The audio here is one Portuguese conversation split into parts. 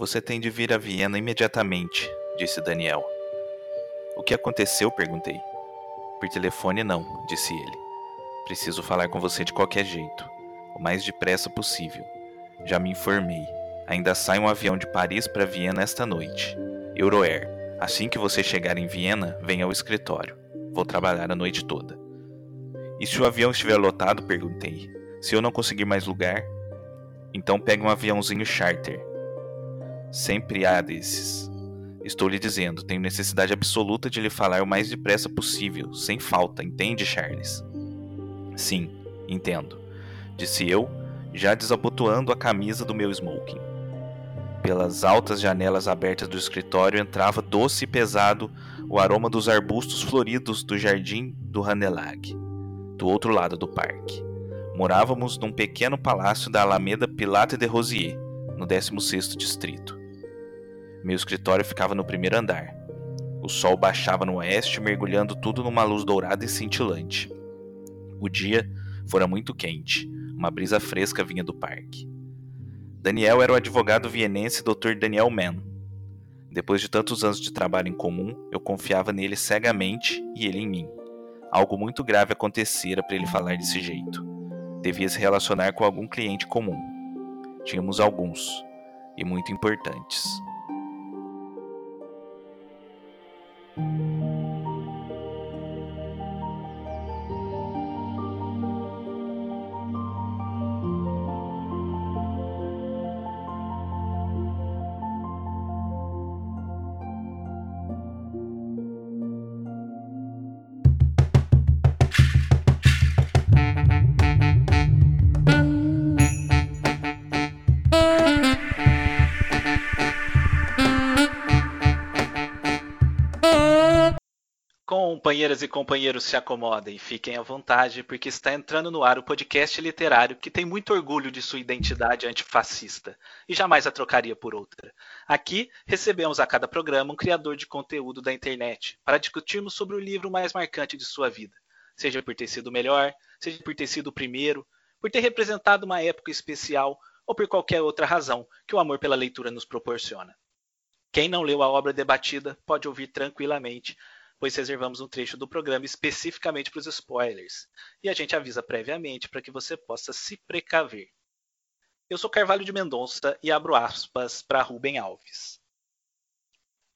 Você tem de vir a Viena imediatamente, disse Daniel. O que aconteceu? perguntei. Por telefone, não, disse ele. Preciso falar com você de qualquer jeito, o mais depressa possível. Já me informei. Ainda sai um avião de Paris para Viena esta noite. Euroair. Assim que você chegar em Viena, venha ao escritório. Vou trabalhar a noite toda. E se o avião estiver lotado? perguntei. Se eu não conseguir mais lugar, então pegue um aviãozinho charter. Sempre há desses. Estou lhe dizendo, tenho necessidade absoluta de lhe falar o mais depressa possível, sem falta, entende, Charles? Sim, entendo, disse eu, já desabotoando a camisa do meu smoking. Pelas altas janelas abertas do escritório entrava doce e pesado o aroma dos arbustos floridos do jardim do Ranelagh, do outro lado do parque. Morávamos num pequeno palácio da Alameda Pilate de Rosier, no 16º distrito. Meu escritório ficava no primeiro andar. O sol baixava no oeste, mergulhando tudo numa luz dourada e cintilante. O dia fora muito quente, uma brisa fresca vinha do parque. Daniel era o advogado vienense Dr. Daniel Mann. Depois de tantos anos de trabalho em comum, eu confiava nele cegamente e ele em mim. Algo muito grave acontecera para ele falar desse jeito. Devia se relacionar com algum cliente comum. Tínhamos alguns, e muito importantes. Thank you. Companheiras e companheiros, se acomodem, fiquem à vontade, porque está entrando no ar o podcast literário que tem muito orgulho de sua identidade antifascista e jamais a trocaria por outra. Aqui recebemos a cada programa um criador de conteúdo da internet para discutirmos sobre o livro mais marcante de sua vida, seja por ter sido o melhor, seja por ter sido o primeiro, por ter representado uma época especial ou por qualquer outra razão que o amor pela leitura nos proporciona. Quem não leu a obra debatida pode ouvir tranquilamente pois reservamos um trecho do programa especificamente para os spoilers, e a gente avisa previamente para que você possa se precaver. Eu sou Carvalho de Mendonça e abro aspas para Rubem Alves.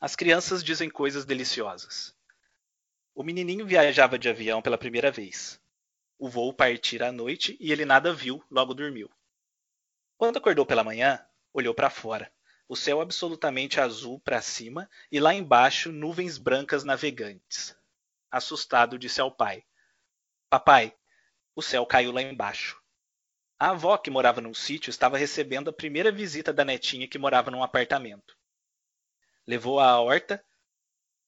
As crianças dizem coisas deliciosas. O menininho viajava de avião pela primeira vez. O voo partira à noite e ele nada viu, logo dormiu. Quando acordou pela manhã, olhou para fora o céu absolutamente azul para cima e lá embaixo nuvens brancas navegantes. Assustado, disse ao pai: Papai, o céu caiu lá embaixo. A avó, que morava num sítio, estava recebendo a primeira visita da netinha que morava num apartamento. Levou-a à horta,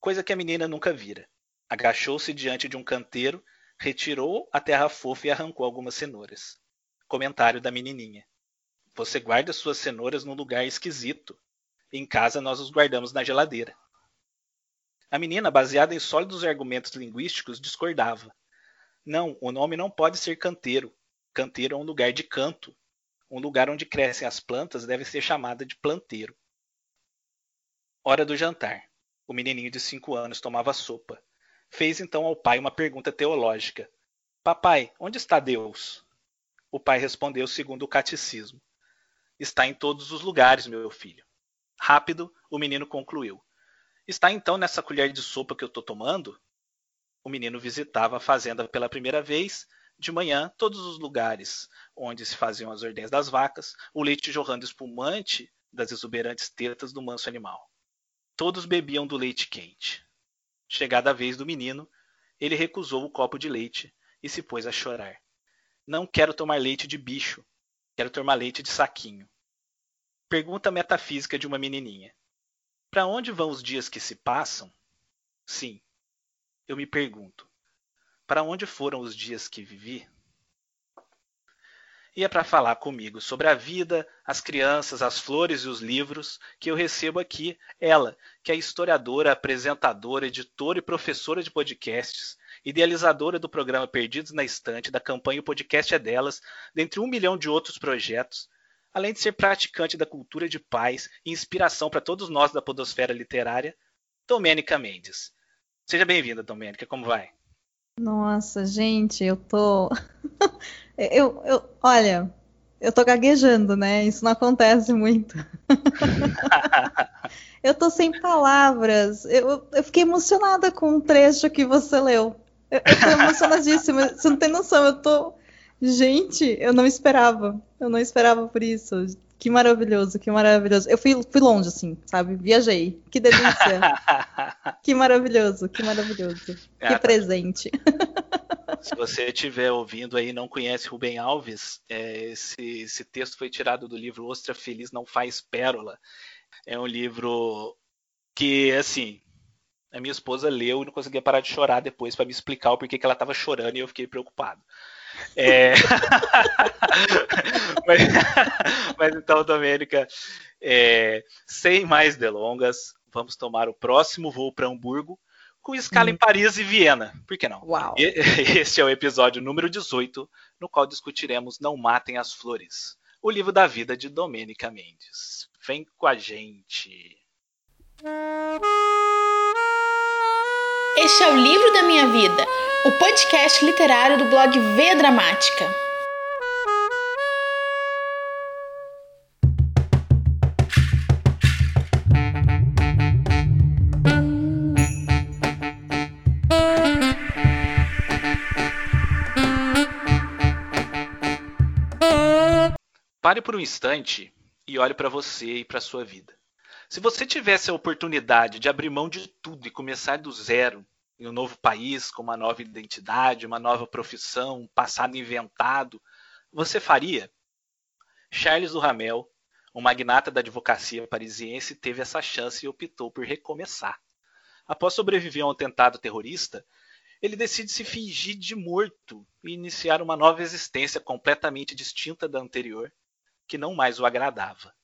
coisa que a menina nunca vira. Agachou-se diante de um canteiro, retirou a terra fofa e arrancou algumas cenouras. Comentário da menininha. Você guarda suas cenouras num lugar esquisito. Em casa nós os guardamos na geladeira. A menina, baseada em sólidos argumentos linguísticos, discordava. Não, o nome não pode ser canteiro. Canteiro é um lugar de canto. Um lugar onde crescem as plantas deve ser chamada de planteiro. Hora do jantar. O menininho de cinco anos tomava sopa. Fez então ao pai uma pergunta teológica: Papai, onde está Deus? O pai respondeu segundo o catecismo: Está em todos os lugares, meu filho. Rápido, o menino concluiu. Está então nessa colher de sopa que eu estou tomando? O menino visitava a fazenda pela primeira vez, de manhã, todos os lugares onde se faziam as ordens das vacas, o leite jorrando espumante das exuberantes tetas do manso animal. Todos bebiam do leite quente. Chegada a vez do menino, ele recusou o copo de leite e se pôs a chorar. Não quero tomar leite de bicho, Quero tomar leite de saquinho. Pergunta metafísica de uma menininha. Para onde vão os dias que se passam? Sim, eu me pergunto. Para onde foram os dias que vivi? E é para falar comigo sobre a vida, as crianças, as flores e os livros que eu recebo aqui ela, que é historiadora, apresentadora, editora e professora de podcasts, idealizadora do programa Perdidos na Estante, da campanha O Podcast é Delas, dentre um milhão de outros projetos, além de ser praticante da cultura de paz e inspiração para todos nós da podosfera literária, Domênica Mendes. Seja bem-vinda, Domênica, como vai? Nossa, gente, eu tô. eu, eu, olha, eu tô gaguejando, né? Isso não acontece muito. eu tô sem palavras. Eu, eu fiquei emocionada com o um trecho que você leu. Eu, eu tô emocionadíssima. Você não tem noção, eu tô. Gente, eu não esperava. Eu não esperava por isso. Que maravilhoso, que maravilhoso. Eu fui, fui longe, assim, sabe? Viajei. Que delícia. que maravilhoso, que maravilhoso. Que presente. Se você estiver ouvindo aí e não conhece Rubem Alves, é, esse, esse texto foi tirado do livro Ostra Feliz Não Faz Pérola. É um livro que, assim, a minha esposa leu e não conseguia parar de chorar depois para me explicar o porquê que ela estava chorando e eu fiquei preocupado. É... mas, mas, então, Domênica, é... sem mais delongas, vamos tomar o próximo voo para Hamburgo com escala hum. em Paris e Viena. Por que não? Uau. Este é o episódio número 18, no qual discutiremos Não Matem as Flores, o livro da vida de Domênica Mendes. Vem com a gente. Este é o livro da minha vida o podcast literário do blog V Dramática. Pare por um instante e olhe para você e para sua vida. Se você tivesse a oportunidade de abrir mão de tudo e começar do zero, em um novo país, com uma nova identidade, uma nova profissão, um passado inventado, você faria? Charles Duhamel, um magnata da advocacia parisiense, teve essa chance e optou por recomeçar. Após sobreviver a um atentado terrorista, ele decide se fingir de morto e iniciar uma nova existência completamente distinta da anterior, que não mais o agradava.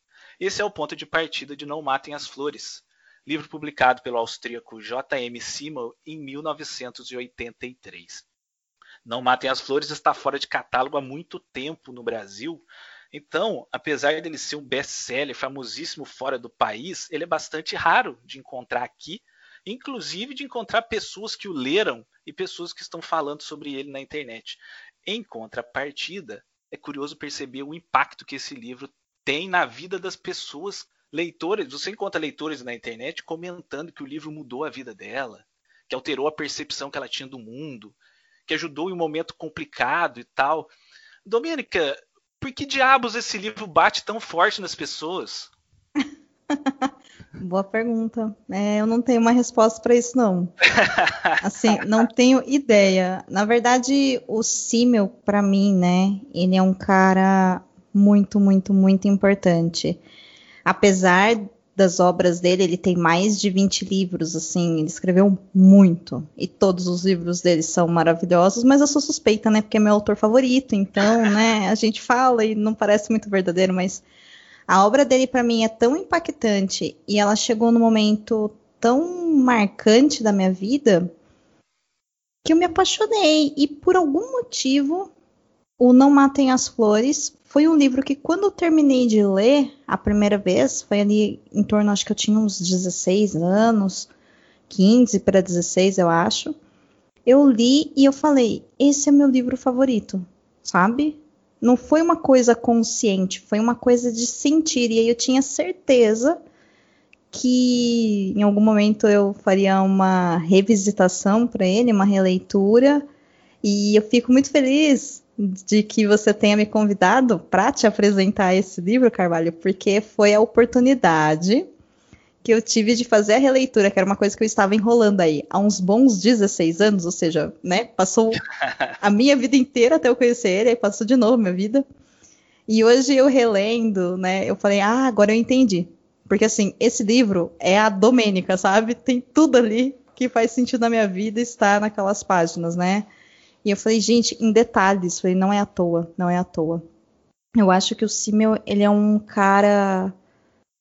Esse é o ponto de partida de Não Matem as Flores, livro publicado pelo austríaco J.M. Simmel em 1983. Não Matem as Flores está fora de catálogo há muito tempo no Brasil, então, apesar dele ser um best-seller famosíssimo fora do país, ele é bastante raro de encontrar aqui, inclusive de encontrar pessoas que o leram e pessoas que estão falando sobre ele na internet. Em contrapartida, é curioso perceber o impacto que esse livro tem na vida das pessoas leitores, você encontra leitores na internet comentando que o livro mudou a vida dela, que alterou a percepção que ela tinha do mundo, que ajudou em um momento complicado e tal. Domênica, por que diabos esse livro bate tão forte nas pessoas? Boa pergunta. É, eu não tenho uma resposta para isso, não. Assim, não tenho ideia. Na verdade, o Simmel, para mim, né, ele é um cara muito, muito, muito importante apesar das obras dele, ele tem mais de 20 livros, assim, ele escreveu muito. E todos os livros dele são maravilhosos, mas eu sou suspeita, né? Porque é meu autor favorito, então, né, a gente fala e não parece muito verdadeiro, mas a obra dele para mim é tão impactante e ela chegou no momento tão marcante da minha vida que eu me apaixonei e por algum motivo o Não Matem as Flores foi um livro que, quando eu terminei de ler a primeira vez, foi ali em torno, acho que eu tinha uns 16 anos, 15 para 16, eu acho. Eu li e eu falei: esse é meu livro favorito, sabe? Não foi uma coisa consciente, foi uma coisa de sentir. E aí eu tinha certeza que em algum momento eu faria uma revisitação para ele, uma releitura. E eu fico muito feliz de que você tenha me convidado para te apresentar esse livro, Carvalho, porque foi a oportunidade que eu tive de fazer a releitura, que era uma coisa que eu estava enrolando aí há uns bons 16 anos, ou seja, né, passou a minha vida inteira até eu conhecer ele, aí passou de novo minha vida. E hoje eu relendo, né, eu falei, ah, agora eu entendi. Porque assim, esse livro é a Domênica, sabe? Tem tudo ali que faz sentido na minha vida estar naquelas páginas, né? E eu falei, gente, em detalhes, falei, não é à toa, não é à toa. Eu acho que o Simmel, ele é um cara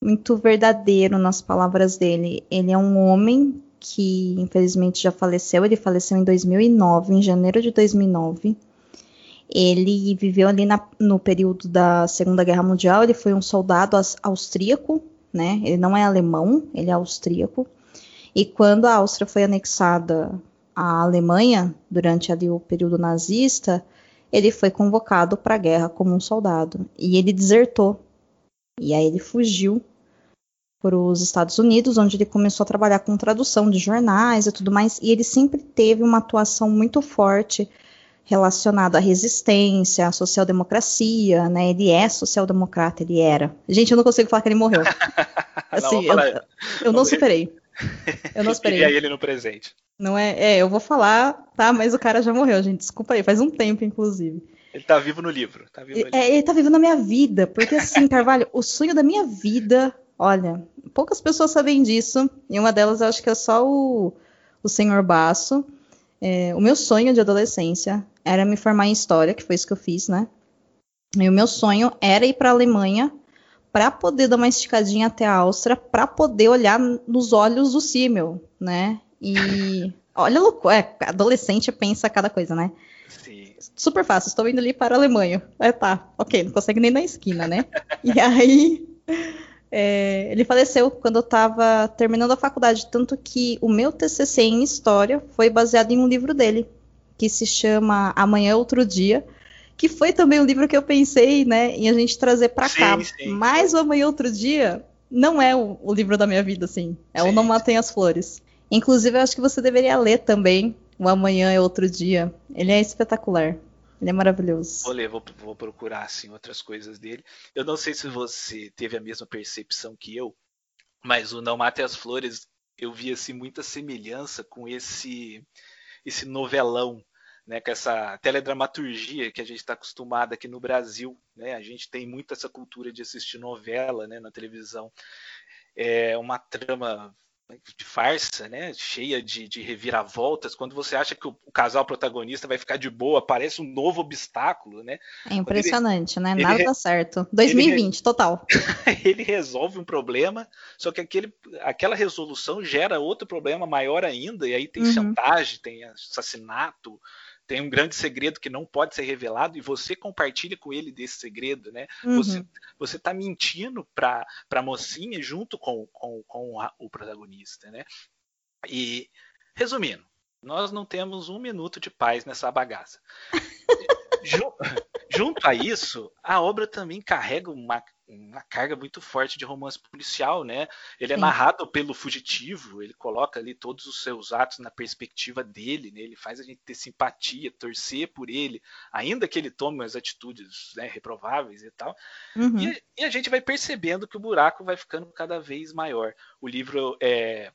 muito verdadeiro nas palavras dele. Ele é um homem que infelizmente já faleceu, ele faleceu em 2009, em janeiro de 2009. Ele viveu ali na, no período da Segunda Guerra Mundial, ele foi um soldado austríaco, né? Ele não é alemão, ele é austríaco. E quando a Áustria foi anexada à Alemanha, durante ali o período nazista, ele foi convocado para a guerra como um soldado. E ele desertou. E aí ele fugiu para os Estados Unidos, onde ele começou a trabalhar com tradução de jornais e tudo mais. E ele sempre teve uma atuação muito forte relacionado à resistência, à social-democracia, né? Ele é social-democrata, ele era. Gente, eu não consigo falar que ele morreu. Assim, não, eu, eu não superei. Eu não esperei. Ele no presente. Não é, é, eu vou falar, tá? Mas o cara já morreu, gente. Desculpa aí, faz um tempo, inclusive. Ele tá vivo no livro. Tá vivo é, ele tá vivo na minha vida, porque assim, Carvalho, o sonho da minha vida, olha, poucas pessoas sabem disso, e uma delas eu acho que é só o, o senhor Basso. É, o meu sonho de adolescência era me formar em história, que foi isso que eu fiz, né? E o meu sonho era ir para a Alemanha para poder dar uma esticadinha até a Áustria, para poder olhar nos olhos do Simmel, né? E olha louco, é, adolescente pensa cada coisa, né? Sim. Super fácil, estou indo ali para a Alemanha. É, tá, ok, não consegue nem na esquina, né? e aí é, ele faleceu quando eu estava terminando a faculdade, tanto que o meu TCC em História foi baseado em um livro dele, que se chama Amanhã é Outro Dia, que foi também um livro que eu pensei, né, em a gente trazer para cá. Sim. Mas o Amanhã Outro Dia não é o, o, livro da minha vida, assim. É sim. o Não Matem as Flores. Inclusive, eu acho que você deveria ler também O Amanhã é Outro Dia. Ele é espetacular. Ele é maravilhoso. Vou ler, vou, vou procurar assim, outras coisas dele. Eu não sei se você teve a mesma percepção que eu, mas o Não Mate as Flores, eu vi assim, muita semelhança com esse, esse novelão né, com essa teledramaturgia que a gente está acostumado aqui no Brasil. Né? A gente tem muito essa cultura de assistir novela né, na televisão. É uma trama de farsa, né? Cheia de, de reviravoltas. Quando você acha que o, o, casal protagonista vai ficar de boa, aparece um novo obstáculo, né? É impressionante, ele, né? Nada ele, dá certo. 2020, ele, total. ele resolve um problema, só que aquele, aquela resolução gera outro problema maior ainda, e aí tem uhum. chantagem, tem assassinato, tem um grande segredo que não pode ser revelado e você compartilha com ele desse segredo, né? Uhum. Você você está mentindo para a mocinha junto com, com, com a, o protagonista, né? E resumindo, nós não temos um minuto de paz nessa bagaça. Junto a isso, a obra também carrega uma uma carga muito forte de romance policial, né? Ele é Sim. narrado pelo fugitivo, ele coloca ali todos os seus atos na perspectiva dele, né? Ele faz a gente ter simpatia, torcer por ele, ainda que ele tome as atitudes né, reprováveis e tal. Uhum. E, e, a gente vai percebendo que o buraco vai ficando cada vez maior. O livro é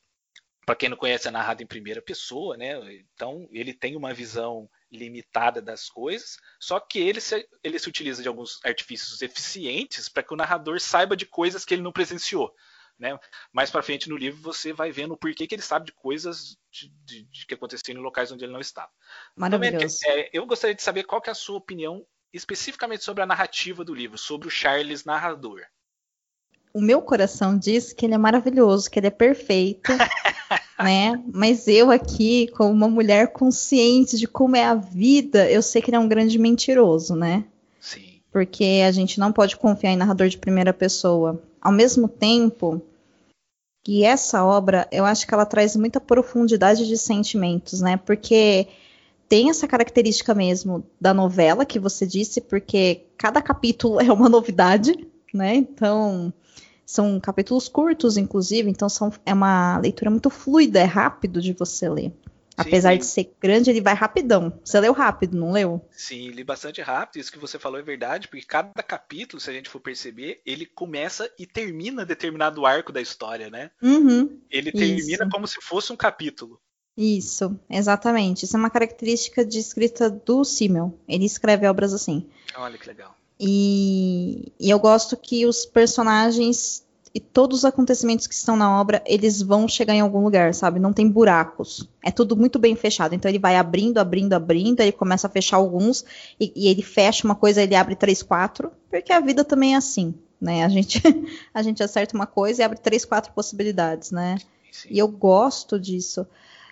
para quem não conhece, é narrado em primeira pessoa, né? Então ele tem uma visão limitada das coisas, só que ele se, ele se utiliza de alguns artifícios eficientes para que o narrador saiba de coisas que ele não presenciou. Né? Mais para frente no livro você vai vendo o porquê que ele sabe de coisas de, de, de que aconteceram em locais onde ele não estava. Maravilhoso. Também, é, eu gostaria de saber qual é a sua opinião especificamente sobre a narrativa do livro, sobre o Charles narrador. O meu coração diz que ele é maravilhoso, que ele é perfeito. né? Mas eu aqui, como uma mulher consciente de como é a vida, eu sei que ele é um grande mentiroso, né? Sim. Porque a gente não pode confiar em narrador de primeira pessoa. Ao mesmo tempo que essa obra, eu acho que ela traz muita profundidade de sentimentos, né? Porque tem essa característica mesmo da novela que você disse, porque cada capítulo é uma novidade, né? Então, são capítulos curtos, inclusive, então são, é uma leitura muito fluida, é rápido de você ler. Apesar sim. de ser grande, ele vai rapidão. Você leu rápido, não leu? Sim, li bastante rápido. Isso que você falou é verdade, porque cada capítulo, se a gente for perceber, ele começa e termina determinado arco da história, né? Uhum, ele termina isso. como se fosse um capítulo. Isso, exatamente. Isso é uma característica de escrita do Simmel. Ele escreve obras assim. Olha que legal. E, e, eu gosto que os personagens e todos os acontecimentos que estão na obra, eles vão chegar em algum lugar, sabe? Não tem buracos. É tudo muito bem fechado. Então ele vai abrindo, abrindo, abrindo, aí começa a fechar alguns, e, e ele fecha uma coisa, ele abre três, quatro, porque a vida também é assim, né? A gente, a gente acerta uma coisa e abre três, quatro possibilidades, né? Sim. E eu gosto disso.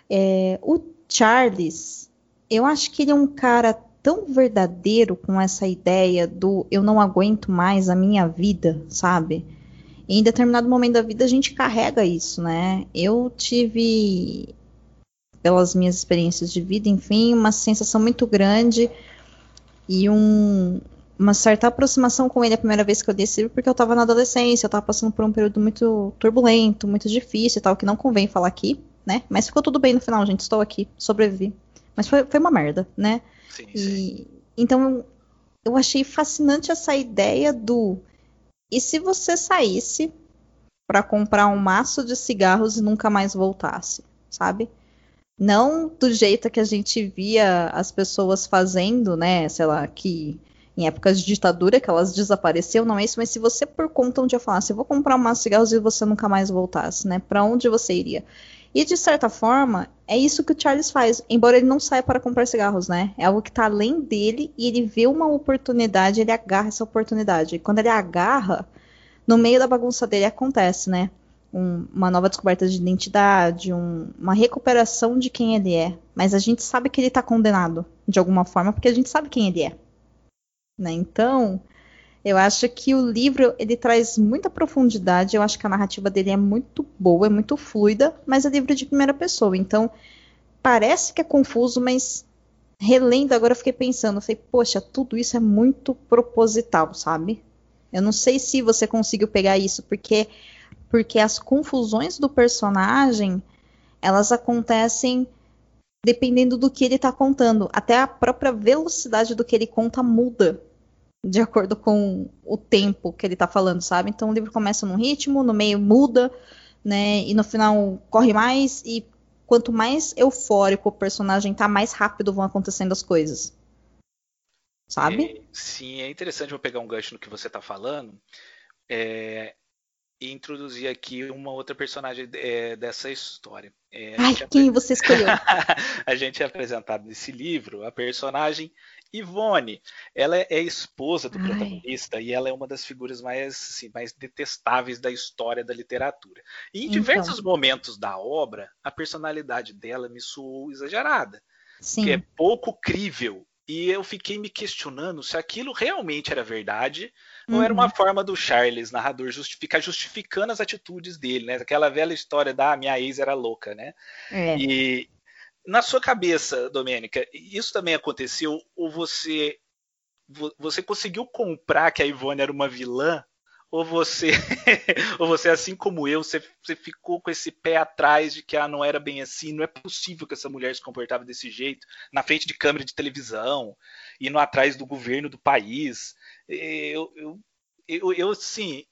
É, o Charles, eu acho que ele é um cara tão verdadeiro com essa ideia do eu não aguento mais a minha vida, sabe? Em determinado momento da vida a gente carrega isso, né? Eu tive, pelas minhas experiências de vida, enfim, uma sensação muito grande e um, uma certa aproximação com ele a primeira vez que eu livro, porque eu estava na adolescência, eu estava passando por um período muito turbulento, muito difícil e tal, que não convém falar aqui, né? Mas ficou tudo bem no final, gente, estou aqui, sobrevivi. Mas foi, foi uma merda, né? Sim, E, sim. então eu achei fascinante essa ideia do e se você saísse para comprar um maço de cigarros e nunca mais voltasse, sabe? Não do jeito que a gente via as pessoas fazendo, né? Sei lá, que em épocas de ditadura que elas desapareceram, não é isso, mas se você por conta um dia falasse, eu vou comprar um maço de cigarros e você nunca mais voltasse, né? Para onde você iria? E de certa forma, é isso que o Charles faz, embora ele não saia para comprar cigarros, né? É algo que está além dele e ele vê uma oportunidade, ele agarra essa oportunidade. E quando ele agarra, no meio da bagunça dele acontece, né? Um- uma nova descoberta de identidade, um- uma recuperação de quem ele é. Mas a gente sabe que ele está condenado de alguma forma, porque a gente sabe quem ele é. Né? Então, eu acho que o livro ele traz muita profundidade. Eu acho que a narrativa dele é muito boa, é muito fluida, mas é livro de primeira pessoa. Então, parece que é confuso, mas relendo agora eu fiquei pensando, eu falei, poxa, tudo isso é muito proposital, sabe? Eu não sei se você conseguiu pegar isso, porque porque as confusões do personagem, elas acontecem dependendo do que ele tá contando. Até a própria velocidade do que ele conta muda de acordo com o tempo que ele tá falando, sabe? Então o livro começa num ritmo, no meio muda, né? E no final corre mais e quanto mais eufórico o personagem tá, mais rápido vão acontecendo as coisas. Sabe? É, sim, é interessante eu pegar um gancho no que você está falando é, e introduzir aqui uma outra personagem é, dessa história. É, Ai, quem você escolheu? a gente é apresentado nesse livro a personagem Ivone. Ela é esposa do Ai. protagonista e ela é uma das figuras mais, assim, mais detestáveis da história da literatura. E em Então. diversos momentos da obra, a personalidade dela me soou exagerada, Sim. que é pouco crível. E eu fiquei me questionando se aquilo realmente era verdade ou era uma Uhum. forma do Charles, narrador, justificar justificando as atitudes dele, né? Aquela velha história da "Ah, minha ex era louca, né? É. E na sua cabeça, Domênica, isso também aconteceu? Ou você vo- você conseguiu comprar que a Ivone era uma vilã? Ou você, ou você assim como eu, você, você ficou com esse pé atrás de que ah, não era bem assim, não é possível que essa mulher se comportava desse jeito, na frente de câmera de televisão, indo atrás do governo do país. Eu, eu, eu, eu sim,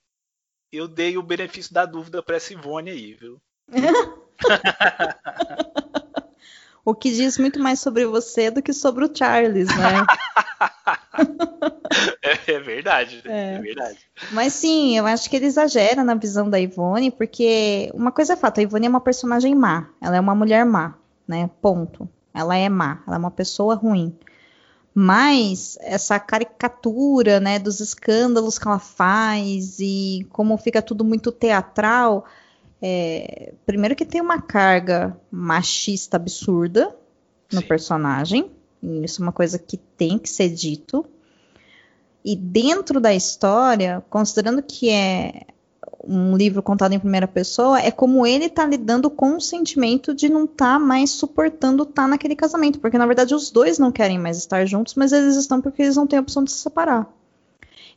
eu dei o benefício da dúvida para essa Ivone aí, viu? O que diz muito mais sobre você do que sobre o Charles, né? É, é verdade, É. é verdade. Mas sim, eu acho que ele exagera na visão da Ivone, porque uma coisa é fato, a Ivone é uma personagem má, ela é uma mulher má, né? Ponto. Ela é má, ela é uma pessoa ruim. Mas essa caricatura, né, dos escândalos que ela faz e como fica tudo muito teatral, é, primeiro que tem uma carga machista absurda no Sim. personagem, e isso é uma coisa que tem que ser dito. E dentro da história, considerando que é um livro contado em primeira pessoa, é como ele tá lidando com o sentimento de não estar mais suportando estar naquele casamento, porque na verdade os dois não querem mais estar juntos, mas eles estão porque eles não têm a opção de se separar.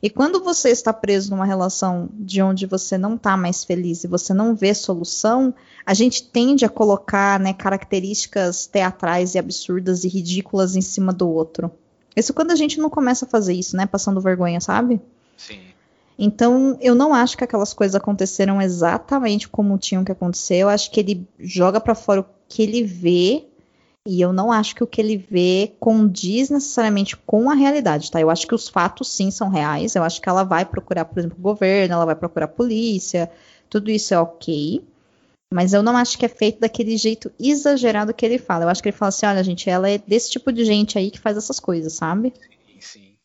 E quando você está preso numa relação de onde você não está mais feliz e você não vê solução, a gente tende a colocar né, características teatrais e absurdas e ridículas em cima do outro. Isso quando a gente não começa a fazer isso, né? Passando vergonha, sabe? Sim. Então, eu não acho que aquelas coisas aconteceram exatamente como tinham que acontecer. Eu acho que ele joga pra fora o que ele vê, e eu não acho que o que ele vê condiz necessariamente com a realidade, tá? Eu acho que os fatos sim são reais. Eu acho que ela vai procurar, por exemplo, o governo, ela vai procurar a polícia, tudo isso é ok. Mas eu não acho que é feito daquele jeito exagerado que ele fala. Eu acho que ele fala assim: olha, gente, ela é desse tipo de gente aí que faz essas coisas, sabe? Sim, sim.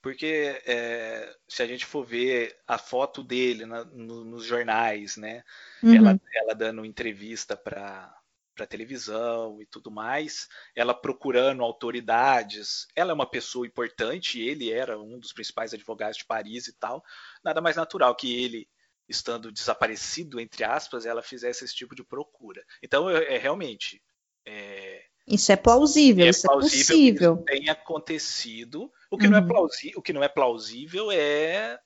Porque é, se a gente for ver a foto dele na- no- nos jornais, né? Uhum. Ela, ela dando entrevista para para televisão e tudo mais, ela procurando autoridades. Ela é uma pessoa importante, ele era um dos principais advogados de Paris e tal. Nada mais natural que ele, estando desaparecido, entre aspas, ela fizesse esse tipo de procura. Então, é, é realmente. É, isso é plausível, é isso é plausível é possível. Que isso tenha acontecido. O que, uhum. não é uhum. plausível, o que não é plausível é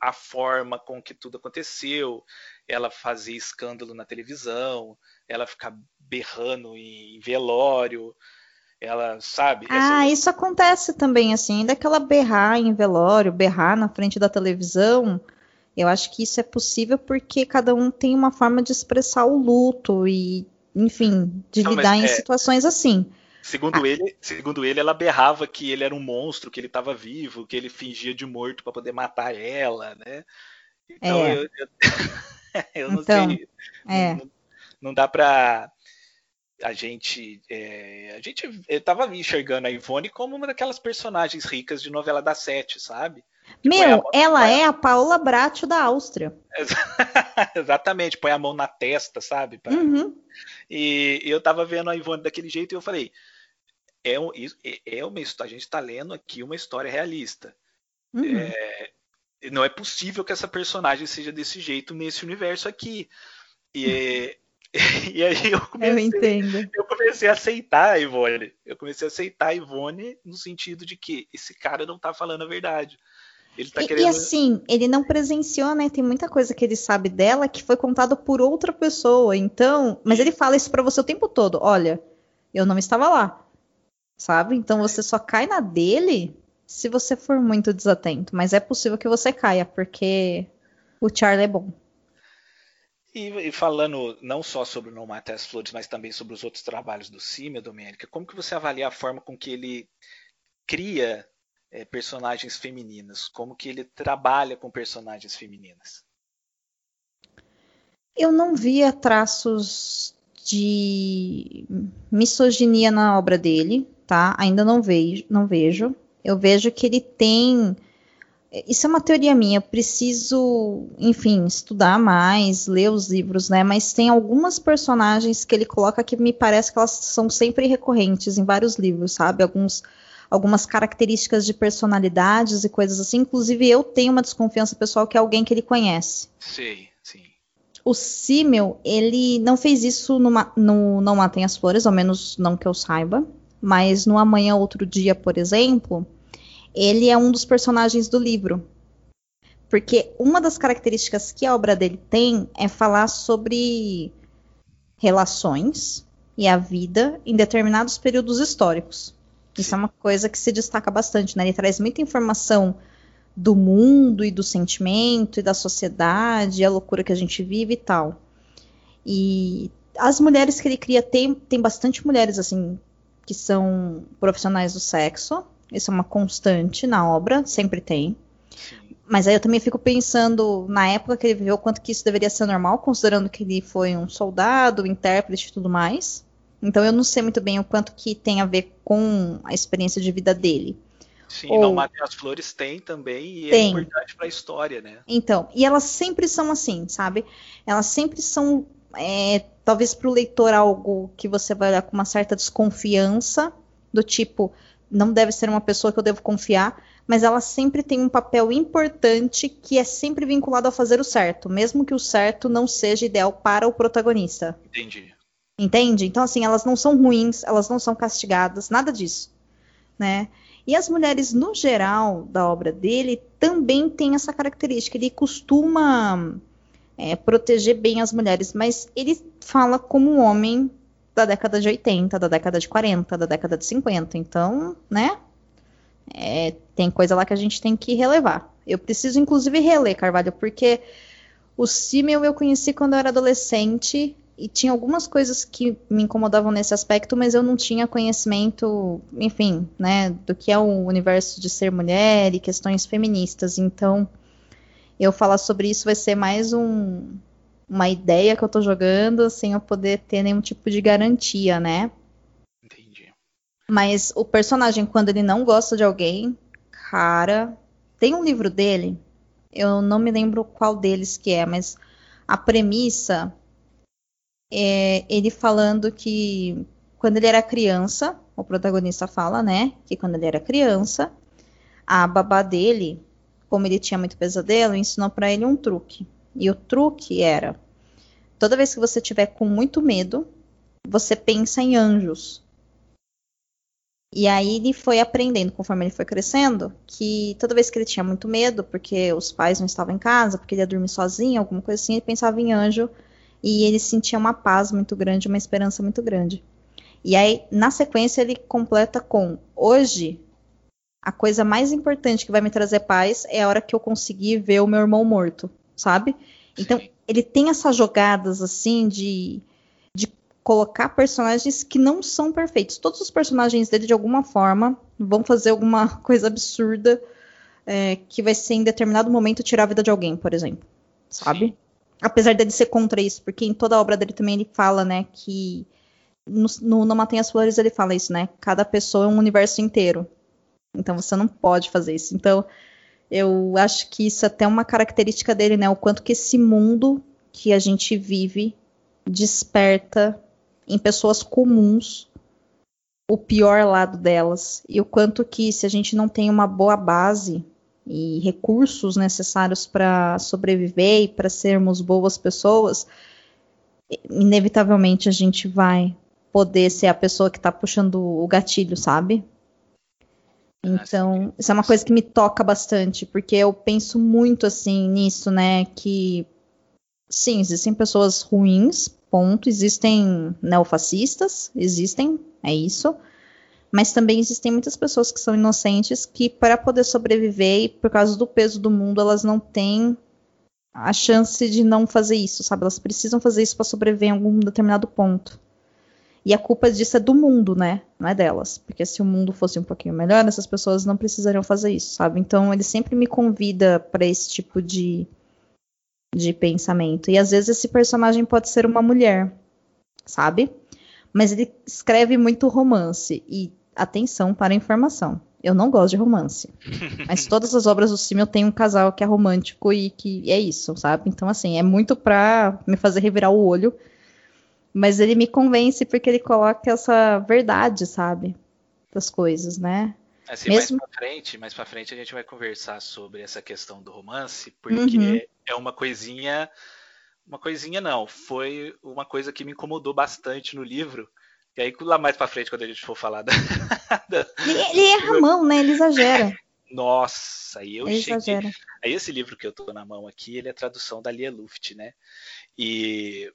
a forma com que tudo aconteceu, ela fazer escândalo na televisão, ela ficar berrando em velório, ela sabe. Ah, essa... isso acontece também, assim, ainda que ela berrar em velório, berrar na frente da televisão. Eu acho que isso é possível porque cada um tem uma forma de expressar o luto e, enfim, de Não, lidar em é... situações assim. Segundo ah. ele, segundo ele, ela berrava que ele era um monstro, que ele estava vivo, que ele fingia de morto para poder matar ela, né? Então é. eu, eu, eu, não então, sei, é. não, não, dá para a gente, é, a gente estava enxergando a Ivone como uma daquelas personagens ricas de novela da sete, sabe? Meu, ela é a Paola Bracho da Áustria. Exatamente, põe a mão na testa, sabe? Pra... Uhum. E, e eu tava vendo a Ivone daquele jeito e eu falei, é, é, é uma a gente está lendo aqui uma história realista. Uhum. É, não é possível que essa personagem seja desse jeito nesse universo aqui. E, é, e aí eu comecei, eu, eu comecei a aceitar a Ivone. Eu comecei a aceitar a Ivone no sentido de que esse cara não está falando a verdade. Ele tá e, querendo... e, assim, ele não presenciou, né? Tem muita coisa que ele sabe dela que foi contado por outra pessoa. Então, mas ele fala isso para você o tempo todo. Olha, eu não estava lá sabe? Então você só cai na dele se você for muito desatento. Mas é possível que você caia, porque o Charlie é bom. E, e, falando não só sobre o Não Mate as Flores, mas também sobre os outros trabalhos do Cime, Domênica, como que você avalia a forma com que ele cria é, personagens femininas? Como que ele trabalha com personagens femininas? Eu não via traços de misoginia na obra dele tá? Ainda não vejo, não vejo. Eu vejo que ele tem. Isso é uma teoria minha. Eu preciso, enfim, estudar mais, ler os livros, né? Mas tem algumas personagens que ele coloca que me parece que elas são sempre recorrentes em vários livros, sabe? Alguns, algumas características de personalidades e coisas assim. Inclusive, eu tenho uma desconfiança pessoal que é alguém que ele conhece. Sim, sim. O Simmel, ele não fez isso no, no Não Matem as Flores, ao menos não que eu saiba mas no Amanhã Outro Dia, por exemplo, ele é um dos personagens do livro. Porque uma das características que a obra dele tem é falar sobre relações e a vida em determinados períodos históricos. Isso é uma coisa que se destaca bastante, né? Ele traz muita informação do mundo e do sentimento e da sociedade, a loucura que a gente vive e tal. E as mulheres que ele cria tem, tem bastante mulheres assim que são profissionais do sexo. Isso é uma constante na obra, sempre tem. Mas aí eu também fico pensando, na época que ele viveu, quanto que isso deveria ser normal, considerando que ele foi um soldado, intérprete e tudo mais. Então eu não sei muito bem o quanto que tem a ver com a experiência de vida dele. Sim, Ou... Não Matem as Flores tem também, e é tem. é importante para a história, né? Então, e elas sempre são assim, sabe? Elas sempre são é, talvez para o leitor algo que você vai olhar com uma certa desconfiança, do tipo, não deve ser uma pessoa que eu devo confiar, mas ela sempre tem um papel importante que é sempre vinculado a fazer o certo, mesmo que o certo não seja ideal para o protagonista. Entendi. Entende? Então, assim, elas não são ruins, elas não são castigadas, nada disso, né? E as mulheres, no geral, da obra dele, também têm essa característica. Ele costuma é, proteger bem as mulheres, mas ele fala como um homem da década de 80, da década de 40, da década de 50. Então, né? É, tem coisa lá que a gente tem que relevar. Eu preciso, inclusive, reler, Carvalho, porque o Simmel eu conheci quando eu era adolescente e tinha algumas coisas que me incomodavam nesse aspecto, mas eu não tinha conhecimento, enfim, né, do que é o universo de ser mulher e questões feministas. Então, eu falar sobre isso vai ser mais um, uma ideia que eu tô jogando sem eu poder ter nenhum tipo de garantia, né? Entendi. Mas o personagem, quando ele não gosta de alguém, cara. Tem um livro dele, eu não me lembro qual deles que é, mas a premissa é ele falando que quando ele era criança, o protagonista fala, né, que quando ele era criança, a babá dele, como ele tinha muito pesadelo, ensinou para ele um truque. E o truque era: toda vez que você tiver com muito medo, você pensa em anjos. E aí ele foi aprendendo, conforme ele foi crescendo, que toda vez que ele tinha muito medo, porque os pais não estavam em casa, porque ele ia dormir sozinho, alguma coisa assim, ele pensava em anjo e ele sentia uma paz muito grande, uma esperança muito grande. E aí, na sequência, ele completa com: hoje, a coisa mais importante que vai me trazer paz é a hora que eu conseguir ver o meu irmão morto, sabe? Então, ele tem essas jogadas assim de colocar personagens que não são perfeitos. Todos os personagens dele, de alguma forma, vão fazer alguma coisa absurda é, que vai ser em determinado momento tirar a vida de alguém, por exemplo. Sabe? Sim. Apesar dele ser contra isso, porque em toda a obra dele também ele fala, né, que no, no Não Matem as Flores ele fala isso, né? Cada pessoa é um universo inteiro. Então você não pode fazer isso. Então eu acho que isso é até uma característica dele, né? O quanto que esse mundo que a gente vive desperta em pessoas comuns o pior lado delas e o quanto que se a gente não tem uma boa base e recursos necessários para sobreviver e para sermos boas pessoas, inevitavelmente a gente vai poder ser a pessoa que está puxando o gatilho, sabe? Então, isso é uma coisa que me toca bastante, porque eu penso muito assim nisso, né? Que sim, existem pessoas ruins, ponto. Existem neofascistas, existem, é isso. Mas também existem muitas pessoas que são inocentes que, para poder sobreviver e por causa do peso do mundo, elas não têm a chance de não fazer isso, sabe? Elas precisam fazer isso para sobreviver em algum determinado ponto. E a culpa disso é do mundo, né? Não é delas. Porque se o mundo fosse um pouquinho melhor, essas pessoas não precisariam fazer isso, sabe? Então ele sempre me convida para esse tipo de de pensamento. E às vezes esse personagem pode ser uma mulher, sabe? Mas ele escreve muito romance. E atenção para a informação. Eu não gosto de romance. Mas todas as obras do Simmel tem um casal que é romântico e que é isso, sabe? Então, assim, é muito pra me fazer revirar o olho. Mas ele me convence porque ele coloca essa verdade, sabe? Das coisas, né? Assim, Mesmo... mais pra frente, mais pra frente a gente vai conversar sobre essa questão do romance, porque uhum. é uma coisinha. Uma coisinha não, foi uma coisa que me incomodou bastante no livro. E aí, lá mais pra frente, quando a gente for falar da. ele, ele erra a mão, né? Ele exagera. Nossa, aí eu ele cheguei. Exagera. Aí esse livro que eu tô na mão aqui, ele é tradução da Lia Luft, né? E,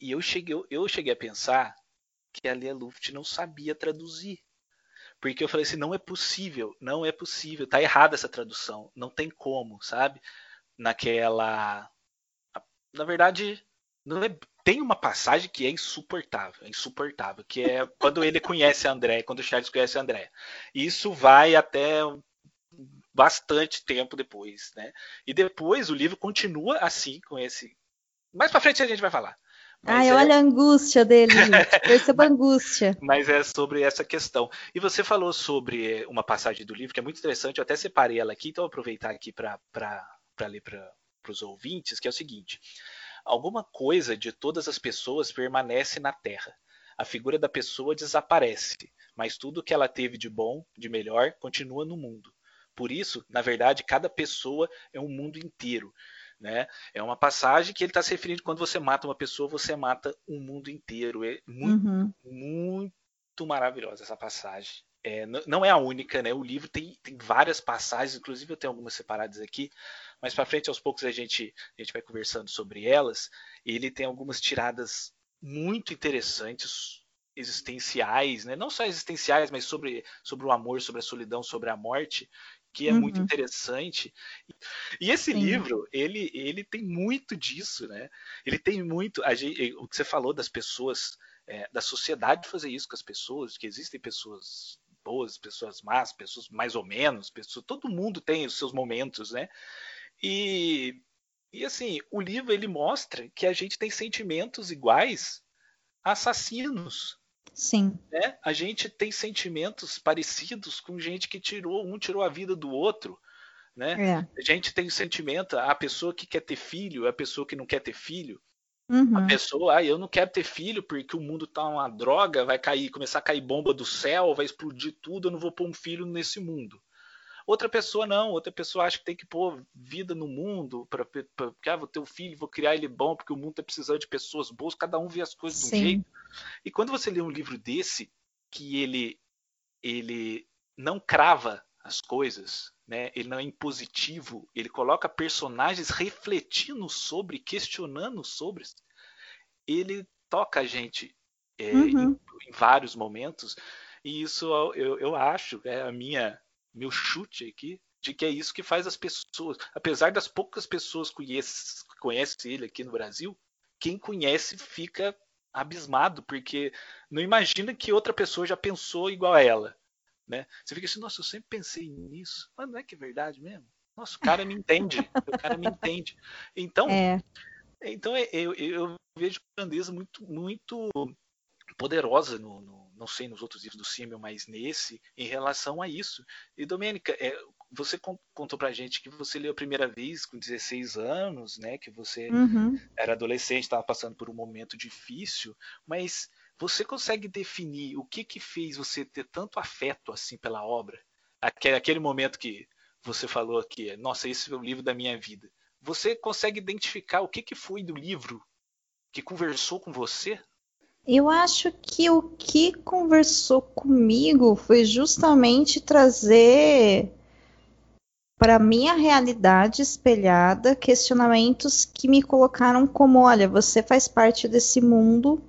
e eu, cheguei, eu cheguei a pensar que a Lia Luft não sabia traduzir. Porque eu falei assim, não é possível, não é possível, tá errada essa tradução, não tem como, sabe? Naquela. Na verdade, não é... tem uma passagem que é insuportável, é insuportável, que é quando ele conhece a André, quando o Charles conhece a André. Isso vai até bastante tempo depois, né? E depois o livro continua assim com esse. Mais para frente a gente vai falar. Ai, é... olha a angústia dele, gente. Perceba a angústia. Mas é sobre essa questão. E você falou sobre uma passagem do livro que é muito interessante, eu até separei ela aqui, então vou aproveitar aqui para ler para os ouvintes, que é o seguinte: alguma coisa de todas as pessoas permanece na Terra. A figura da pessoa desaparece, mas tudo que ela teve de bom, de melhor, continua no mundo. Por isso, na verdade, cada pessoa é um mundo inteiro. Né? É uma passagem que ele está se referindo quando você mata uma pessoa, você mata o um mundo inteiro. É muito, uhum. muito maravilhosa essa passagem. É, não é a única, né? O livro tem, tem várias passagens, inclusive eu tenho algumas separadas aqui, mas para frente aos poucos a gente, a gente vai conversando sobre elas. Ele tem algumas tiradas muito interessantes, existenciais, né? não só existenciais, mas sobre, sobre o amor, sobre a solidão, sobre a morte, que é uhum. muito interessante. E esse Sim. livro, ele, ele tem muito disso, né? Ele tem muito. Gente, o que você falou das pessoas, é, da sociedade fazer isso com as pessoas, que existem pessoas boas, pessoas más, pessoas mais ou menos, pessoas, todo mundo tem os seus momentos, né? E, e assim, o livro ele mostra que a gente tem sentimentos iguais a assassinos, Sim. Né? A gente tem sentimentos parecidos com gente que tirou, um tirou a vida do outro. Né? É. A gente tem o sentimento, a pessoa que quer ter filho, a pessoa que não quer ter filho. Uhum. A pessoa, ah, eu não quero ter filho porque o mundo tá uma droga, vai cair, começar a cair bomba do céu, vai explodir tudo, eu não vou pôr um filho nesse mundo. Outra pessoa não, outra pessoa acha que tem que pôr vida no mundo para ah, vou ter um filho, vou criar ele bom, porque o mundo tá precisando de pessoas boas, cada um vê as coisas Sim. de um jeito. E quando você lê um livro desse, que ele ele não crava as coisas, né? Ele não é impositivo, ele coloca personagens refletindo sobre, questionando sobre. Ele toca a gente é, uhum. em, em, vários momentos e isso eu, eu acho é a minha meu chute aqui de que é isso que faz as pessoas, apesar das poucas pessoas que conhecem ele aqui no Brasil, quem conhece fica abismado porque não imagina que outra pessoa já pensou igual a ela. Né? Você fica assim, nossa, eu sempre pensei nisso. Mas não é que é verdade mesmo? Nossa, o cara me entende. o cara me entende. Então, é. então eu, eu vejo grandeza muito, muito poderosa no, no, não sei nos outros livros do Simmel, mas nesse, em relação a isso. E Domênica, é, você contou pra gente que você leu a primeira vez com 16 anos, né? Que você uhum. era adolescente, estava passando por um momento difícil, mas você consegue definir o que que fez você ter tanto afeto assim pela obra? Aquele, aquele momento que você falou aqui, nossa, esse é o livro da minha vida. Você consegue identificar o que que foi do livro que conversou com você? Eu acho que o que conversou comigo foi justamente trazer para minha realidade espelhada questionamentos que me colocaram como, olha, você faz parte desse mundo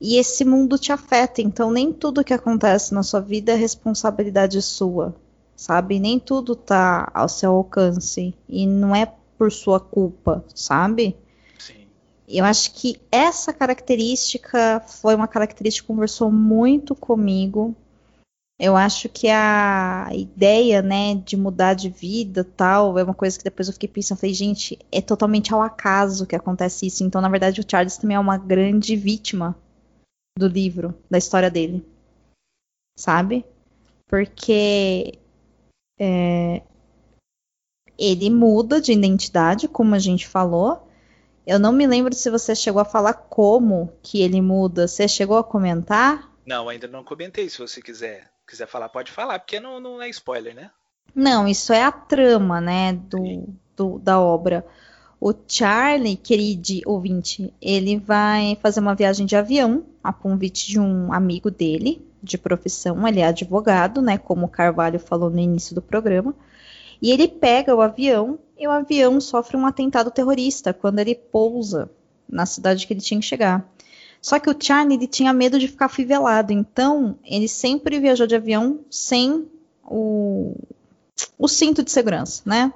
e esse mundo te afeta, então nem tudo que acontece na sua vida é responsabilidade sua, sabe? Nem tudo tá ao seu alcance e não é por sua culpa, sabe? Eu acho que essa característica foi uma característica que conversou muito comigo. Eu acho que a ideia, né, de mudar de vida, tal, é uma coisa que depois eu fiquei pensando, falei, gente, é totalmente ao acaso que acontece isso. Então, na verdade, o Charles também é uma grande vítima do livro, da história dele. Sabe? Porque é, ele muda de identidade, como a gente falou. Eu não me lembro se você chegou a falar como que ele muda. Você chegou a comentar? Não, ainda não comentei. Se você quiser, quiser falar, pode falar, porque não, não é spoiler, né? Não, isso é a trama, né, do, do da obra. O Charlie, querido ouvinte, ele vai fazer uma viagem de avião a convite de um amigo dele, de profissão, ele é advogado, né, como o Carvalho falou no início do programa. E ele pega o avião e o avião sofre um atentado terrorista quando ele pousa na cidade que ele tinha que chegar. Só que o Charlie ele tinha medo de ficar fivelado, então ele sempre viajou de avião sem o, o cinto de segurança, né?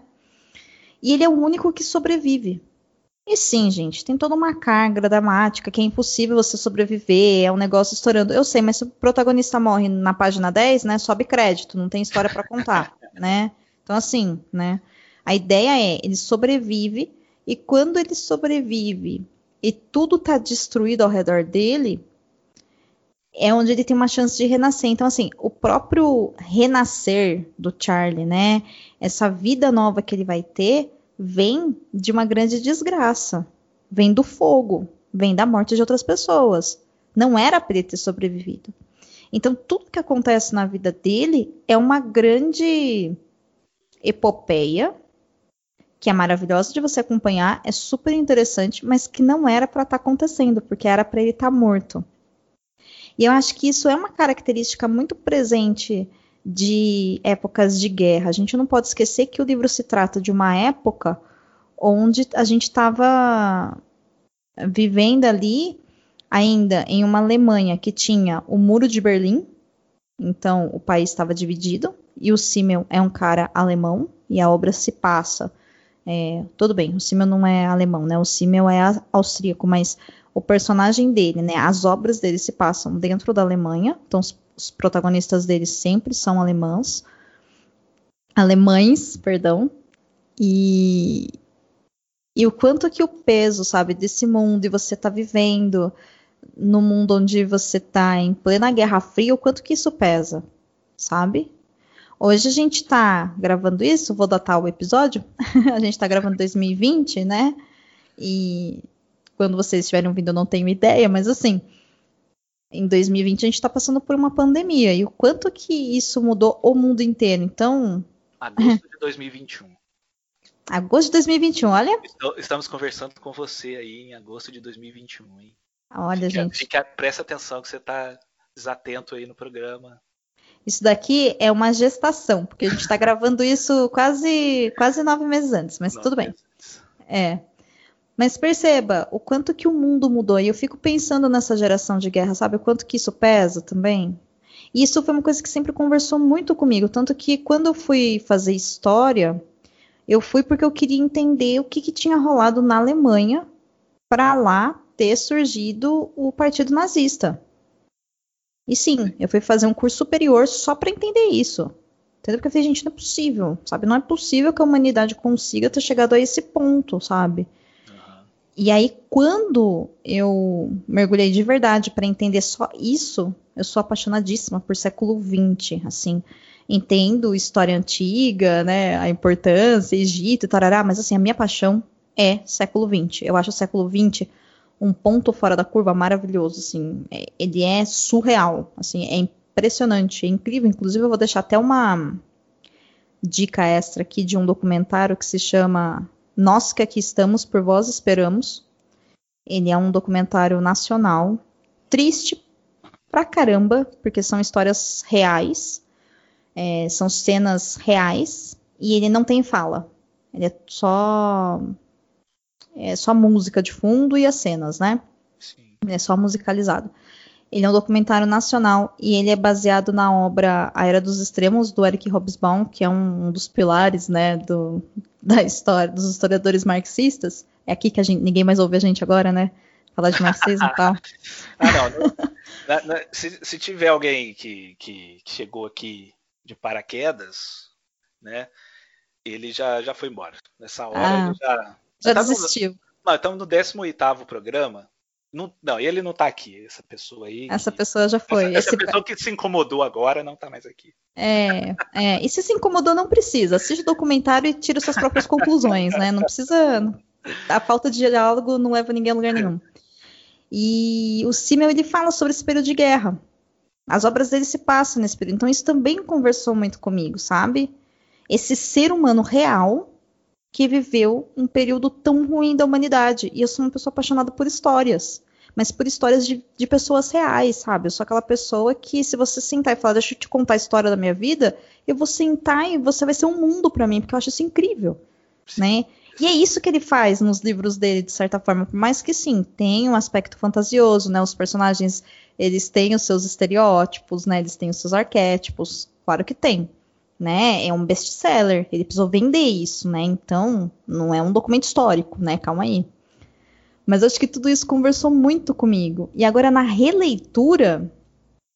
E ele é o único que sobrevive. E sim, gente, tem toda uma carga dramática que é impossível você sobreviver, é um negócio estourando. Eu sei, mas se o protagonista morre na página 10, né, sobe crédito, não tem história para contar, né? Então assim, né? A ideia é, ele sobrevive e quando ele sobrevive e tudo tá destruído ao redor dele, é onde ele tem uma chance de renascer. Então, assim, o próprio renascer do Charlie, né? Essa vida nova que ele vai ter vem de uma grande desgraça. Vem do fogo, vem da morte de outras pessoas. Não era para ele ter sobrevivido. Então, tudo que acontece na vida dele é uma grande epopeia, que é maravilhosa de você acompanhar, é super interessante, mas que não era para estar tá acontecendo, porque era para ele estar tá morto. E eu acho que isso é uma característica muito presente de épocas de guerra. A gente não pode esquecer que o livro se trata de uma época onde a gente estava vivendo ali ainda em uma Alemanha que tinha o Muro de Berlim, então o país estava dividido, e o Simmel é um cara alemão, e a obra se passa. É, tudo bem, o Simmel não é alemão, né? O Simmel é austríaco, mas o personagem dele, né, as obras dele se passam dentro da Alemanha, então os, os protagonistas dele sempre são alemãos, alemães, perdão, e e o quanto que o peso, sabe, desse mundo e você tá vivendo no mundo onde você tá em plena Guerra Fria, o quanto que isso pesa, sabe? Hoje a gente tá gravando isso, vou datar o episódio, a gente tá gravando 2020, né? E quando vocês estiverem ouvindo, eu não tenho ideia, mas assim, em 2020 a gente está passando por uma pandemia. E o quanto que isso mudou o mundo inteiro? Então. Agosto de 2021. Agosto de 2021, olha. Estamos conversando com você aí em agosto de 2021, hein? Olha, fica, gente. Fica, presta atenção que você está desatento aí no programa. Isso daqui é uma gestação, porque a gente está gravando isso quase, quase nove meses antes, mas nove tudo bem. É. Mas perceba o quanto que o mundo mudou. E eu fico pensando nessa geração de guerra, sabe? O quanto que isso pesa também. E isso foi uma coisa que sempre conversou muito comigo. Tanto que quando eu fui fazer história, eu fui porque eu queria entender o que, que tinha rolado na Alemanha para lá ter surgido o Partido Nazista. E sim, eu fui fazer um curso superior só para entender isso. Entendeu? Porque eu falei, gente, não é possível, sabe? Não é possível que a humanidade consiga ter chegado a esse ponto, sabe? Uhum. E aí, quando eu mergulhei de verdade para entender só isso, eu sou apaixonadíssima por século XX, assim. Entendo história antiga, né, a importância, Egito, tarará, mas assim, a minha paixão é século XX. Eu acho o século XX um ponto fora da curva maravilhoso, assim. É, ele é surreal, assim, é impressionante, é incrível. Inclusive, eu vou deixar até uma dica extra aqui de um documentário que se chama Nós que aqui estamos, por vós esperamos. Ele é um documentário nacional, triste pra caramba, porque são histórias reais, é, são cenas reais, e ele não tem fala. Ele é só é só música de fundo e as cenas, né? Sim. É só musicalizado. Ele é um documentário nacional e ele é baseado na obra A Era dos Extremos, do Eric Hobsbawm, que é um, um dos pilares, né, do, da história, dos historiadores marxistas. É aqui que a gente, ninguém mais ouve a gente agora, né? Falar de marxismo e tal. ah, não. não na, na, se, se, tiver alguém que, que, que, chegou aqui de paraquedas, né, ele já, já foi embora. Nessa hora ah. ele já, já desistiu. No, estamos no 18 programa. Não, não, ele não está aqui, essa pessoa aí. Essa que, pessoa já foi. Essa, essa pessoa que se incomodou agora não está mais aqui. É, é, e se se incomodou, não precisa. Assiste o documentário e tira suas próprias conclusões, né? Não precisa. A falta de diálogo não leva ninguém a lugar nenhum. E o Simmel, ele fala sobre esse período de guerra. As obras dele se passam nesse período. Então, isso também conversou muito comigo, sabe? Esse ser humano real que viveu um período tão ruim da humanidade. E eu sou uma pessoa apaixonada por histórias. Mas por histórias de, de pessoas reais, sabe? Eu sou aquela pessoa que, se você sentar e falar, deixa eu te contar a história da minha vida, eu vou sentar e você vai ser um mundo para mim, porque eu acho isso incrível, né? E é isso que ele faz nos livros dele, de certa forma, por mais que sim, tem um aspecto fantasioso, né? Os personagens, eles têm os seus estereótipos, né? Eles têm os seus arquétipos, claro que tem né? É um best-seller, ele precisou vender isso, né? Então, não é um documento histórico, né? Calma aí. Mas acho que tudo isso conversou muito comigo. E agora, na releitura,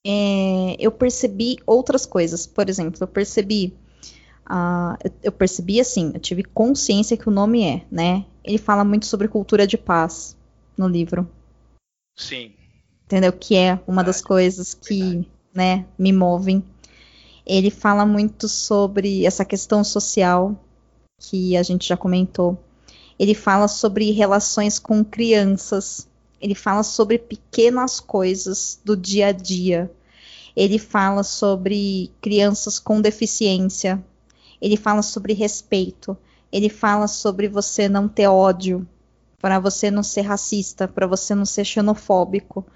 é, eu percebi outras coisas. Por exemplo, eu percebi. Uh, eu, eu, percebi assim, eu tive consciência que o nome é, né? Ele fala muito sobre cultura de paz no livro. Sim. Entendeu? Que é uma verdade, das coisas que, verdade. né, me movem ele fala muito sobre essa questão social que a gente já comentou. Ele fala sobre relações com crianças. Ele fala sobre pequenas coisas do dia a dia. Ele fala sobre crianças com deficiência. Ele fala sobre respeito. Ele fala sobre você não ter ódio, para você não ser racista, para você não ser xenofóbico.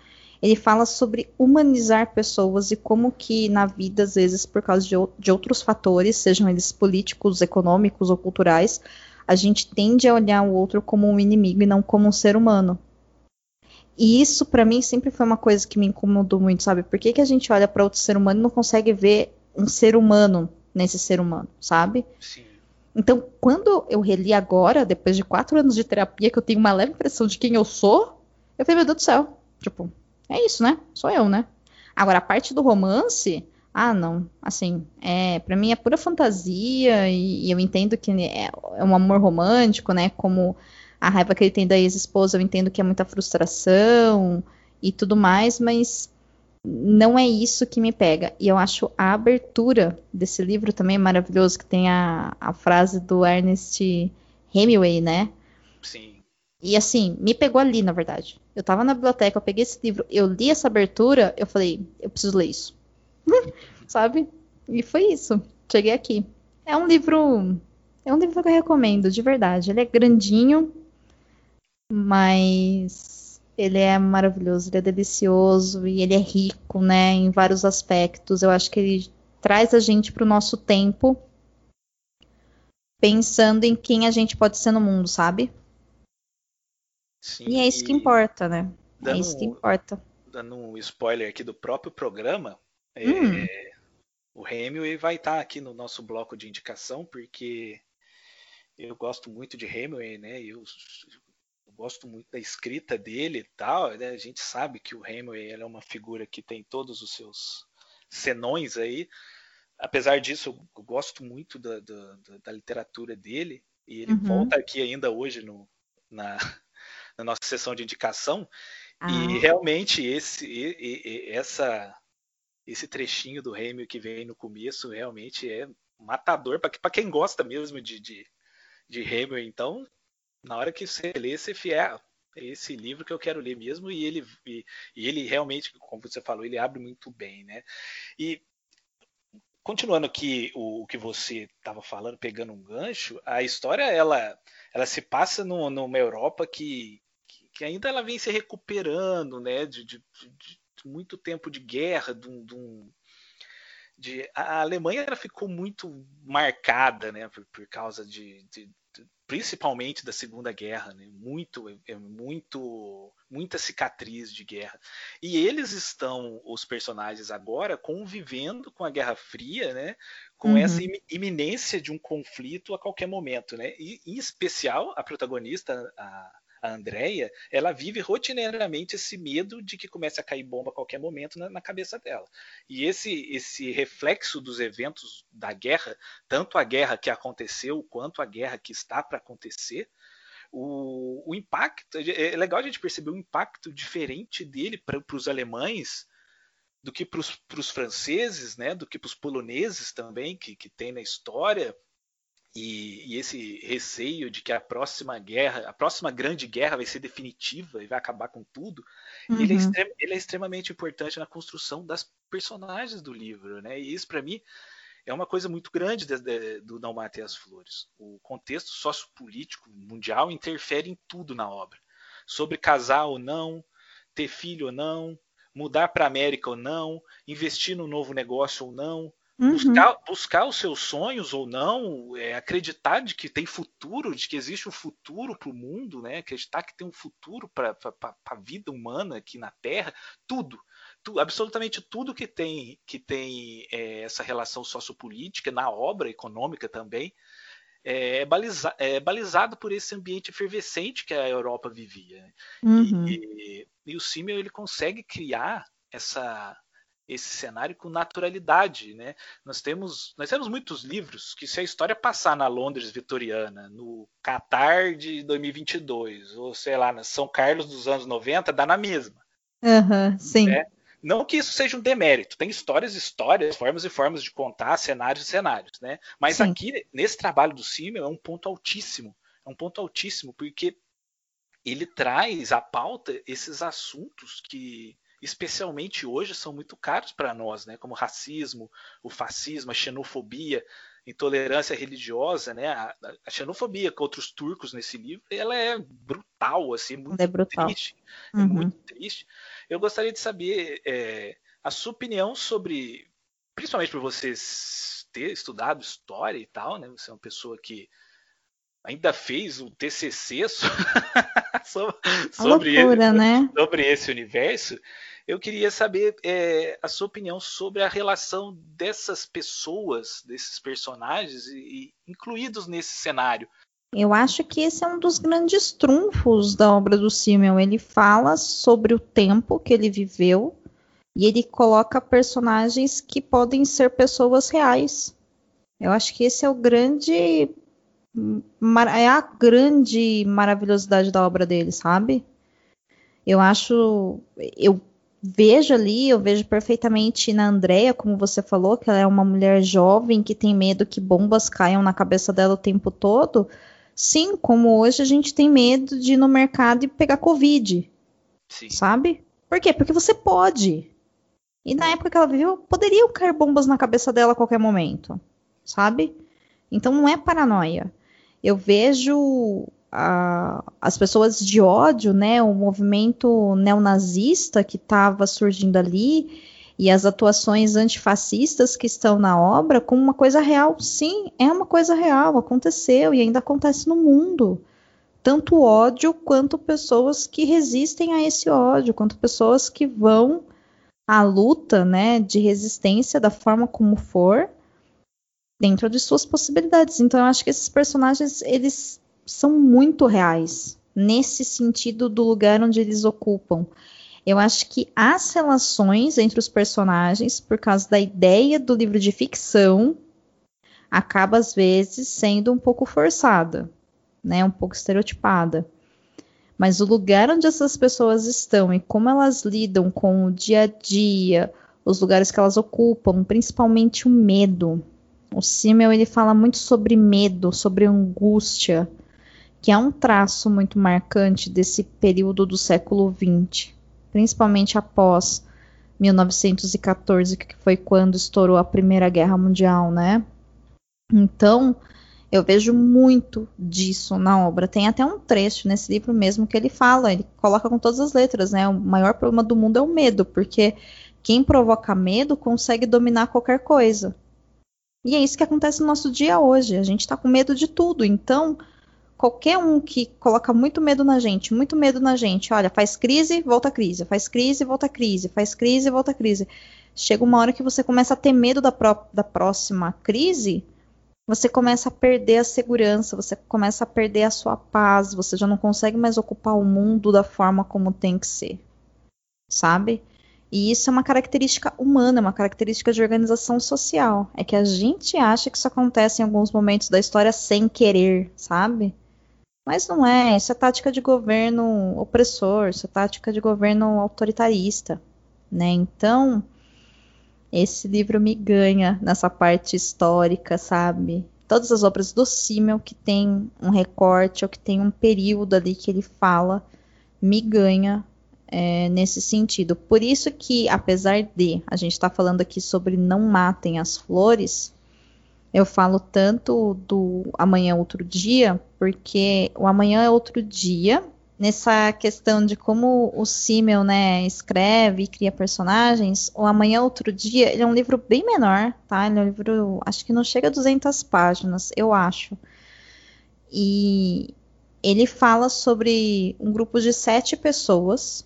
Ele fala sobre humanizar pessoas e como que na vida, às vezes, por causa de, de outros fatores, sejam eles políticos, econômicos ou culturais, a gente tende a olhar o outro como um inimigo e não como um ser humano. E isso, para mim, sempre foi uma coisa que me incomodou muito, sabe? Por que, que a gente olha para outro ser humano e não consegue ver um ser humano nesse ser humano, sabe? Sim. Então, quando eu reli agora, depois de quatro anos de terapia, que eu tenho uma leve impressão de quem eu sou, eu falei, meu Deus do céu. Tipo, é isso, né? Sou eu, né? Agora, a parte do romance, ah, não. Assim, é, para mim é pura fantasia e, e eu entendo que é, é, um amor romântico, né? Como a raiva que ele tem da ex-esposa, eu entendo que é muita frustração e tudo mais, mas não é isso que me pega. E eu acho a abertura desse livro também maravilhoso, que tem a, a frase do Ernest Hemingway, né? Sim. E assim, me pegou ali, na verdade. Eu tava na biblioteca, eu peguei esse livro, eu li essa abertura, eu falei, eu preciso ler isso. Sabe? E foi isso. Cheguei aqui. É um livro. É um livro que eu recomendo, de verdade. Ele é grandinho, mas ele é maravilhoso, ele é delicioso e ele é rico, né, em vários aspectos. Eu acho que ele traz a gente para o nosso tempo, pensando em quem a gente pode ser no mundo, sabe? Sim, e é isso que importa, né? É dando, é isso que importa. Dando um spoiler aqui do próprio programa, é, hum. é, o Hemingway vai estar tá aqui no nosso bloco de indicação, porque eu gosto muito de Hemingway, né? Eu, eu gosto muito da escrita dele e tal. Né? A gente sabe que o Hemingway é uma figura que tem todos os seus senões aí. Apesar disso, eu gosto muito da, da, da literatura dele. E ele uhum. volta aqui ainda hoje no, na, na nossa sessão de indicação. Ah. E realmente esse, e, e, essa, esse trechinho do Hamilton que vem no começo realmente é matador para quem gosta mesmo de, de, de Hamilton. Então, na hora que você lê, você fiel. É esse livro que eu quero ler mesmo e ele e, e ele realmente, como você falou, ele abre muito bem, né? E continuando aqui o, o que você estava falando, pegando um gancho, a história ela ela se passa no, numa Europa que, que ainda ela vem se recuperando, né, de, de, de muito tempo de guerra, de, de, de a Alemanha ela ficou muito marcada, né, por, por causa de, de, principalmente da Segunda Guerra, né, muito, é, muito, muita cicatriz de guerra. E eles estão, os personagens agora, convivendo com a Guerra Fria, né, com uhum. essa iminência de um conflito a qualquer momento, né, e em especial a protagonista, a a Andrea, ela vive rotineiramente esse medo de que comece a cair bomba a qualquer momento na, na, cabeça dela. E esse, esse reflexo dos eventos da guerra, tanto a guerra que aconteceu quanto a guerra que está para acontecer, o, o, impacto é, é legal a gente perceber o impacto diferente dele para os alemães do que para os franceses, né, do que para os poloneses também que, que tem na história e, e, esse receio de que a próxima guerra, a próxima grande guerra vai ser definitiva e vai acabar com tudo, uhum. ele, é extrem, ele, é extremamente importante na construção das personagens do livro, né? E isso para mim é uma coisa muito grande de, de, do Não Mate as Flores. O contexto sociopolítico mundial interfere em tudo na obra, sobre casar ou não, ter filho ou não, mudar para a América ou não, investir no novo negócio ou não, Uhum. Buscar, buscar os seus sonhos ou não, é, acreditar de que tem futuro, de que existe um futuro para o mundo, né? acreditar que tem um futuro para a vida humana aqui na Terra, tudo. Tu, absolutamente tudo que tem, que tem é, essa relação sociopolítica, na obra econômica também, é, é, baliza, é, balizado por esse ambiente efervescente que a Europa vivia. Né? Uhum. E, e, e, o Simmel ele consegue criar essa esse cenário com naturalidade, né? Nós temos, nós temos muitos livros que se a história passar na Londres vitoriana, no Catar de 2022, ou sei lá, na São Carlos dos anos 90, dá na mesma. Uhum, sim. Né? Não que isso seja um demérito, tem histórias, histórias, formas e formas de contar, cenários e cenários, né? Mas sim. aqui, nesse trabalho do Simmel, é um ponto altíssimo. É um ponto altíssimo, porque ele traz à pauta esses assuntos que especialmente hoje, são muito caros para nós, né? como o racismo, o fascismo, a xenofobia, intolerância religiosa, né? A, a, xenofobia contra os turcos nesse livro, ela é brutal, assim, muito é brutal. triste, é uhum. é muito triste. Eu gostaria de saber é, a sua opinião sobre, principalmente por você ter estudado história e tal, né? Você é uma pessoa que ainda fez o TCC sobre, sobre, loucura, esse, né? sobre esse universo. Eu queria saber é, a sua opinião sobre a relação dessas pessoas, desses personagens, e, e, incluídos nesse cenário. Eu acho que esse é um dos grandes trunfos da obra do Simmel. Ele fala sobre o tempo que ele viveu e ele coloca personagens que podem ser pessoas reais. Eu acho que esse é o grande é a grande maravilhosidade da obra dele, sabe? Eu acho, eu vejo ali, eu vejo perfeitamente na Andrea, como você falou, que ela é uma mulher jovem que tem medo que bombas caiam na cabeça dela o tempo todo. Sim, como hoje a gente tem medo de ir no mercado e pegar Covid. Sim. Sabe? Por quê? Porque você pode. E na época que ela viveu, poderiam cair bombas na cabeça dela a qualquer momento. Sabe? Então não é paranoia. Eu vejo a, as pessoas de ódio, né? O movimento neonazista que estava surgindo ali e as atuações antifascistas que estão na obra como uma coisa real. Sim, é uma coisa real, aconteceu e ainda acontece no mundo. Tanto ódio quanto pessoas que resistem a esse ódio, quanto pessoas que vão à luta, né, de resistência da forma como for, dentro de suas possibilidades. Então eu acho que esses personagens eles são muito reais nesse sentido do lugar onde eles ocupam. Eu acho que as relações entre os personagens, por causa da ideia do livro de ficção, acaba às vezes sendo um pouco forçada, né, um pouco estereotipada. Mas o lugar onde essas pessoas estão e como elas lidam com o dia a dia, os lugares que elas ocupam, principalmente o medo. O Simmel ele fala muito sobre medo, sobre angústia, que é um traço muito marcante desse período do século XX principalmente após 1914, que foi quando estourou a Primeira Guerra Mundial, né? Então, eu vejo muito disso na obra. Tem até um trecho nesse livro mesmo que ele fala, ele coloca com todas as letras, né? O maior problema do mundo é o medo, porque quem provoca medo consegue dominar qualquer coisa. E é isso que acontece no nosso dia hoje. A gente tá com medo de tudo. Então, qualquer um que coloca muito medo na gente, muito medo na gente, olha, faz crise, volta crise, faz crise, volta crise, faz crise, volta crise. Chega uma hora que você começa a ter medo da, pró da próxima crise, você começa a perder a segurança, você começa a perder a sua paz, você já não consegue mais ocupar o mundo da forma como tem que ser. Sabe? E isso é uma característica humana, é uma característica de organização social. É que a gente acha que isso acontece em alguns momentos da história sem querer, sabe? Mas não é, isso é tática de governo opressor, isso é tática de governo autoritarista, né? Então, esse livro me ganha nessa parte histórica, sabe? Todas as obras do Simmel que tem um recorte ou que tem um período ali que ele fala, me ganha é, nesse sentido. Por isso que, apesar de a gente estar tá falando aqui sobre não matem as flores, eu falo tanto do amanhã é outro dia, porque o amanhã é outro dia, nessa questão de como o Simmel, né, escreve e cria personagens, o Amanhã é Outro Dia, ele é um livro bem menor, tá? Ele é um livro, acho que não chega a 200 páginas, eu acho. E ele fala sobre um grupo de sete pessoas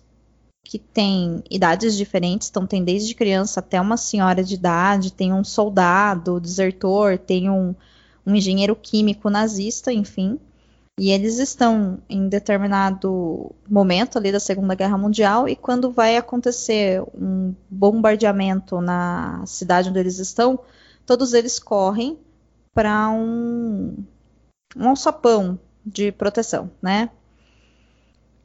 que tem idades diferentes, então tem desde criança até uma senhora de idade, tem um soldado, desertor, tem um, um engenheiro químico nazista, enfim. E eles estão em determinado momento ali da Segunda Guerra Mundial, e quando vai acontecer um bombardeamento na cidade onde eles estão, todos eles correm para um, um alçapão de proteção, né?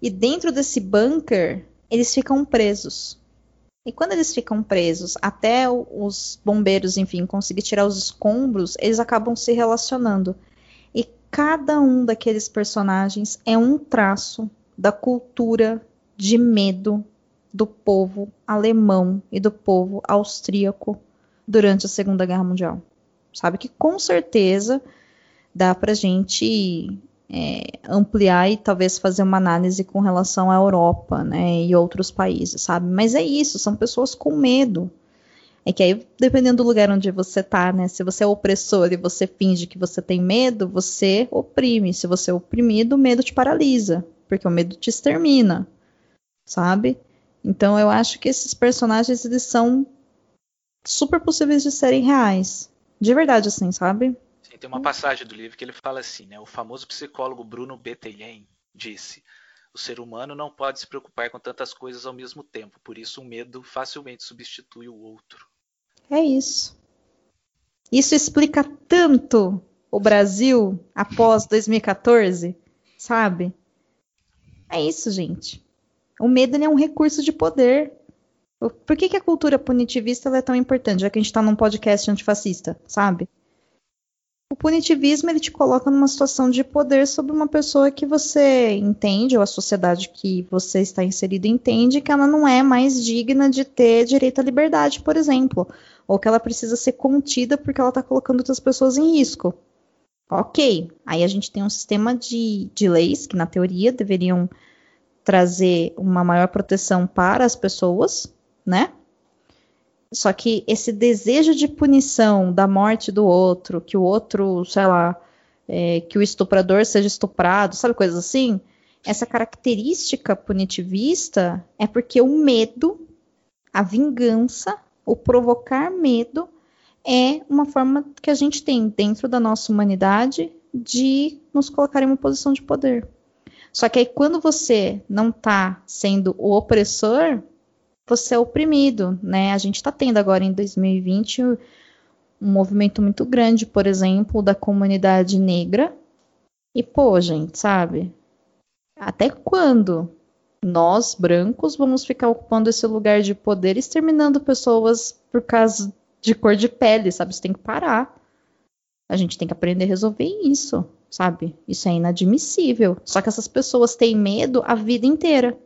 E dentro desse bunker eles ficam presos. E quando eles ficam presos, até os bombeiros, enfim, conseguir tirar os escombros, eles acabam se relacionando. E cada um daqueles personagens é um traço da cultura de medo do povo alemão e do povo austríaco durante a Segunda Guerra Mundial. Sabe que com certeza dá pra gente é, ampliar e talvez fazer uma análise com relação à Europa, né, e outros países, sabe? Mas é isso, são pessoas com medo. É que aí, dependendo do lugar onde você tá, né, se você é opressor e você finge que você tem medo, você oprime. Se você é oprimido, o medo te paralisa, porque o medo te extermina, sabe? Então eu acho que esses personagens, eles são super possíveis de serem reais. De verdade, assim, sabe? Tem uma passagem do livro que ele fala assim, né? O famoso psicólogo Bruno Bettelheim disse: o ser humano não pode se preocupar com tantas coisas ao mesmo tempo, por isso o medo facilmente substitui o outro. É isso. Isso explica tanto o Brasil após 2014, sabe? É isso, gente. O medo é um recurso de poder. Por que, que a cultura punitivista é tão importante, já que a gente está num podcast antifascista, sabe? O punitivismo ele te coloca numa situação de poder sobre uma pessoa que você entende, ou a sociedade que você está inserido entende que ela não é mais digna de ter direito à liberdade, por exemplo, ou que ela precisa ser contida porque ela está colocando outras pessoas em risco. Ok, aí a gente tem um sistema de, de leis que, na teoria, deveriam trazer uma maior proteção para as pessoas, né? Só que esse desejo de punição da morte do outro, que o outro, sei lá, é, que o estuprador seja estuprado, sabe, coisas assim? Essa característica punitivista é porque o medo, a vingança, o provocar medo é uma forma que a gente tem dentro da nossa humanidade de nos colocar em uma posição de poder. Só que aí quando você não está sendo o opressor, você é oprimido, né? A gente está tendo agora em 2020 um movimento muito grande, por exemplo, da comunidade negra. E pô, gente, sabe? Até quando nós, brancos, vamos ficar ocupando esse lugar de poder, exterminando pessoas por causa de cor de pele, sabe? Isso tem que parar. A gente tem que aprender a resolver isso, sabe? Isso é inadmissível. Só que essas pessoas têm medo a vida inteira.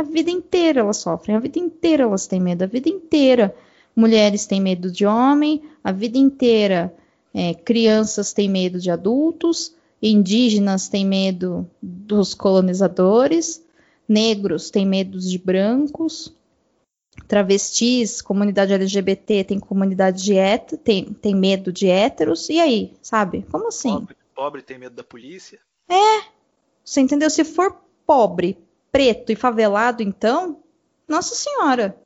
A vida inteira elas sofrem, a vida inteira elas têm medo, a vida inteira mulheres têm medo de homem, a vida inteira é, crianças têm medo de adultos, indígenas têm medo dos colonizadores, negros têm medo de brancos, travestis, comunidade LGBT tem comunidade de hétero, tem, tem medo de héteros, e aí, sabe? Como assim? Pobre, pobre tem medo da polícia? É, você entendeu? Se for pobre, preto e favelado, então, nossa senhora,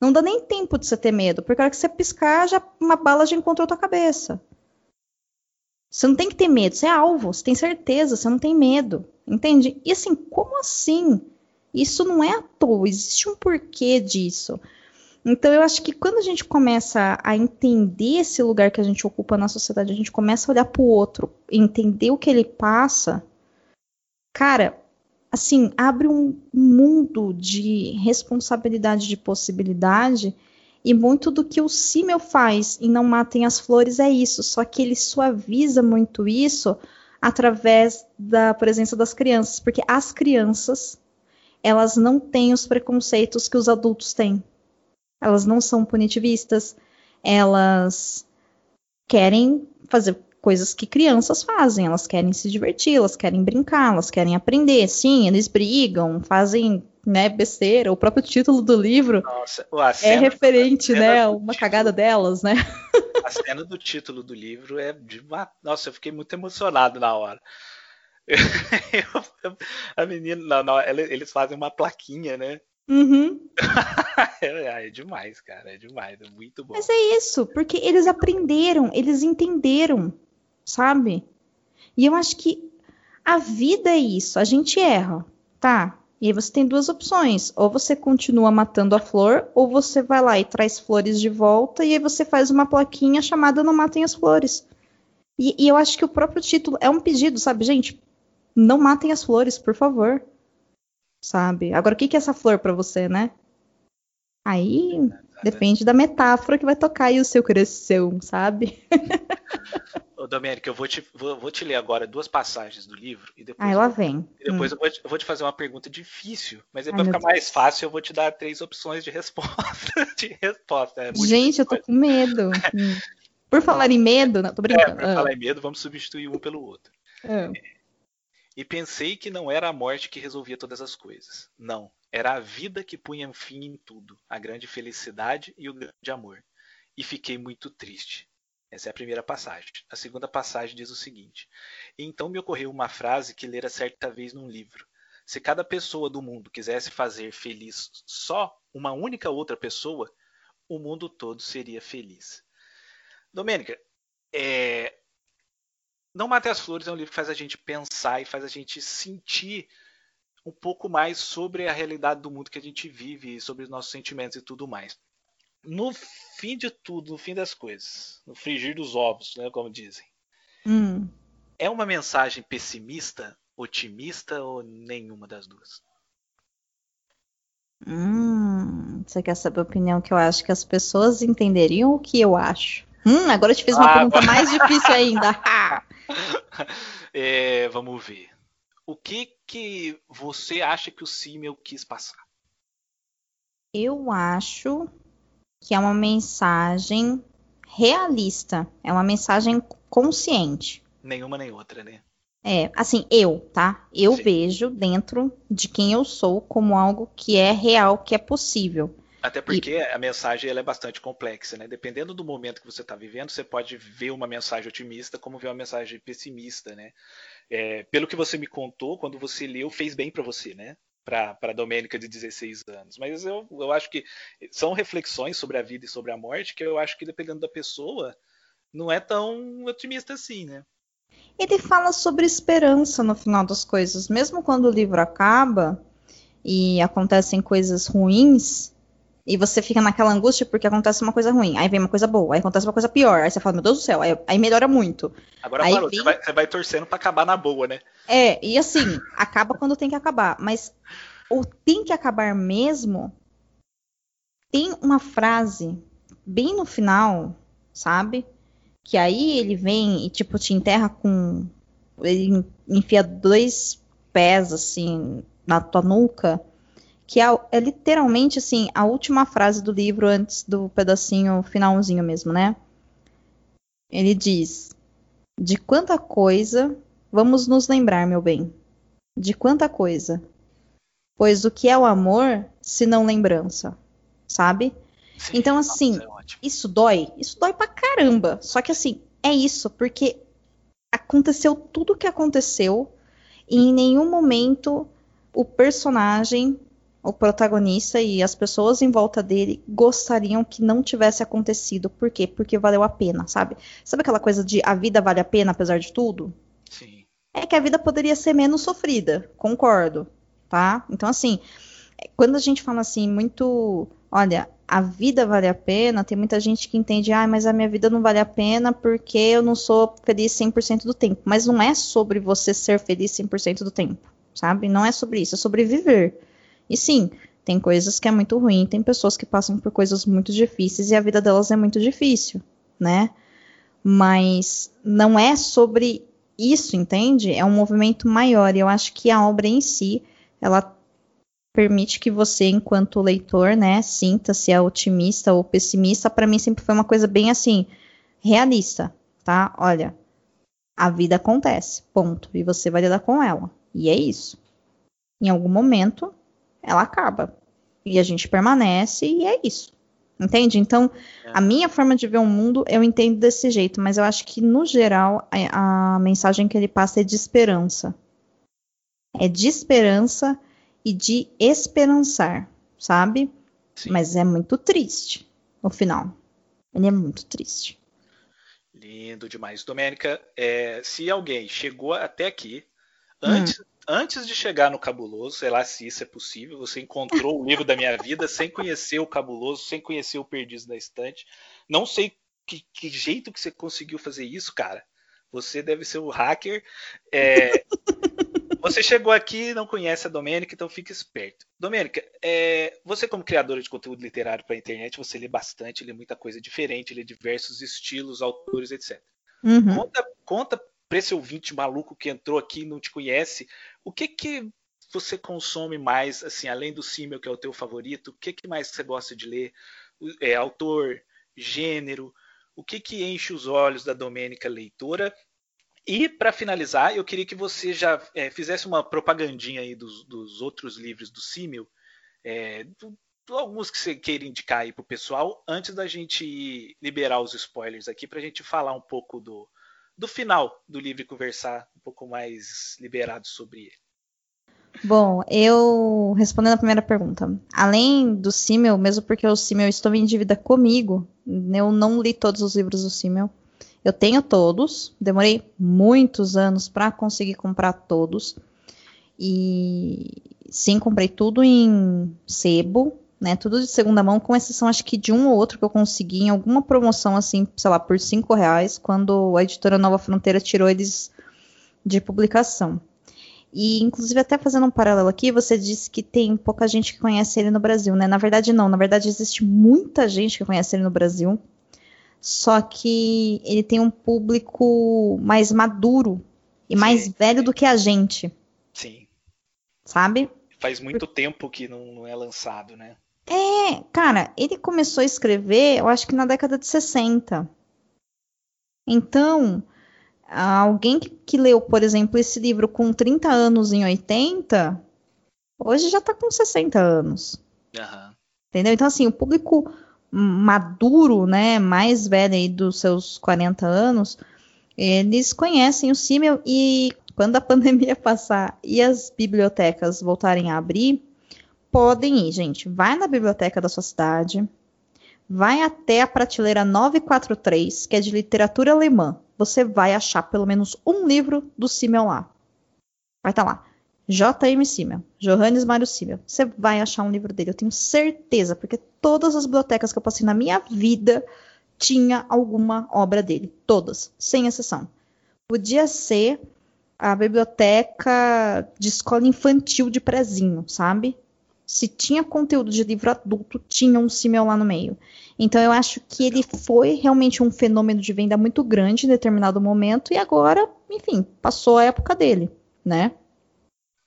não dá nem tempo de você ter medo, porque a hora que você piscar, já uma bala já encontrou tua cabeça. Você não tem que ter medo, você é alvo, você tem certeza, você não tem medo, entende? E assim, como assim? Isso não é à toa, existe um porquê disso. Então eu acho que quando a gente começa a entender esse lugar que a gente ocupa na sociedade, a gente começa a olhar para o outro, entender o que ele passa, cara, assim, abre um mundo de responsabilidade, de possibilidade, e muito do que o Simmel faz em Não Matem as Flores é isso, só que ele suaviza muito isso através da presença das crianças, porque as crianças, elas não têm os preconceitos que os adultos têm. Elas não são punitivistas, elas querem fazer coisas que crianças fazem. Elas querem se divertir, elas querem brincar, elas querem aprender. Sim, eles brigam, fazem né, besteira. O próprio título do livro Nossa, é referente, né, a uma título, cagada delas, né? A cena do título do livro é de uma... Nossa, eu fiquei muito emocionado na hora. a menina, não, não, eles fazem uma plaquinha, né? Uhum. é, é, demais, cara, é demais, é muito bom. Mas é isso, porque eles aprenderam, eles entenderam sabe? E eu acho que a vida é isso, a gente erra, tá? E aí você tem duas opções, ou você continua matando a flor, ou você vai lá e traz flores de volta, e aí você faz uma plaquinha chamada Não Matem as Flores. E, e eu acho que o próprio título é um pedido, sabe, gente? Não matem as flores, por favor. Sabe? Agora, o que, que é essa flor para você, né? Aí depende da metáfora que vai tocar aí o seu coração, sabe? Ô, Domênico, eu vou te, vou, vou, te ler agora duas passagens do livro e depois, ah, ela vem. E depois hum. eu, vou te, eu, vou te, fazer uma pergunta difícil, mas para ficar mais fácil eu vou te dar três opções de resposta. de resposta. É Gente, eu tô com medo. Por falar em medo, não, tô brincando. É, por ah. falar em medo, vamos substituir um pelo outro. Ah. E pensei que não era a morte que resolvia todas as coisas. Não, era a vida que punha fim em tudo, a grande felicidade e o grande amor. E fiquei muito triste. Essa é a primeira passagem. A segunda passagem diz o seguinte: Então me ocorreu uma frase que lera certa vez num livro. Se cada pessoa do mundo quisesse fazer feliz só uma única outra pessoa, o mundo todo seria feliz. Domênica, é... Não Mate as Flores é um livro que faz a gente pensar e faz a gente sentir um pouco mais sobre a realidade do mundo que a gente vive, sobre os nossos sentimentos e tudo mais no fim de tudo, no fim das coisas, no frigir dos ovos, né, como dizem, hum. é uma mensagem pessimista, otimista ou nenhuma das duas? Hum, você quer saber a opinião que eu acho que as pessoas entenderiam o que eu acho? Hum, agora eu te fiz uma ah, pergunta mais difícil ainda. é, vamos ver. O que que você acha que o Simmel quis passar? Eu acho que é uma mensagem realista, é uma mensagem consciente. Nenhuma nem outra, né? É, assim, eu, tá? Eu Sim. vejo dentro de quem eu sou como algo que é real, que é possível. Até porque e... a mensagem ela é bastante complexa, né? Dependendo do momento que você está vivendo, você pode ver uma mensagem otimista como ver uma mensagem pessimista, né? É, pelo que você me contou, quando você leu, fez bem para você, né? Para a Domênica de 16 anos. Mas eu, eu acho que são reflexões sobre a vida e sobre a morte que eu acho que, dependendo da pessoa, não é tão otimista assim, né? ele fala sobre esperança no final das coisas. Mesmo quando o livro acaba e acontecem coisas ruins, e você fica naquela angústia porque acontece uma coisa ruim, aí vem uma coisa boa, aí acontece uma coisa pior, aí você fala, meu Deus do céu, aí, aí melhora muito. Agora aí parou, vem... você, vai, você vai torcendo para acabar na boa, né? É, e assim, acaba quando tem que acabar, mas o tem que acabar mesmo tem uma frase bem no final, sabe? que aí ele vem e, tipo, te enterra com. Ele enfia dois pés, assim, na tua nuca, que é, é, literalmente, assim, a última frase do livro antes do pedacinho finalzinho mesmo, né? Ele diz: De quanta coisa vamos nos lembrar, meu bem? De quanta coisa? Pois o que é o amor se não lembrança, sabe? Sim, então, assim, é isso dói? Isso dói pra caramba. Só que, assim, é isso, porque aconteceu tudo o que aconteceu e em nenhum momento o personagem, o protagonista e as pessoas em volta dele gostariam que não tivesse acontecido. Por quê? Porque valeu a pena, sabe? Sabe aquela coisa de a vida vale a pena apesar de tudo? Sim. É que a vida poderia ser menos sofrida, concordo, tá? Então, assim, quando a gente fala assim, muito. Olha, a vida vale a pena, tem muita gente que entende, ah, mas a minha vida não vale a pena porque eu não sou feliz 100% do tempo. Mas não é sobre você ser feliz 100% do tempo, sabe? Não é sobre isso, é sobre viver. E sim, tem coisas que é muito ruim, tem pessoas que passam por coisas muito difíceis e a vida delas é muito difícil, né? Mas não é sobre isso, entende? É um movimento maior e eu acho que a obra em si, ela permite que você, enquanto leitor, né, sinta se é otimista ou pessimista. Para mim sempre foi uma coisa bem assim, realista, tá? Olha, a vida acontece, ponto, e você vai lidar com ela. E é isso. Em algum momento, ela acaba. E a gente permanece e é isso. Entende? Então, é. a minha forma de ver o mundo, eu entendo desse jeito, mas eu acho que, no geral, a, a mensagem que ele passa é de esperança. É de esperança e de esperançar, sabe? Sim. Mas é muito triste no final. Ele é muito triste. Lindo demais. Domênica, é, se alguém chegou até aqui, antes, hum. Antes de chegar no Cabuloso, sei lá se isso é possível, você encontrou o livro da minha vida sem conhecer o Cabuloso, sem conhecer o Perdido da Estante. Não sei que, que jeito que você conseguiu fazer isso, cara. Você deve ser o um hacker. É, Você chegou aqui e não conhece a Domênica, então fique esperto. Domênica, é, você como criadora de conteúdo literário para a internet, você lê bastante, lê muita coisa diferente, lê diversos estilos, autores, etc. Uhum. Conta, conta para esse ouvinte maluco que entrou aqui e não te conhece, o que que você consome mais, assim, além do Simmel, que é o teu favorito, o que que mais você gosta de ler? É, autor, gênero, o que que enche os olhos da Domênica leitora? E para finalizar, eu queria que você já é, fizesse uma propagandinha aí dos, dos outros livros do Símil, é, do, alguns que você queira indicar aí para o pessoal, antes da gente liberar os spoilers aqui, para a gente falar um pouco do, do final do livro e conversar um pouco mais liberado sobre ele. Bom, eu respondendo a primeira pergunta, além do Simmel, mesmo porque o Simmel estou em dívida comigo, eu não li todos os livros do Simmel. Eu tenho todos, demorei muitos anos para conseguir comprar todos. E sim, comprei tudo em sebo, né? Tudo de segunda mão, com exceção acho que de um ou outro que eu consegui em alguma promoção, assim, sei lá, por cinco reais, quando a editora Nova Fronteira tirou eles de publicação. E, inclusive, até fazendo um paralelo aqui, você disse que tem pouca gente que conhece ele no Brasil, né? Na verdade, não. Na verdade, existe muita gente que conhece ele no Brasil. só que ele tem um público mais maduro e Sim. mais velho do que a gente, Sim. sabe? Faz muito tempo que não, não é lançado, né? É, cara, ele começou a escrever, eu acho que na década de 60. Então, alguém que, que leu, por exemplo, esse livro com 30 anos em 80, hoje já tá com 60 anos. Aham. Entendeu? Então, assim, o público maduro, né, mais velho aí dos seus 40 anos, eles conhecem o Simmel e quando a pandemia passar e as bibliotecas voltarem a abrir, podem ir, gente. Vai na biblioteca da sua cidade, vai até a prateleira 943, que é de literatura alemã. Você vai achar pelo menos um livro do Simmel lá. Vai estar lá. J.M. Simmel, Johannes Mário Simmel. Você vai achar um livro dele, eu tenho certeza, porque todas as bibliotecas que eu passei na minha vida tinha alguma obra dele, todas, sem exceção. Podia ser a biblioteca de escola infantil de prezinho, sabe? Se tinha conteúdo de livro adulto, tinha um Simmel lá no meio. Então eu acho que ele foi realmente um fenômeno de venda muito grande em determinado momento e agora, enfim, passou a época dele, né?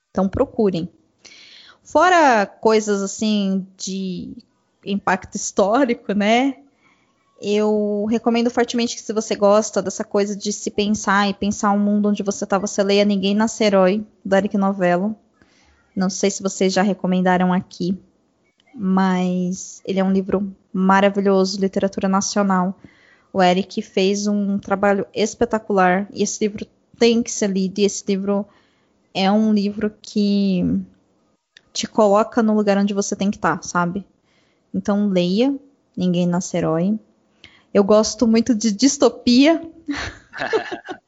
Então procurem. Fora coisas assim de impacto histórico, né? Eu recomendo fortemente que se você gosta dessa coisa de se pensar e pensar um mundo onde você tá, você leia Ninguém Nasce Herói, do Eric Novello. Não sei se vocês já recomendaram aqui, mas ele é um livro maravilhoso, literatura nacional. O Eric fez um trabalho espetacular e esse livro tem que ser lido. E esse livro é um livro que te coloca no lugar onde você tem que estar, sabe? Então leia Ninguém Nasce Herói. Eu gosto muito de distopia.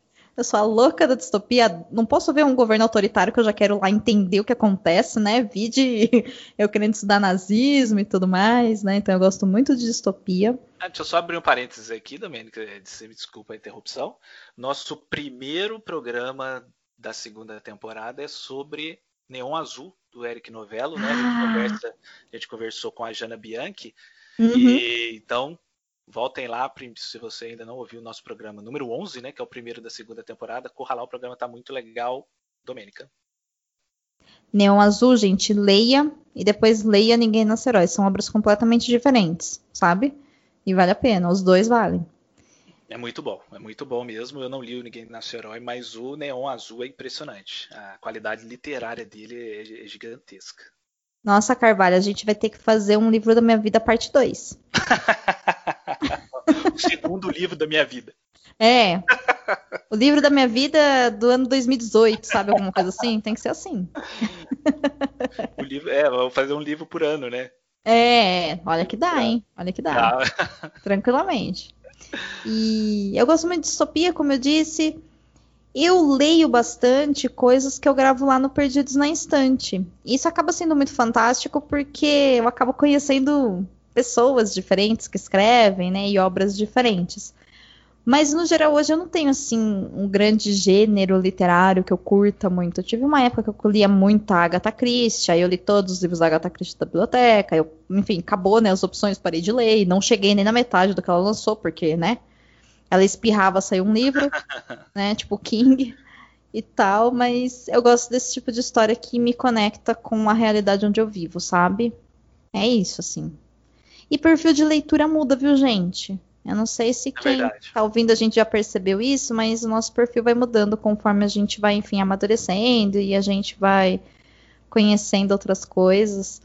eu sou a louca da distopia. Não posso ver um governo autoritário que eu já quero lá entender o que acontece, né? Vi de eu querendo estudar nazismo e tudo mais, né? Então eu gosto muito de distopia. Ah, deixa eu só abrir um parênteses aqui, Domênica. Você me desculpa a interrupção. Nosso primeiro programa da segunda temporada é sobre Neon Azul, do Eric Novello, né? A gente, Ah. conversa- a gente conversou com a Jana Bianchi. Uhum. E, então, voltem lá, se você ainda não ouviu o nosso programa número 11, né? Que é o primeiro da segunda temporada. Corra lá, o programa tá muito legal. Domênica. Neon Azul, gente, leia e depois leia Ninguém Nasce Herói. São obras completamente diferentes, sabe? E vale a pena, os dois valem. É muito bom, é muito bom mesmo. Eu não li o Ninguém Nasce Herói, mas o Neon Azul é impressionante. A qualidade literária dele é, é gigantesca. Nossa, Carvalho, a gente vai ter que fazer um livro da minha vida parte 2. o segundo livro da minha vida. É. O livro da minha vida do ano 2018, sabe? Alguma coisa assim? Tem que ser assim. O livro, é, vou fazer um livro por ano, né? É, olha que dá, hein? Olha que dá. Ah, Tranquilamente. E eu gosto muito de distopia, como eu disse. Eu leio bastante coisas que eu gravo lá no Perdidos na Instante. Isso acaba sendo muito fantástico porque eu acabo conhecendo pessoas diferentes que escrevem, né, e obras diferentes. Mas no geral hoje eu não tenho assim um grande gênero literário que eu curta muito. Eu tive uma época que eu lia muito a Agatha Christie, aí eu li todos os livros da Agatha Christie da biblioteca, eu, enfim, acabou, né, as opções, parei de ler, e não cheguei nem na metade do que ela lançou, porque, né, ela espirrava, saiu um livro, né, tipo King e tal, mas eu gosto desse tipo de história que me conecta com a realidade onde eu vivo, sabe? É isso, assim. E perfil de leitura muda, viu, gente? Eu não sei se quem verdade. tá ouvindo a gente já percebeu isso, mas o nosso perfil vai mudando conforme a gente vai, enfim, amadurecendo e a gente vai conhecendo outras coisas.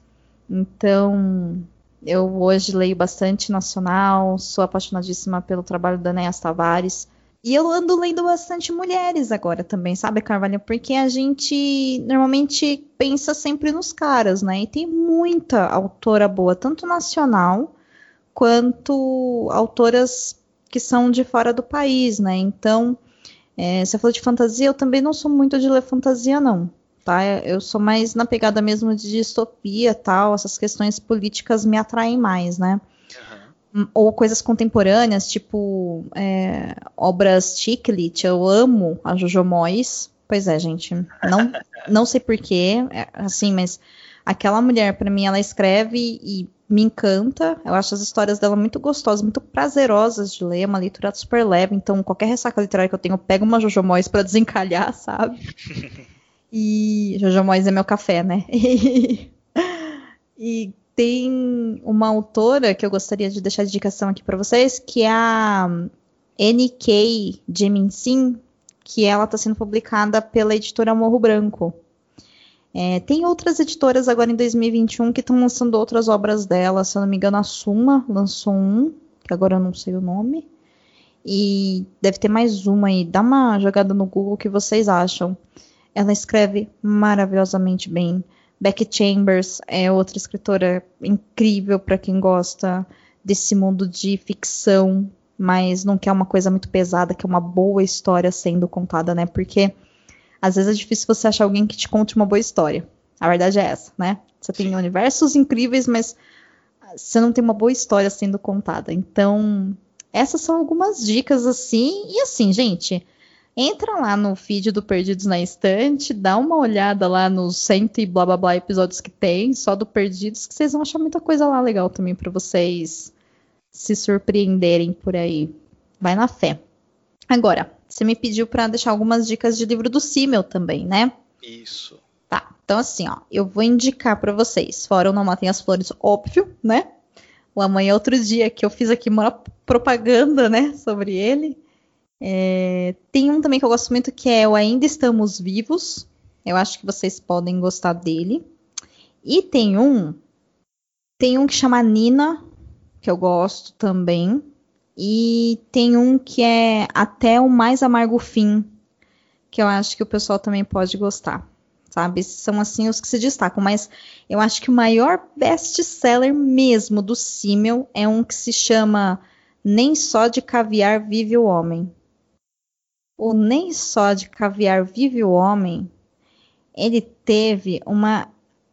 Então, eu hoje leio bastante nacional, sou apaixonadíssima pelo trabalho da Enéas Tavares. E eu ando lendo bastante mulheres agora também, sabe, Carvalho? Porque a gente normalmente pensa sempre nos caras, né? E tem muita autora boa, tanto nacional quanto autoras que são de fora do país, né? Então, é, você falou de fantasia, eu também não sou muito de ler fantasia, não. Tá? Eu sou mais na pegada mesmo de distopia tal, essas questões políticas me atraem mais, né? Ou coisas contemporâneas, tipo é, obras Chiclet, eu amo a Jojo Moyes. Pois é, gente, não, não sei porquê, é, assim, mas aquela mulher, para mim, ela escreve e me encanta. Eu acho as histórias dela muito gostosas, muito prazerosas de ler. É uma leitura super leve. Então, qualquer ressaca literária que eu tenho, eu pego uma Jojo Moyes pra desencalhar, sabe? e Jojo Moyes é meu café, né? e tem uma autora que eu gostaria de deixar de indicação aqui para vocês, que é a N.K. Jeminsin, que ela está sendo publicada pela editora Morro Branco. É, tem outras editoras agora em 2021 que estão lançando outras obras dela. Se eu não me engano, a Suma lançou um, que agora eu não sei o nome. E deve ter mais uma aí. Dá uma jogada no Google o que vocês acham. Ela escreve maravilhosamente bem. Becky Chambers é outra escritora incrível para quem gosta desse mundo de ficção, mas não quer uma coisa muito pesada, que é uma boa história sendo contada, né? Porque às vezes é difícil você achar alguém que te conte uma boa história. A verdade é essa, né? Você tem universos incríveis, mas você não tem uma boa história sendo contada. Então, essas são algumas dicas assim. E assim, gente, entra lá no feed do Perdidos na Estante, dá uma olhada lá nos cento e blá blá blá episódios que tem, só do Perdidos, que vocês vão achar muita coisa lá legal também para vocês se surpreenderem por aí. Vai na fé. Agora, você me pediu para deixar algumas dicas de livro do Simmel também, né? Isso. Tá. Então, assim, ó, eu vou indicar para vocês. Fora o Não Matem as Flores, óbvio, né? O Amanhã é Outro Dia, que eu fiz aqui uma propaganda, né, sobre ele. É, tem um também que eu gosto muito, que é o Ainda Estamos Vivos. Eu acho que vocês podem gostar dele. E tem um, tem um que chama Nina, que eu gosto também. E tem um que é Até o Mais Amargo Fim, que eu acho que o pessoal também pode gostar. Sabe? São assim os que se destacam, mas eu acho que o maior best-seller mesmo do Simmel é um que se chama Nem Só de Caviar Vive o Homem. O Nem Só de Caviar Vive o Homem, ele teve uma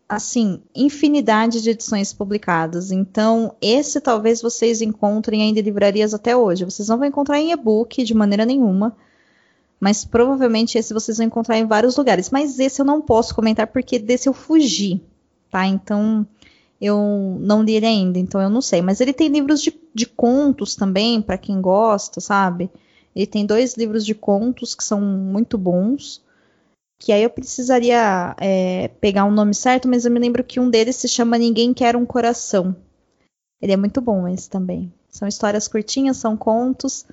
assim, infinidade de edições publicadas. Então, esse talvez vocês encontrem ainda em livrarias até hoje. Vocês não vão encontrar em e-book de maneira nenhuma, mas provavelmente esse vocês vão encontrar em vários lugares. Mas esse eu não posso comentar porque desse eu fugi, tá? Então, eu não li ele ainda, então eu não sei. Mas ele tem livros de, de contos também, para quem gosta, sabe? Ele tem dois livros de contos que são muito bons que aí eu precisaria é, pegar o um nome certo, mas eu me lembro que um deles se chama Ninguém Quer um Coração. Ele é muito bom esse também. São histórias curtinhas, são contos.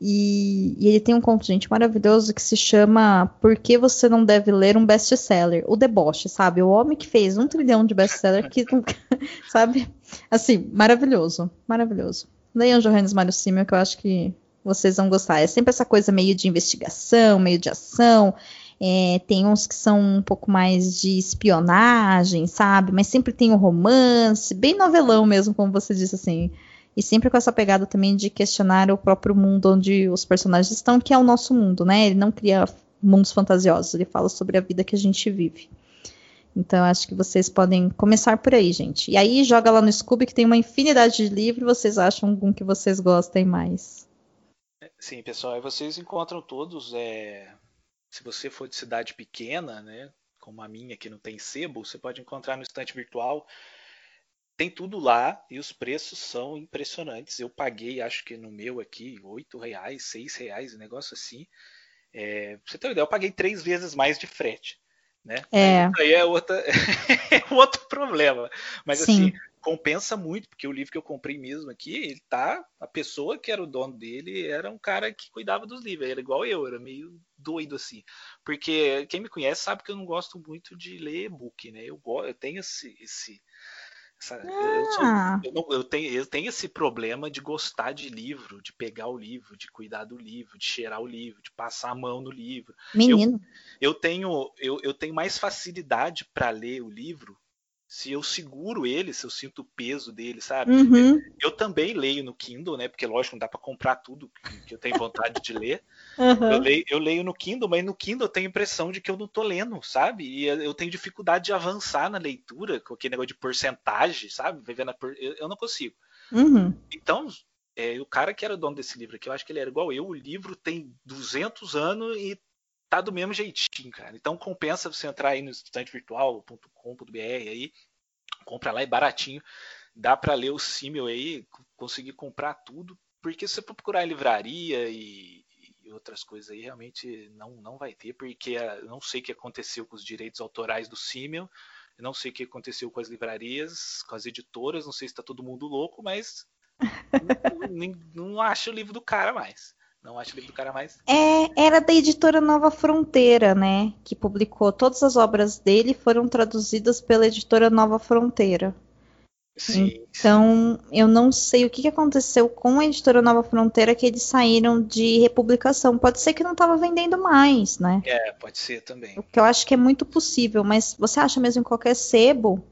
E, e, ele tem um conto, gente, maravilhoso que se chama Por que você não deve ler um best-seller? O deboche, sabe? O homem que fez um trilhão de best-seller que, sabe? Assim, maravilhoso, maravilhoso. Leiam Johannes Mário Simmel, que eu acho que vocês vão gostar. É sempre essa coisa meio de investigação, meio de ação. É, tem uns que são um pouco mais de espionagem, sabe? Mas sempre tem o um romance, bem novelão mesmo, como você disse, assim. E sempre com essa pegada também de questionar o próprio mundo onde os personagens estão, que é o nosso mundo, né? Ele não cria mundos fantasiosos, ele fala sobre a vida que a gente vive. Então, acho que vocês podem começar por aí, gente. E aí, joga lá no Scooby, que tem uma infinidade de livros, vocês acham algum que vocês gostem mais. Sim, pessoal, aí vocês encontram todos é, se você for de cidade pequena, né, como a minha que não tem sebo, você pode encontrar no estante virtual. Tem tudo lá e os preços são impressionantes. Eu paguei, acho que no meu aqui, oito reais, seis reais, um negócio assim. É, você ter uma ideia, eu paguei três vezes mais de frete. Né? É. Aí é outra, é outro problema. Mas Sim. assim, compensa muito, porque o livro que eu comprei mesmo aqui, ele tá. A pessoa que era o dono dele era um cara que cuidava dos livros, era igual eu, era meio doido assim. Porque quem me conhece sabe que eu não gosto muito de ler e-book, né? Eu, eu tenho esse. esse essa, eu, sou, ah. eu, não, eu, tenho, eu tenho esse problema de gostar de livro, de pegar o livro, de cuidar do livro, de cheirar o livro, de passar a mão no livro. Menino. Eu, eu tenho, eu, eu tenho mais facilidade para ler o livro se eu seguro ele, se eu sinto o peso dele, sabe? Uhum. Eu também leio no Kindle, né? Porque lógico, não dá para comprar tudo que eu tenho vontade de ler. Uhum. Eu, leio, eu, leio, no Kindle, mas no Kindle eu tenho a impressão de que eu não tô lendo, sabe? E eu tenho dificuldade de avançar na leitura, com aquele negócio de porcentagem, sabe? Por... Eu, não consigo. Uhum. Então, é, o cara que era dono desse livro aqui, eu acho que ele era igual eu. O livro tem 200 anos e tá do mesmo jeitinho, cara. Então compensa você entrar aí no estantevirtual.com.br aí, compra lá é baratinho. dá para ler o Simmel aí, conseguir comprar tudo, porque se você procurar em livraria e, e, outras coisas aí, realmente não, não vai ter, porque eu não sei o que aconteceu com os direitos autorais do Simmel, não sei o que aconteceu com as livrarias, com as editoras, não sei se está todo mundo louco, mas não, não acho o livro do cara mais. Não acho o livro do cara mais. É, era da editora Nova Fronteira, né? Que publicou todas as obras dele foram traduzidas pela editora Nova Fronteira. Sim, então, eu não sei o que aconteceu com a editora Nova Fronteira que eles saíram de republicação. Pode ser que não estava vendendo mais, né? É, pode ser também. O que eu acho que é muito possível, mas você acha mesmo em qualquer sebo.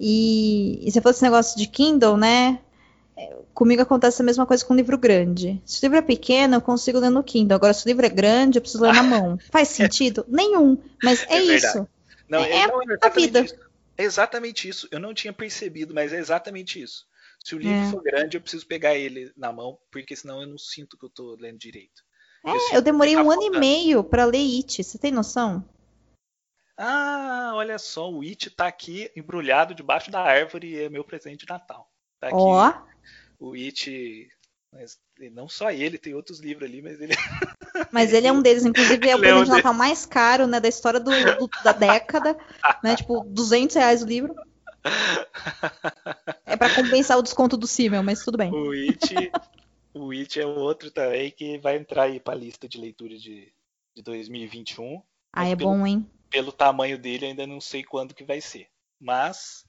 E, e se fosse esse negócio de Kindle, né? Comigo acontece a mesma coisa com livro grande. Se o livro é pequeno, eu consigo ler no Kindle. Agora, se o livro é grande, eu preciso ler na mão. Faz sentido? Nenhum. Mas é, é isso. Não, é, é, não, é a vida. Isso. É exatamente isso. Eu não tinha percebido, mas é exatamente isso. Se o livro é. for grande, eu preciso pegar ele na mão, porque senão eu não sinto que eu estou lendo direito. É, eu, eu demorei um ano e meio para ler It. Você tem noção? Ah, olha só, o It está aqui embrulhado debaixo da árvore e é meu presente de Natal. Tá aqui. Ó. O It mas não só ele, tem outros livros ali, mas ele. Mas ele é um deles, inclusive é o prêmio de Natal mais caro, né, da história do, do, da década, né, tipo, 200 reais o livro. É para compensar o desconto do Simmel, mas tudo bem. O It, o It é outro também que vai entrar aí para a lista de leitura de, de 2021. Ah, é pelo, bom, hein? Pelo tamanho dele, ainda não sei quando que vai ser, mas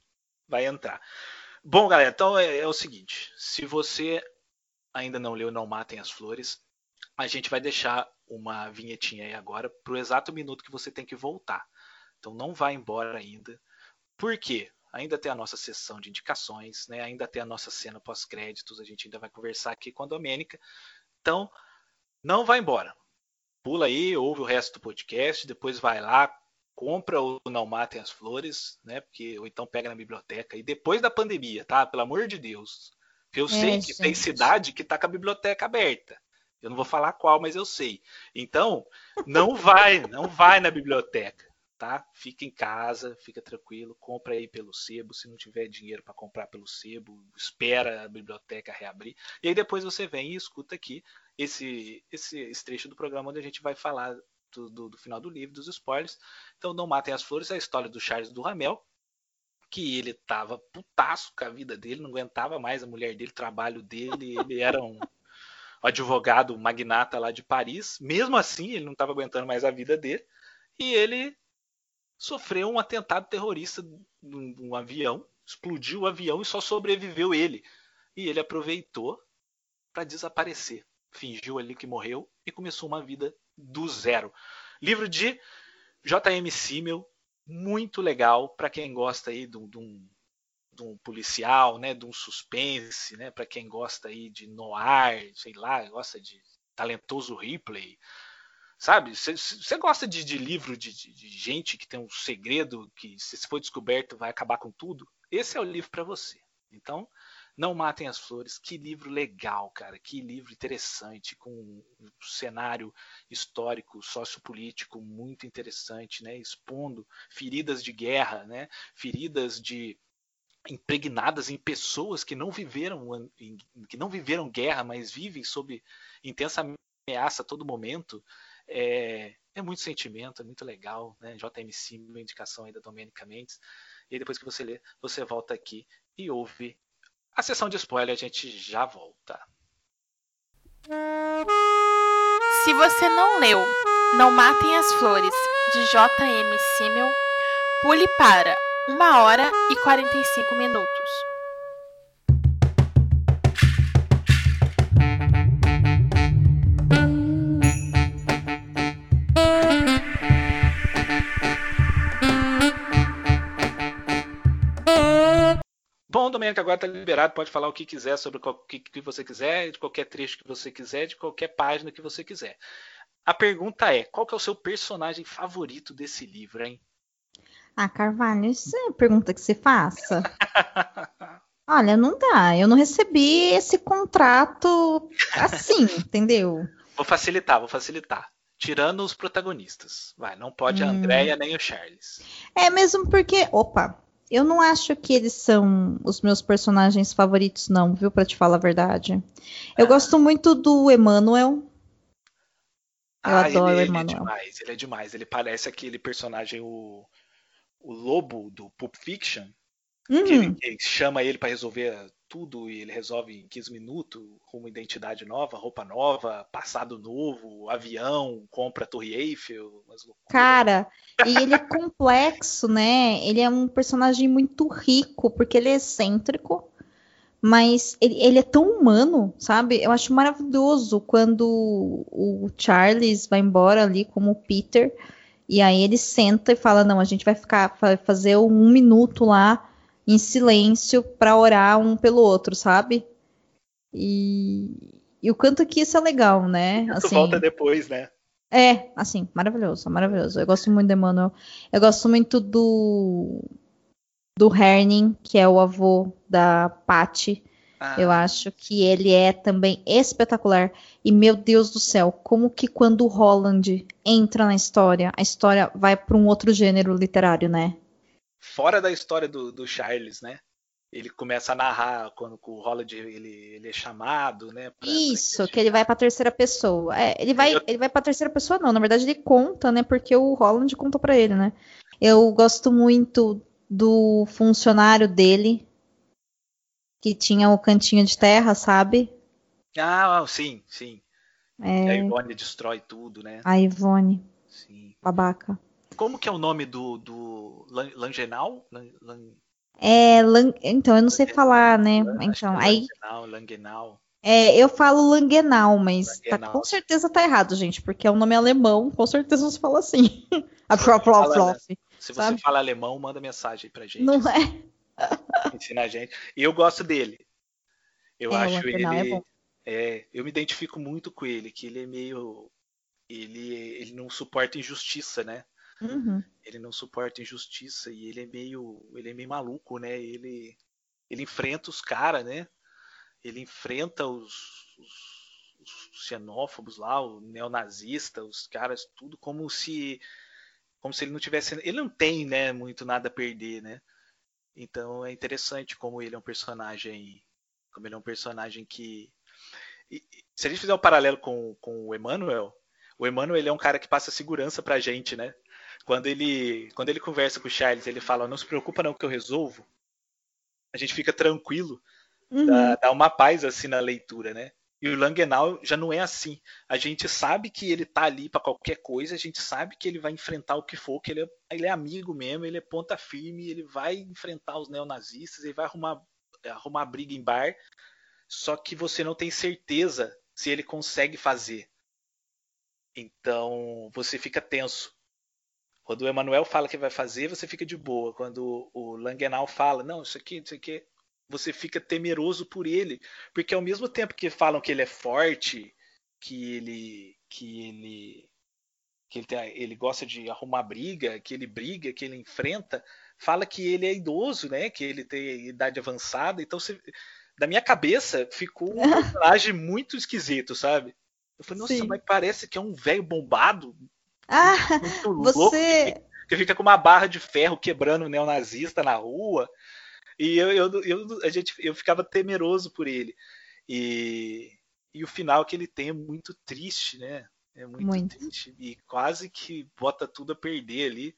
vai entrar. Bom, galera, então é, é o seguinte: se você ainda não leu Não Matem as Flores, a gente vai deixar uma vinhetinha aí agora para o exato minuto que você tem que voltar. Então não vá embora ainda. Por quê? Ainda tem a nossa sessão de indicações, né? ainda tem a nossa cena pós-créditos, a gente ainda vai conversar aqui com a Domênica. Então, não vá embora. Pula aí, ouve o resto do podcast, depois vai lá, compra o Não Matem as Flores, né? Porque, ou então pega na biblioteca. E depois da pandemia, tá? Pelo amor de Deus. Eu é, sei que gente. tem cidade que está com a biblioteca aberta. Eu não vou falar qual, mas eu sei. Então, não vai, não vai na biblioteca, tá? Fica em casa, fica tranquilo, compra aí pelo sebo. Se não tiver dinheiro para comprar pelo sebo, espera a biblioteca reabrir. E aí depois você vem e escuta aqui esse, esse, esse trecho do programa onde a gente vai falar do, do, do, final do livro, dos spoilers. Então, Não Matem as Flores é a história do Charles do que ele tava putaço com a vida dele, não aguentava mais a mulher dele, o trabalho dele, ele era um advogado magnata lá de Paris. Mesmo assim, ele não estava aguentando mais a vida dele e ele sofreu um atentado terrorista num, num avião, explodiu o avião e só sobreviveu ele. E ele aproveitou para desaparecer, fingiu ali que morreu e começou uma vida do zero. Livro de J.M. Simmel, muito legal para quem gosta aí de, de, um, de, um, policial, né, de um suspense, né, para quem gosta aí de noir, sei lá, gosta de talentoso Ripley, sabe? Você gosta de, de livro de, de, gente que tem um segredo que se for descoberto vai acabar com tudo? Esse é o livro para você. Então, não Matem as Flores, que livro legal, cara, que livro interessante, com um cenário histórico, sociopolítico muito interessante, né? Expondo feridas de guerra, né? Feridas de impregnadas em pessoas que não viveram que não viveram guerra, mas vivem sob intensa ameaça a todo momento. É, é muito sentimento, é muito legal, né? JMC, uma indicação aí da Domênica Mendes. E aí, depois que você lê, você volta aqui e ouve a sessão de spoiler a gente já volta. Se você não leu Não Matem as Flores, de J.M. Simmel, pule para 1 hora e 45 minutos. Domênico agora está liberado, pode falar o que quiser sobre o que, que você quiser, de qualquer trecho que você quiser, de qualquer página que você quiser. A pergunta é: qual que é o seu personagem favorito desse livro, hein? Ah, Carvalho, isso é pergunta que você faça. Olha, não dá. Eu não recebi esse contrato assim, entendeu? Vou facilitar, vou facilitar. Tirando os protagonistas. Vai, não pode hum. a Andrea nem o Charles. É mesmo porque. Opa, eu não acho que eles são os meus personagens favoritos, não, viu? Pra te falar a verdade. Eu Ah. gosto muito do Emmanuel. Eu ah, adoro ele, o ele é Emmanuel. demais, ele é demais. Ele parece aquele personagem, o, o lobo do Pulp Fiction, que, ele, Uhum. que chama ele pra resolver tudo e ele resolve em 15 minutos, uma identidade nova, roupa nova, passado novo, avião, compra a Torre Eiffel. Cara, e ele é complexo, né? Ele é um personagem muito rico, porque ele é excêntrico, mas ele, ele é tão humano, sabe? Eu acho maravilhoso quando o Charles vai embora ali como o Peter, e aí ele senta e fala: Não, a gente vai ficar, vai fazer um minuto lá em silêncio para orar um pelo outro, sabe? E, e o quanto que isso é legal, né? Assim, volta depois, né? é, assim, maravilhoso, maravilhoso. Eu gosto muito do Emmanuel. Eu gosto muito do do Herning, que é o avô da Patty. Ah, Eu acho que ele é também espetacular. E meu Deus do céu, como que quando o Holland entra na história, a história vai para um outro gênero literário, né? Fora da história do, do Charles, né? Ele começa a narrar quando o Holland ele, ele é chamado, né? pra- pra Isso, que ele vai para terceira pessoa. É, ele vai, Eu- ele vai para terceira pessoa, não. Na verdade, ele conta, né? Porque o Holland contou para ele, né? Eu gosto muito do funcionário dele, que tinha o cantinho de terra, sabe? Ah, sim, sim. E a É, Ivone destrói tudo, né? a Ivone, Sim. babaca. Como que é o nome do, do Langenau? Lan- Lan- É, Lang- então, eu não sei falar, né? Então, é aí Langenau, Langenau. é, eu falo Langenau, mas tá- Langenau. com certeza tá errado, gente, porque é um nome alemão, com certeza você fala assim. A flop, flop, Fala, flop. Se você Sabe? fala alemão, manda mensagem pra gente. Não é? Ensina a gente. E eu gosto dele. Eu É, acho é ele. bom. é, eu me identifico muito com ele, que ele é meio. Ele, ele não suporta injustiça, né? Uhum. Ele não suporta injustiça e ele é meio. Ele é meio maluco, né? Ele, ele enfrenta os caras, né? Ele enfrenta os, os, os xenófobos lá, o neonazista, os caras, tudo como se. Como se ele não tivesse. Ele não tem, né, muito nada a perder, né? Então é interessante como ele é um personagem. Como ele é um personagem que. se a gente fizer um paralelo com, com o Emmanuel, o Emmanuel ele é um cara que passa segurança pra gente, né? Quando ele, quando ele conversa com o Charles, ele fala: Não se preocupa, não, que eu resolvo. A gente fica tranquilo, Uhum. dá, dá uma paz assim na leitura, né? E o Langenau já não é assim. A gente sabe que ele tá ali pra qualquer coisa, a gente sabe que ele vai enfrentar o que for, que ele é, ele é amigo mesmo, ele é ponta firme, ele vai enfrentar os neonazistas, ele vai arrumar, arrumar briga em bar, só que você não tem certeza se ele consegue fazer. Então você fica tenso. Quando o Emanuel fala que vai fazer, você fica de boa. Quando o Langenau fala, não, isso aqui, isso aqui, você fica temeroso por ele, porque ao mesmo tempo que falam que ele é forte, que ele, que ele, que ele, tem- ele gosta de arrumar briga, que ele briga, que ele enfrenta, fala que ele é idoso, né? Que ele tem idade avançada. Então, você, da minha cabeça, ficou um personagem muito esquisito, sabe? Eu falei, nossa, Sim. mas parece que é um velho bombado, Ah, muito louco, você. que fica com uma barra de ferro quebrando o neonazista na rua. E eu, eu, eu, a gente, eu ficava temeroso por ele. E, e o final que ele tem é muito triste, né? É muito, Muito. triste. E quase que bota tudo a perder ali.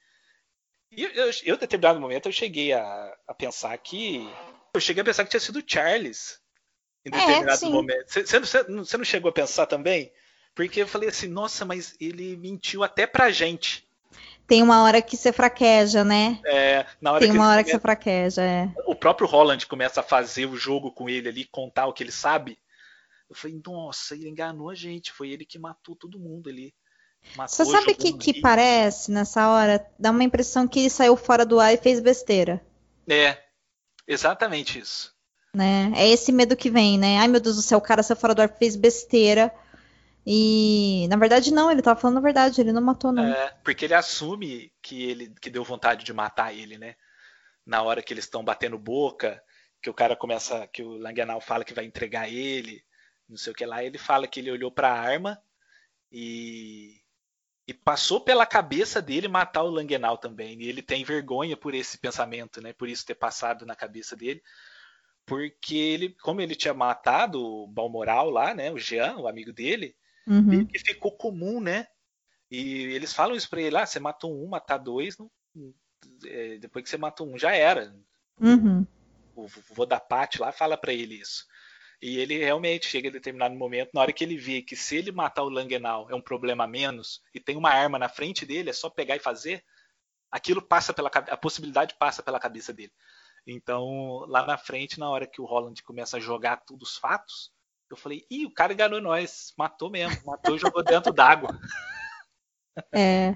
E eu, eu, eu, em determinado momento, eu cheguei a, a pensar que. Eu cheguei a pensar que tinha sido o Charles. Em É, determinado sim. momento. Você não chegou a pensar também? Porque eu falei assim, nossa, mas ele mentiu até pra gente. Tem uma hora que você fraqueja, né? É, na hora Tem que uma hora que você fraqueja, é. o próprio Holland começa a fazer o jogo com ele ali, contar o que ele sabe. Eu falei, nossa, ele enganou a gente. Foi ele que matou todo mundo ali. Matou, Você sabe o que, que parece nessa hora? Dá uma impressão que ele saiu fora do ar e fez besteira, É, exatamente isso. né? É esse medo que vem, né? Ai, meu Deus do céu, o cara saiu fora do ar e fez besteira. E na verdade não, ele tava falando a verdade, ele não matou não. É, porque ele assume que ele que deu vontade de matar ele, né? Na hora que eles estão batendo boca, que o cara começa, que o Langenau fala que vai entregar ele, não sei o que lá, ele fala que ele olhou pra arma e E passou pela cabeça dele matar o Langenau também. E ele tem vergonha por esse pensamento, né? Por isso ter passado na cabeça dele. Porque ele, como ele tinha matado o Balmoral lá, né? O Jean, o amigo dele, Uhum. e ficou comum, né? E eles falam isso pra ele, ah, você matou um, matar dois, não- é, depois que você matou um, já era. Uhum. O Vodapati lá fala pra ele isso. E ele realmente chega a determinado momento, na hora que ele vê que se ele matar o Langenau é um problema a menos, e tem uma arma na frente dele, é só pegar e fazer, aquilo passa pela a possibilidade passa pela cabeça dele. Então, lá na frente, na hora que o Holland começa a jogar tudo os fatos, eu falei, ih, o cara enganou nós, matou mesmo, matou e jogou dentro d'água. É,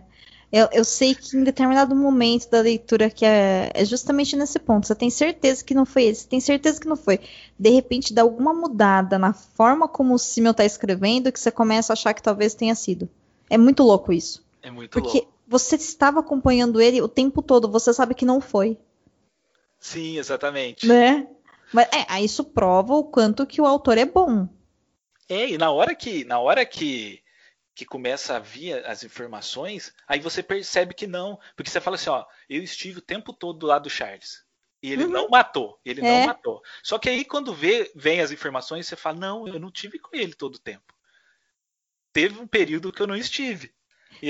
eu, eu sei que em determinado momento da leitura que é, é justamente nesse ponto, você tem certeza que não foi ele, você tem certeza que não foi. De repente dá alguma mudada na forma como o Simmel tá escrevendo que você começa a achar que talvez tenha sido. É muito louco isso. É muito Porque louco. você estava acompanhando ele o tempo todo, você sabe que não foi, Sim, exatamente. né? Mas é, isso prova o quanto que o autor é bom. É, e na hora que, na hora que, que começa a vir as informações, aí você percebe que não. Porque você fala assim, ó, eu estive o tempo todo do lado do Charles. E ele Uhum. não matou. Ele É. não matou. Só que aí quando vê, vem as informações, você fala, não, eu não tive com ele todo o tempo. Teve um período que eu não estive.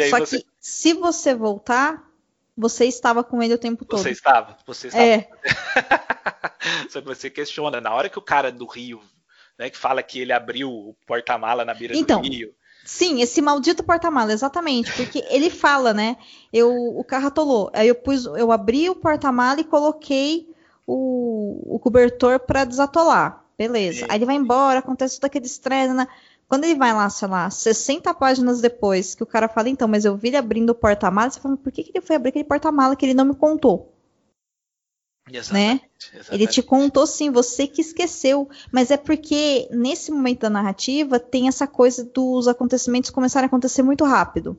Só você, que se você voltar, você estava com ele o tempo todo. você estava. Você estava. É, Só que você questiona, na hora que o cara do Rio, né, que fala que ele abriu o porta-mala na beira Então, do Rio. Sim, esse maldito porta-mala, exatamente, porque ele fala, né? Eu, o carro atolou. Aí eu pus, eu abri o porta-mala e coloquei o, o cobertor para desatolar. Beleza. Sim. Aí ele vai embora, acontece todo aquele estresse, né? Quando ele vai lá, sei lá, 60 páginas depois, que o cara fala, então, mas eu vi ele abrindo o porta-mala, você fala, por que, que ele foi abrir aquele porta-mala que ele não me contou? Exatamente, Ele exatamente. te contou sim, você que esqueceu. Mas é porque nesse momento da narrativa tem essa coisa dos acontecimentos começarem a acontecer muito rápido.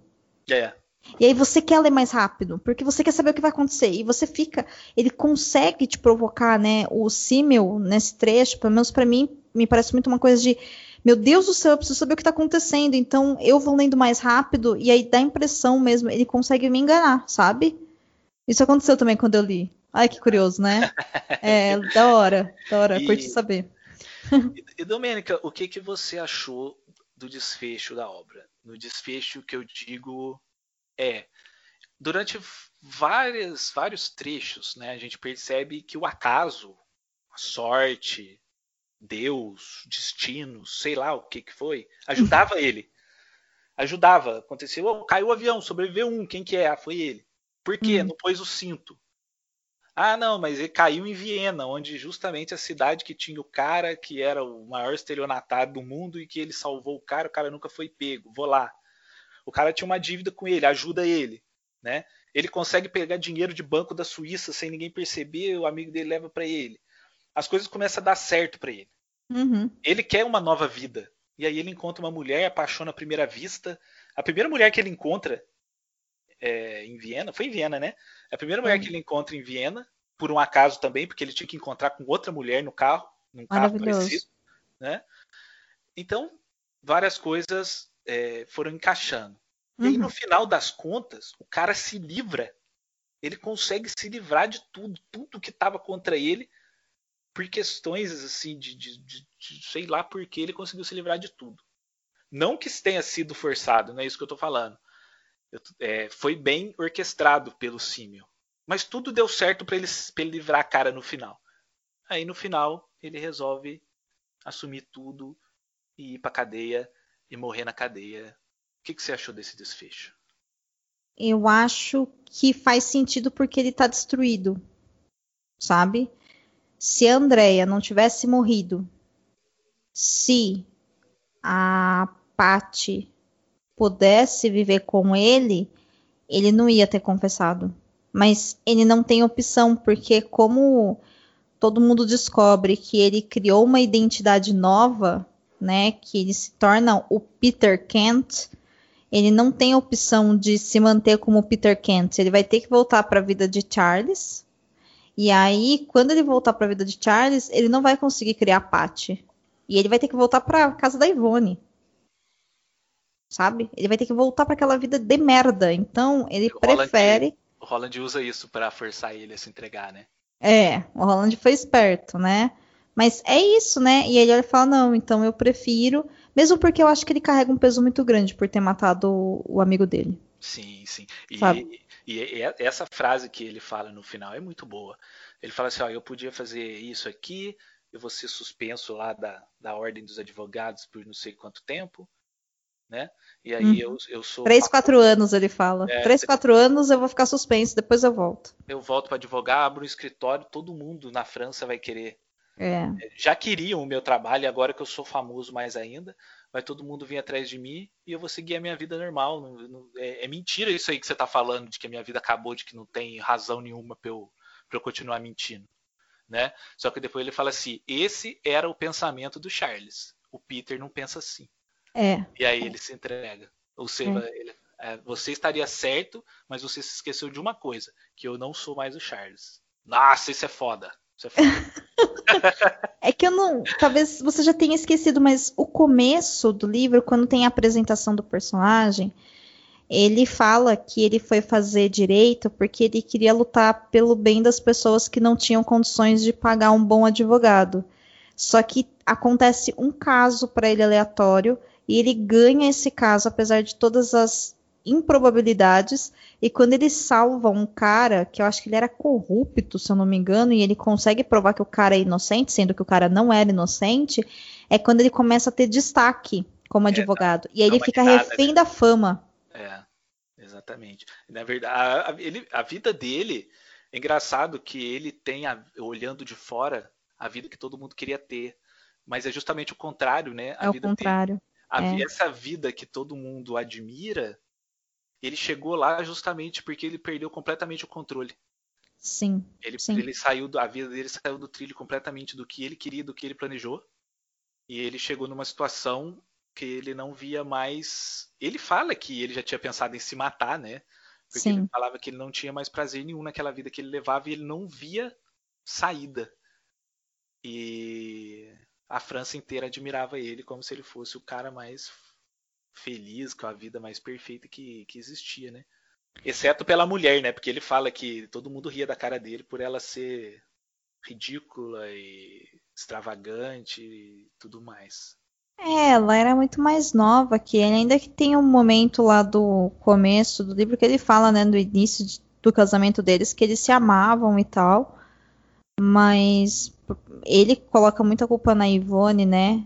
É. E aí você quer ler mais rápido, porque você quer saber o que vai acontecer. E você fica. Ele consegue te provocar, né? O símil nesse trecho, pelo menos pra mim, me parece muito uma coisa de. Meu Deus do céu, eu preciso saber o que tá acontecendo. Então eu vou lendo mais rápido, e aí dá a impressão mesmo, ele consegue me enganar, sabe? Isso aconteceu também quando eu li. Ai, que curioso, né? É, da hora, da hora, E- curti saber. E, e Domênica, o que, que você achou do desfecho da obra? No desfecho que eu digo é, durante várias, vários trechos, né, a gente percebe que o acaso, a sorte, Deus, destino, sei lá o que que foi, ajudava ele. Ajudava. Aconteceu, oh, caiu o avião, sobreviveu um, quem que é? Ah, foi ele. Por quê? Hum. Não pôs o cinto. Ah, não, mas ele caiu em Viena, onde justamente a cidade que tinha o cara que era o maior estelionatário do mundo e que ele salvou o cara, o cara nunca foi pego. Vou lá. O cara tinha uma dívida com ele, ajuda ele, né? Ele consegue pegar dinheiro de banco da Suíça sem ninguém perceber, o amigo dele leva para ele. As coisas começam a dar certo para ele. Uhum. Ele quer uma nova vida. E aí ele encontra uma mulher, apaixona à primeira vista. A primeira mulher que ele encontra é, em Viena, foi em Viena, né? A primeira mulher Foi. que ele encontra em Viena, por um acaso também, porque ele tinha que encontrar com outra mulher no carro, num carro parecido, né? Então, várias coisas é, foram encaixando. E aí, Uhum. no final das contas, o cara se livra. Ele consegue se livrar de tudo, tudo que estava contra ele, por questões assim de, de- de- de sei lá por que ele conseguiu se livrar de tudo. Não que tenha sido forçado, não é isso que eu tô falando. Eu é, foi bem orquestrado pelo Símio. Mas tudo deu certo para ele, pra ele livrar a cara no final. Aí no final ele resolve assumir tudo e ir pra cadeia e morrer na cadeia. O que, que você achou desse desfecho? Eu acho que faz sentido porque ele tá destruído, sabe? Se Andrea não tivesse morrido, se a Patty pudesse viver com ele, ele não ia ter confessado. Mas ele não tem opção, porque como todo mundo descobre que ele criou uma identidade nova, né, que ele se torna o Peter Kent, ele não tem opção de se manter como Peter Kent. Ele vai ter que voltar para a vida de Charles. E aí, quando ele voltar para a vida de Charles, ele não vai conseguir criar Patty. E ele vai ter que voltar para casa da Ivone. sabe? Ele vai ter que voltar para aquela vida de merda. Então, ele O prefere. O Holland usa isso pra forçar ele a se entregar, né? É, o Roland foi esperto, né? Mas é isso, né? E ele olha e fala: não, então eu prefiro. Mesmo porque eu acho que ele carrega um peso muito grande por ter matado o, o amigo dele. Sim, sim. E, Sabe? E- e essa frase que ele fala no final é muito boa. Ele fala assim, ó, eu podia fazer isso aqui, eu vou ser suspenso lá da, da ordem dos advogados por não sei quanto tempo, né? E aí eu, eu sou Três, quatro anos, ele fala. É, Três, quatro anos eu vou ficar suspenso, depois eu volto. eu volto para advogar, abro um escritório, todo mundo na França vai querer. É, Já queriam o meu trabalho, agora que eu sou famoso mais ainda, vai todo mundo vir atrás de mim e eu vou seguir a minha vida normal. Não- não- é, é mentira isso aí que você tá falando, de que a minha vida acabou, de que não tem razão nenhuma pra eu, pra eu continuar mentindo. Né? Só que depois ele fala assim: esse era o pensamento do Charles. O Peter não pensa assim. é. E aí ele se entrega. Ou seja, ele- é, você estaria certo, mas você se esqueceu de uma coisa: que eu não sou mais o Charles. Nossa, isso é foda. É. É que eu não. Talvez você já tenha esquecido, mas o começo do livro, quando tem a apresentação do personagem, ele fala que ele foi fazer direito porque ele queria lutar pelo bem das pessoas que não tinham condições de pagar um bom advogado. Só que acontece um caso para ele aleatório e ele ganha esse caso apesar de todas as improbabilidades. E quando ele salva um cara, que eu acho que ele era corrupto, se eu não me engano, e ele consegue provar que o cara é inocente, sendo que o cara não era inocente, é quando ele começa a ter destaque como advogado. E aí ele fica guinada, refém né? da fama. É, exatamente. Na verdade, a, a- ele- a vida dele é engraçado que ele tem, a- olhando de fora, a vida que todo mundo queria ter. Mas é justamente o contrário, né? A É o vida dele. contrário. A é. Essa vida que todo mundo admira, ele chegou lá justamente porque ele perdeu completamente o controle. Sim. Ele, Sim. ele saiu, do- a vida dele saiu do trilho completamente do que ele queria, do que ele planejou. E ele chegou numa situação que ele não via mais. Ele fala que ele já tinha pensado em se matar, né? Porque ele Sim. falava que ele não tinha mais prazer nenhum naquela vida que ele levava e ele não via saída. E a França inteira admirava ele como se ele fosse o cara mais feliz, com a vida mais perfeita que, que existia, né? Exceto pela mulher, né? Porque ele fala que todo mundo ria da cara dele por ela ser ridícula e extravagante e tudo mais. É, ela era muito mais nova que ele, ainda que tem um momento lá do começo do livro que ele fala, né, do início de- do casamento deles, que eles se amavam e tal, mas ele coloca muita culpa na Ivone, né,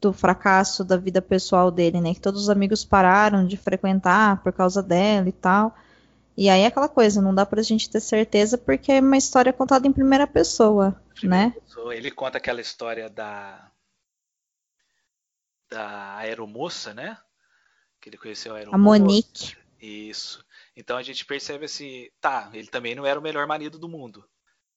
do fracasso da vida pessoal dele, né, que todos os amigos pararam de frequentar por causa dela e tal. E aí é aquela coisa, não dá pra gente ter certeza porque é uma história contada em primeira pessoa, né? So, Ele conta aquela história da da aeromoça, né? Que ele conheceu a A aeromoça. Monique. Isso. Então a gente percebe assim, tá, ele também não era o melhor marido do mundo.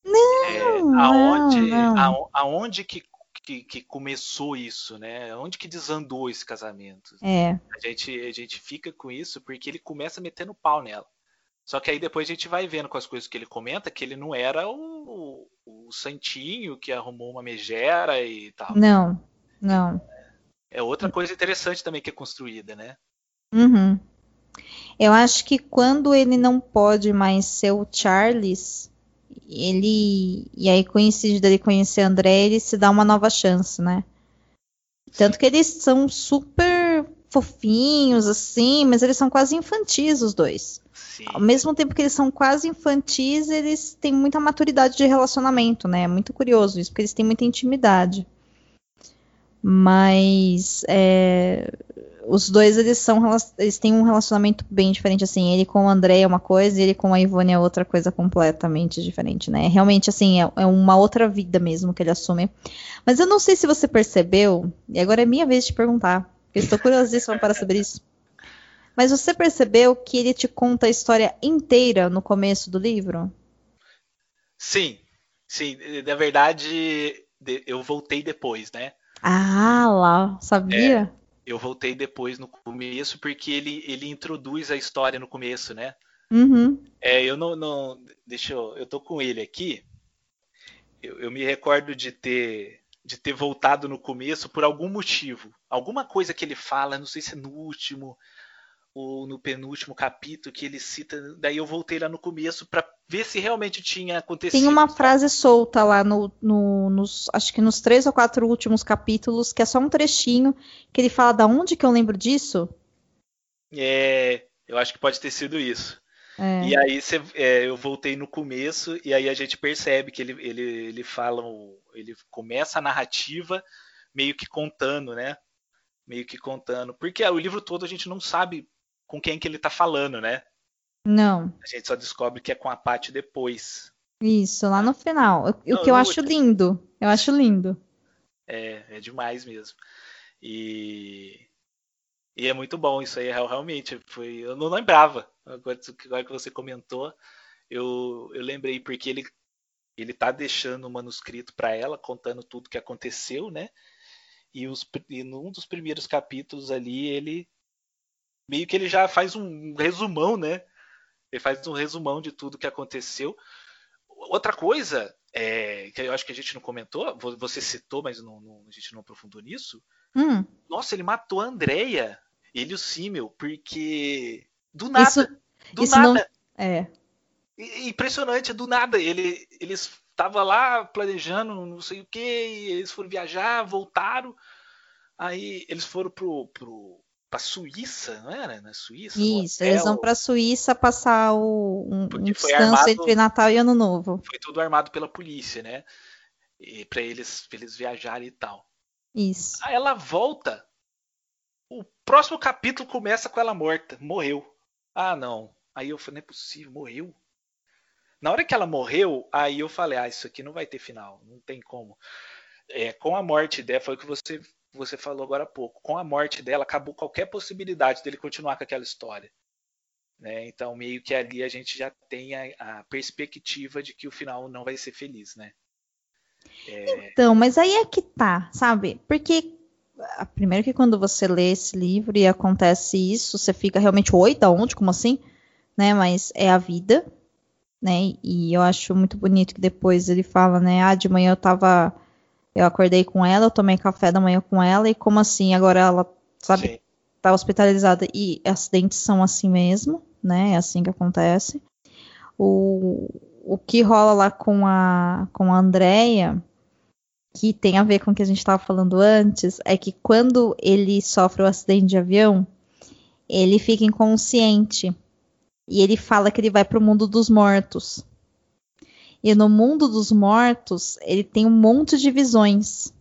Não, É, não, aonde, não. aon- aonde que, que, que começou isso, né? Onde que desandou esse casamento? É, A gente, a gente fica com isso porque ele começa metendo pau nela. Só que aí depois a gente vai vendo com as coisas que ele comenta que ele não era o, o santinho que arrumou uma megera e tal. não, não. É outra coisa interessante também que é construída, né? Uhum. Eu acho que quando ele não pode mais ser o Charles, ele. E aí coincide dele conhecer a André, ele se dá uma nova chance, né? Tanto que eles são super fofinhos, assim, mas eles são quase infantis, os dois. Sim. Ao mesmo tempo que eles são quase infantis, eles têm muita maturidade de relacionamento, né? É muito curioso isso, porque eles têm muita intimidade. Mas é, os dois eles são eles têm um relacionamento bem diferente assim. Ele com o André é uma coisa e ele com a Ivone é outra coisa completamente diferente, né? Realmente assim é, é uma outra vida mesmo que ele assume. Mas eu não sei se você percebeu. E agora é minha vez de perguntar. Eu estou curiosíssima para saber isso. Mas você percebeu que ele te conta a história inteira no começo do livro? Sim, sim. Na verdade, de- eu voltei depois, né? Ah, lá, sabia? Eu voltei depois no começo porque ele, ele introduz a história no começo, né? Uhum. É, eu não, não. Deixa eu. Eu tô com ele aqui. Eu, eu me recordo de ter de ter voltado no começo por algum motivo. Alguma coisa que ele fala, não sei se é no último ou no penúltimo capítulo que ele cita. Daí eu voltei lá no começo para ver se realmente tinha acontecido. Tem uma frase solta lá no, no, nos, acho que nos três ou quatro últimos capítulos, que é só um trechinho, que ele fala da onde que eu lembro disso. É, eu acho que pode ter sido isso. É. E aí cê, é, eu voltei no começo e aí a gente percebe que ele, ele, ele fala, ele começa a narrativa meio que contando, né? Meio que contando. Porque o livro todo a gente não sabe com quem que ele tá falando, né? Não. A gente só descobre que é com a Paty depois. Isso, lá no final. O, não, que eu acho lindo. Eu acho lindo. É, é demais mesmo. E, e é muito bom isso aí, realmente. Foi, eu não lembrava. Agora, agora que você comentou, eu, eu lembrei porque ele ele tá deixando o manuscrito para ela, contando tudo que aconteceu, né? E, os, e num dos primeiros capítulos ali, ele meio que ele já faz um resumão, né? Ele faz um resumão de tudo que aconteceu. Outra coisa é, que eu acho que a gente não comentou, você citou, mas não, não, a gente não aprofundou nisso. Hum. Nossa, ele matou a Andrea, ele e o Símil, porque do nada, isso, do isso nada. Não... É. Impressionante, do nada. Ele, eles estavam lá planejando não sei o que, eles foram viajar, voltaram. Aí eles foram pro, pro, pra Suíça, não era? Na Suíça? Isso, eles vão pra Suíça passar o, um, um descanso armado, entre Natal e Ano Novo. Foi tudo armado pela polícia, né? E pra eles, pra eles viajarem e tal. Isso. Aí ela volta. O próximo capítulo começa com ela morta. Morreu. Ah, não. Aí eu falei, não é possível, morreu? Na hora que ela morreu, aí eu falei, ah, isso aqui não vai ter final, não tem como. É, com a morte dela, foi o que você você falou agora há pouco. Com a morte dela, acabou qualquer possibilidade dele continuar com aquela história. Né? Então, meio que ali a gente já tem a, a perspectiva de que o final não vai ser feliz, né? É... Então, mas aí é que tá, sabe? Porque primeiro que quando você lê esse livro e acontece isso, você fica realmente, oi, da onde? Como assim? Né? Mas é a vida, né? E eu acho muito bonito que depois ele fala, né? Ah, de manhã eu tava eu acordei com ela, eu tomei café da manhã com ela, e como assim? Agora ela, sabe, Sim. tá hospitalizada. E acidentes são assim mesmo, né? É assim que acontece. O, o que rola lá com a, com a Andrea, que tem a ver com o que a gente estava falando antes, é que quando ele sofre o um acidente de avião, ele fica inconsciente. E ele fala que ele vai para o mundo dos mortos. E no mundo dos mortos, ele tem um monte de visões.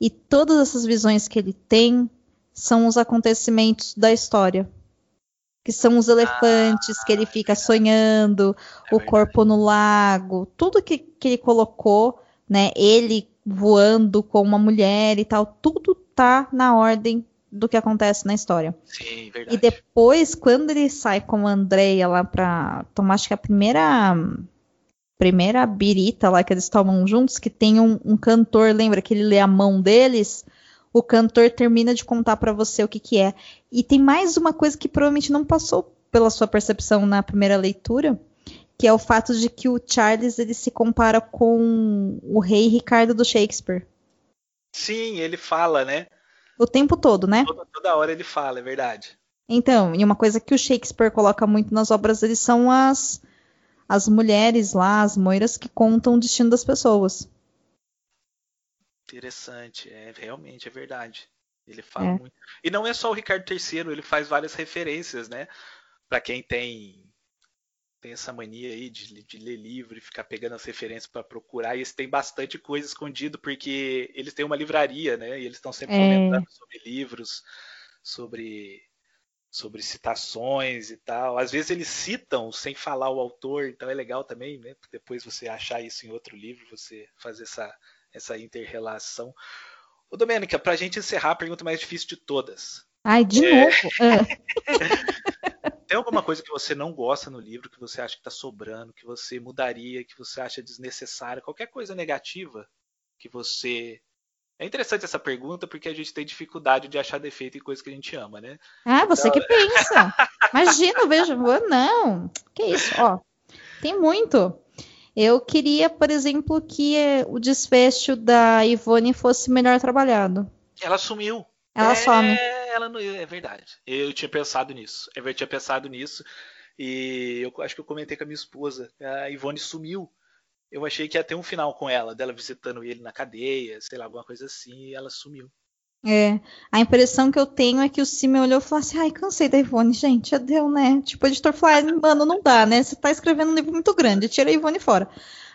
E todas essas visões que ele tem são os acontecimentos da história. Que são os elefantes ah, que ele fica sonhando, é o corpo no lago, tudo que, que ele colocou, né? Ele voando com uma mulher e tal, tudo tá na ordem do que acontece na história. Sim, verdade. E depois, quando ele sai com a Andrea lá pra tomar, acho que a primeira primeira birita lá que eles tomam juntos, que tem um, um cantor, lembra que ele lê a mão deles? O cantor termina de contar para você o que, que é. E tem mais uma coisa que provavelmente não passou pela sua percepção na primeira leitura, que é o fato de que o Charles ele se compara com o rei Ricardo do Shakespeare. Sim, ele fala, né? O tempo todo, né? Toda, toda hora ele fala, é verdade. Então, e uma coisa que o Shakespeare coloca muito nas obras dele são as as mulheres lá, as moiras que contam o destino das pessoas. Interessante, é realmente é verdade. Ele fala é. muito. E não é só o Ricardo III, ele faz várias referências, né? Para quem tem tem essa mania aí de, de, ler livro e ficar pegando as referências para procurar. E eles têm bastante coisa escondido porque eles têm uma livraria, né? E eles estão sempre é. comentando sobre livros, sobre sobre citações e tal. Às vezes eles citam sem falar o autor, então é legal também, né? Depois você achar isso em outro livro, você fazer essa, essa inter-relação. Ô, Domênica, pra gente encerrar, a pergunta mais difícil de todas. Ai, de é... novo? É. Tem alguma coisa que você não gosta no livro, que você acha que tá sobrando, que você mudaria, que você acha desnecessária, qualquer coisa negativa que você é interessante essa pergunta porque a gente tem dificuldade de achar defeito em coisas que a gente ama, né? Ah, você então... que pensa. Imagina, veja, não. Que isso, ó. Tem muito. Eu queria, por exemplo, que o desfecho da Ivone fosse melhor trabalhado. Ela sumiu. Ela é, some. Ela não, é verdade. Eu tinha pensado nisso. Eu tinha pensado nisso. E eu acho que eu comentei com a minha esposa. A Ivone sumiu. Eu achei que ia ter um final com ela, dela visitando ele na cadeia, sei lá, alguma coisa assim, e ela sumiu. É, a impressão que eu tenho é que o Cime olhou e falou assim, ai, cansei da Ivone, gente, já deu, né? Tipo, o editor falou, mano, não dá, né? Você tá escrevendo um livro muito grande, tira a Ivone fora.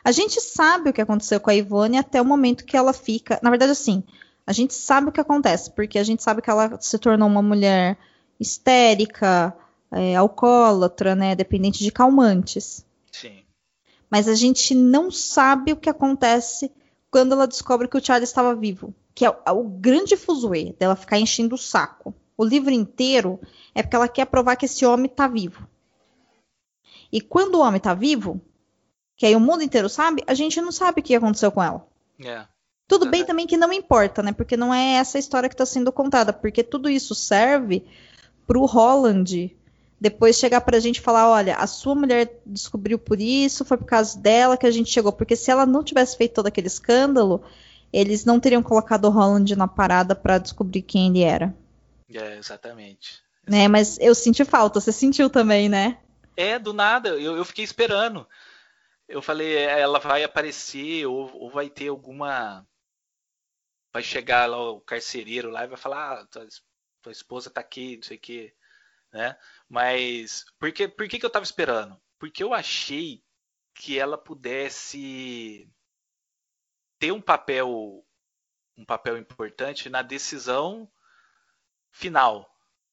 A gente sabe o que aconteceu com a Ivone até o momento que ela fica. Na verdade, assim, a gente sabe o que acontece, porque a gente sabe que ela se tornou uma mulher histérica, é, alcoólatra, né? Dependente de calmantes. Sim. Mas a gente não sabe o que acontece quando ela descobre que o Charlie estava vivo que é, é o grande fuzuê dela ficar enchendo o saco. O livro inteiro é porque ela quer provar que esse homem está vivo. E quando o homem está vivo, que aí o mundo inteiro sabe, a gente não sabe o que aconteceu com ela. É. Tudo bem também que não importa, né? Porque não é essa história que está sendo contada, porque tudo isso serve para o Holland depois chegar para a gente falar, olha, a sua mulher descobriu por isso, foi por causa dela que a gente chegou, porque se ela não tivesse feito todo aquele escândalo, eles não teriam colocado o Holland na parada para descobrir quem ele era. É, exatamente. Né, mas eu senti falta, você sentiu também, né? É, do nada, eu, eu fiquei esperando. Eu falei, é, ela vai aparecer, ou, ou vai ter alguma. Vai chegar lá o carcereiro lá e vai falar, ah, tua, tua esposa tá aqui, não sei o quê. Né? Mas por, que, por que, que eu tava esperando? Porque eu achei que ela pudesse ter um papel um papel importante na decisão final,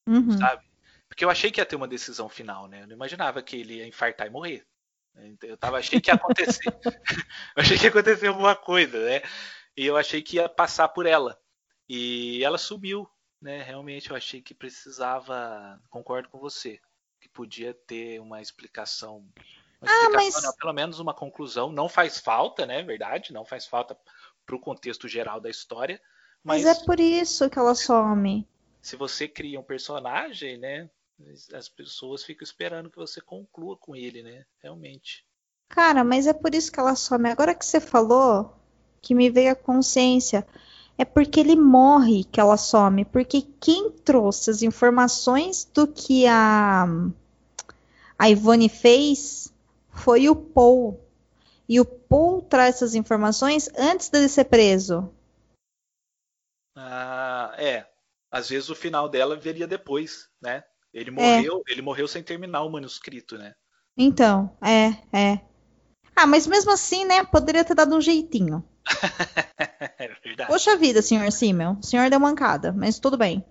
uhum. sabe? Porque eu achei que ia ter uma decisão final, né? Eu não imaginava que ele ia infartar e morrer. Eu tava, achei que ia acontecer. eu achei que ia acontecer alguma coisa, né? E eu achei que ia passar por ela. E ela sumiu, né? Realmente eu achei que precisava, concordo com você, que podia ter uma explicação uma ah, mas... não, pelo menos uma conclusão. Não faz falta, né? Verdade, não faz falta para o contexto geral da história. Mas... mas é por isso que ela some. Se você cria um personagem, né? As pessoas ficam esperando que você conclua com ele, né? Realmente. Cara, mas é por isso que ela some. Agora que você falou, que me veio a consciência. É porque ele morre que ela some. Porque quem trouxe as informações do que a, a Ivone fez foi o Paul. E o Paul traz essas informações antes dele ser preso. Ah, é. Às vezes o final dela viria depois, né? Ele é. morreu, é. ele morreu sem terminar o manuscrito, né? Então, é, é. Ah, mas mesmo assim, né? Poderia ter dado um jeitinho. é. Poxa vida, senhor Simmel. O senhor deu mancada, mas tudo bem.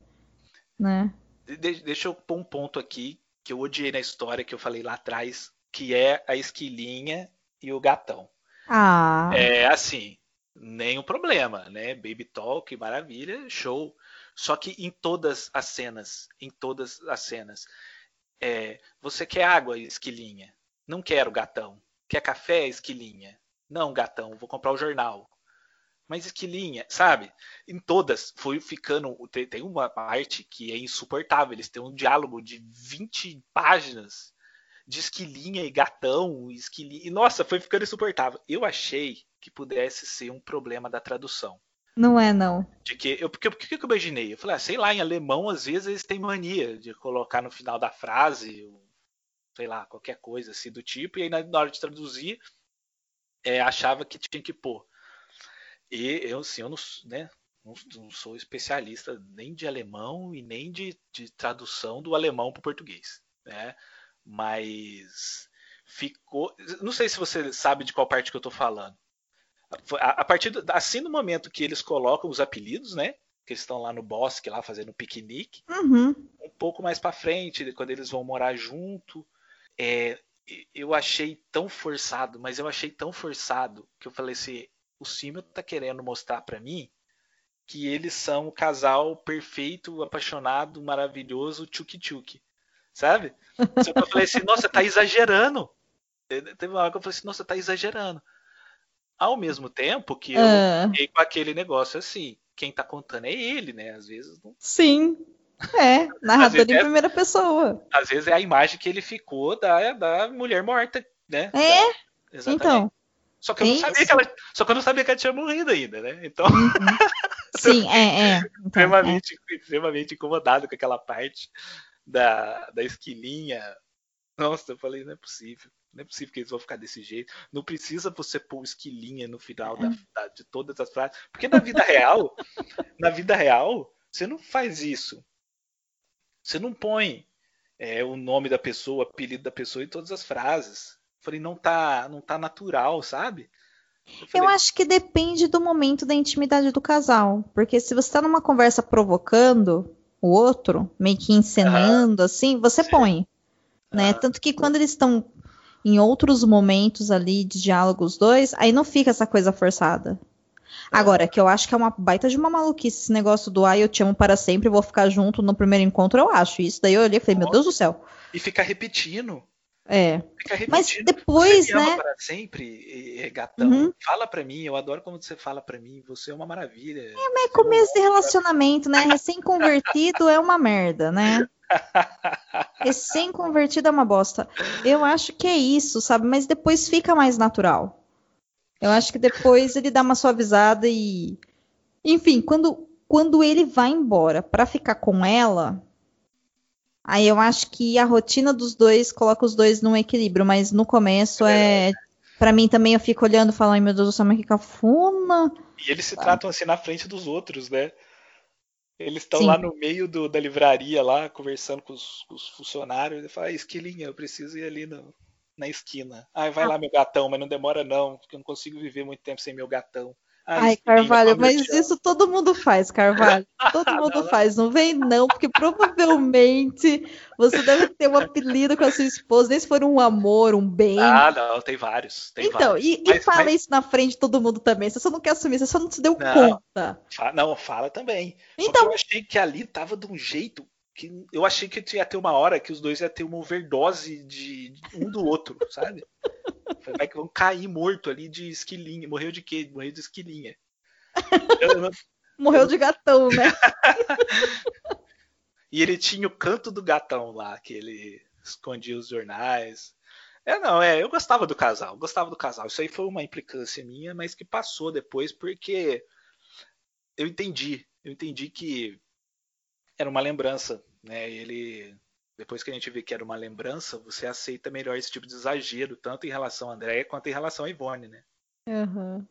Né? De deixa eu pôr um ponto aqui que eu odiei na história que eu falei lá atrás, que é a esquilinha e o gatão. Ah. É assim, nenhum problema, né? Baby Talk, maravilha, show. Só que em todas as cenas, em todas as cenas, é, você quer água, esquilinha? Não quero gatão. Quer café, esquilinha? Não, gatão, vou comprar o jornal. Mas esquilinha, sabe? Em todas foi ficando. Tem, tem uma parte que é insuportável. Eles têm um diálogo de 20 páginas de esquilinha e gatão, esquilinha. E nossa, foi ficando insuportável. Eu achei que pudesse ser um problema da tradução. Não é, não. De que eu, porque, porque que eu imaginei? Eu falei, ah, sei lá, em alemão, às vezes eles têm mania de colocar no final da frase, sei lá, qualquer coisa assim do tipo, e aí na, hora de traduzir, é, achava que tinha que pôr. E eu, assim, eu não, né, não, não sou especialista nem de alemão e nem de, de tradução do alemão para o português. Né? mas ficou. Não sei se você sabe de qual parte que eu estou falando. A, a partir do, assim no momento que eles colocam os apelidos, né? Que estão lá no bosque, lá fazendo piquenique. Uhum. Um pouco mais para frente, quando eles vão morar junto, é, eu achei tão forçado, mas eu achei tão forçado que eu falei assim: o Simon tá querendo mostrar para mim que eles são o casal perfeito, apaixonado, maravilhoso, tchuk-tchuk sabe? Só que eu falei assim, nossa, tá exagerando. Teve uma hora que eu falei assim, nossa, tá exagerando. Ao mesmo tempo que eu uh... fiquei com aquele negócio assim, quem tá contando é ele, né? Às vezes não. Sim. É, narrador em é, primeira pessoa. Às vezes é a imagem que ele ficou da, da mulher morta, né? É. Da, exatamente. Então. Só que eu não sabia que ela, só que eu não sabia que ela tinha morrido ainda, né? Então. Uhum. Sim, é, é. Então, extremamente, é. extremamente incomodado com aquela parte da, da esquilinha. Nossa, eu falei, não é possível. Não é possível que eles vão ficar desse jeito. Não precisa você pôr esquilinha no final da, da, de todas as frases. Porque na vida real, na vida real, você não faz isso. Você não põe é, o nome da pessoa, o apelido da pessoa em todas as frases. Eu falei, não tá, não tá natural, sabe? Eu, falei, eu, acho que depende do momento da intimidade do casal. Porque se você tá numa conversa provocando o outro, meio que encenando, assim, você sim. põe. Né? Tanto que quando eles estão em outros momentos ali de diálogo os dois, aí não fica essa coisa forçada. Agora, que eu acho que é uma baita de uma maluquice esse negócio do ai, eu te amo para sempre, vou ficar junto no primeiro encontro, eu acho. Isso daí eu olhei e falei, meu Deus do céu. E ficar repetindo. É. Mas depois, você me né? Ama para sempre, gatão. Uhum. Fala para mim, eu adoro como você fala para mim. Você é uma maravilha. É, mas é começo de relacionamento, né? Recém-convertido é uma merda, né? Recém-convertido é uma bosta. Eu acho que é isso, sabe? Mas depois fica mais natural. Eu acho que depois ele dá uma suavizada e. Enfim, quando, quando ele vai embora para ficar com ela, aí eu acho que a rotina dos dois coloca os dois num equilíbrio, mas no começo é. é para mim também eu fico olhando e falando, ai meu Deus do céu, mas que cafona. E eles se tratam assim na frente dos outros, né? Eles estão lá no meio do, da livraria, lá, conversando com os, com os funcionários. Ele fala, ah, esquilinha, eu preciso ir ali no, na esquina. Ai, vai ah. lá, meu gatão, mas não demora não, porque eu não consigo viver muito tempo sem meu gatão. Ai, Carvalho, mas isso todo mundo faz, Carvalho. Todo mundo não, faz. Não vem, não, porque provavelmente você deve ter um apelido com a sua esposa, nem se for um amor, um bem. Ah, não, tem vários. Tem então, vários. E, mas, e, fala mas... isso na frente de todo mundo também. Você só não quer assumir, você só não se deu não, conta. Fala, não, fala também. Então, eu achei que ali tava de um jeito que eu achei que ia ter uma hora que os dois iam ter uma overdose de um do outro, sabe? Vai que vão cair morto ali de esquilinha. Morreu de quê? Morreu de esquilinha. Eu, eu, Morreu de gatão, né? e ele tinha o canto do gatão lá, que ele escondia os jornais. É, não, é, eu gostava do casal, gostava do casal. Isso aí foi uma implicância minha, mas que passou depois porque eu entendi, eu entendi que era uma lembrança, né? Ele depois que a gente vê que era uma lembrança, você aceita melhor esse tipo de exagero, tanto em relação a Andréia quanto em relação a Ivone, né? Uhum.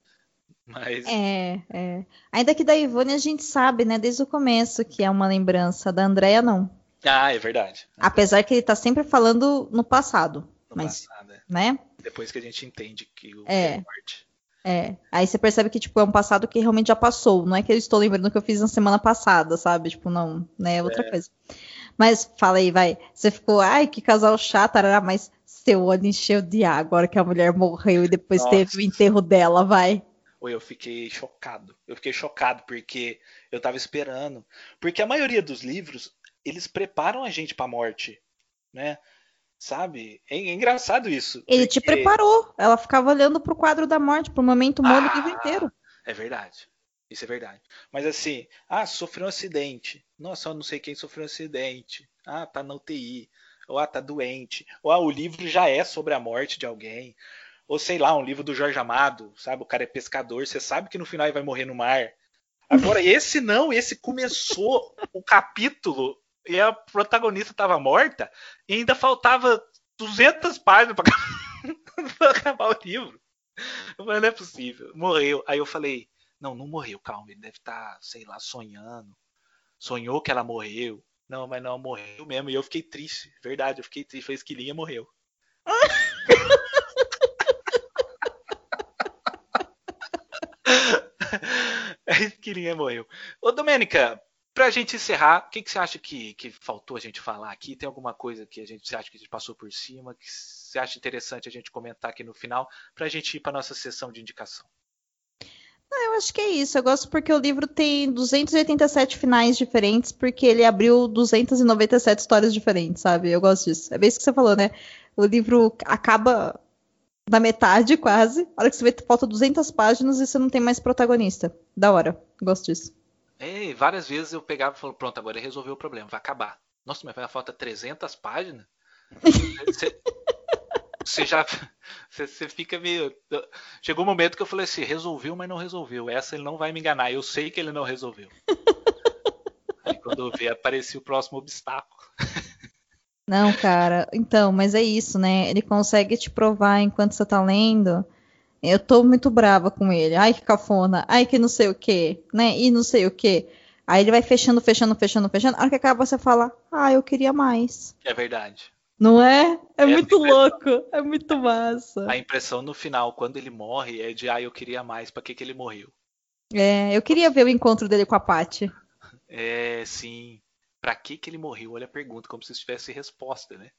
Mas... É, é. Ainda que da Ivone a gente sabe, né, desde o começo que é uma lembrança, da Andréia não. Ah, é verdade. Apesar que ele tá sempre falando no passado. No mas, passado, é. né? Depois que a gente entende que o é. morte. É. Aí você percebe que, tipo, é um passado que realmente já passou. Não é que eu estou lembrando que eu fiz na semana passada, sabe? Tipo, não, né? É outra é. coisa. Mas fala aí, vai. Você ficou, ai, que casal chato, arará, mas seu olho encheu de água agora que a mulher morreu e depois Nossa. teve o enterro dela, vai. Oi, eu fiquei chocado. Eu fiquei chocado porque eu tava esperando. Porque a maioria dos livros, eles preparam a gente pra morte, né? Sabe? É, é engraçado isso. Ele porque... te preparou. Ela ficava olhando pro quadro da morte, pro momento morto ah, inteiro. É verdade. Isso é verdade. Mas assim, ah, sofreu um acidente. Nossa, eu não sei quem sofreu um acidente. Ah, tá na UTI. Ou ah, tá doente. Ou ah, o livro já é sobre a morte de alguém. Ou sei lá, um livro do Jorge Amado, sabe? O cara é pescador, você sabe que no final ele vai morrer no mar. Agora, esse não, esse começou o capítulo e a protagonista estava morta e ainda faltava 200 páginas para acabar o livro. Mas não é possível. Morreu. Aí eu falei, não, não morreu, calma, ele deve estar, tá, sei lá, sonhando. Sonhou que ela morreu. Não, mas não, morreu mesmo. E eu fiquei triste, verdade, eu fiquei triste. Foi esquilinha morreu. a esquilinha morreu. Ô, Domênica, pra gente encerrar, o que, que você acha que, que faltou a gente falar aqui? Tem alguma coisa que a gente você acha que a gente passou por cima, que você acha interessante a gente comentar aqui no final, pra gente ir pra nossa sessão de indicação? Ah, eu acho que é isso. Eu gosto porque o livro tem 287 finais diferentes, porque ele abriu 297 histórias diferentes, sabe? Eu gosto disso. É bem isso que você falou, né? O livro acaba na metade, quase. A hora que você vê, falta 200 páginas e você não tem mais protagonista. Da hora. Gosto disso. É, várias vezes eu pegava e falava, pronto, agora resolveu o problema, vai acabar. Nossa, mas vai falta 300 páginas? você, você já Você, você fica meio. Chegou um momento que eu falei assim: resolveu, mas não resolveu. Essa ele não vai me enganar. Eu sei que ele não resolveu. Aí quando eu vi, aparecia o próximo obstáculo. Não, cara. Então, mas é isso, né? Ele consegue te provar enquanto você tá lendo. Eu tô muito brava com ele. Ai, que cafona. Ai, que não sei o que, né? E não sei o que. Aí ele vai fechando, fechando, fechando, fechando. A hora que acaba você fala, ah, eu queria mais. É verdade. Não é? É, é muito louco. É muito massa. A impressão no final, quando ele morre, é de, ah, eu queria mais. Pra que, que ele morreu? É, eu queria ver o encontro dele com a Paty. É, sim. Pra que, que ele morreu? Olha a pergunta, como se tivesse resposta, né?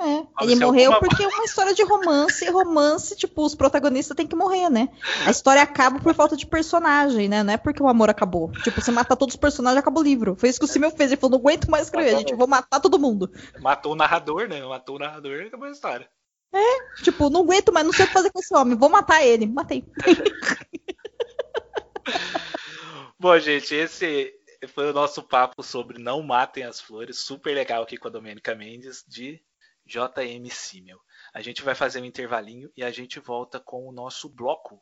É, ele morreu alguma... porque é uma história de romance, e romance, tipo, os protagonistas têm que morrer, né? A história acaba por falta de personagem, né? Não é porque o amor acabou. Tipo, você mata todos os personagens, acaba o livro. Foi isso que o Simeu fez. Ele falou, não aguento mais escrever, gente, vou matar todo mundo. Matou o narrador, né? Matou o narrador e acabou a história. É, tipo, não aguento mais, não sei o que fazer com esse homem, vou matar ele. Matei. Bom, gente, esse foi o nosso papo sobre Não Matem as Flores, super legal aqui com a Domênica Mendes, de JM Simmel. A gente vai fazer um intervalinho e a gente volta com o nosso bloco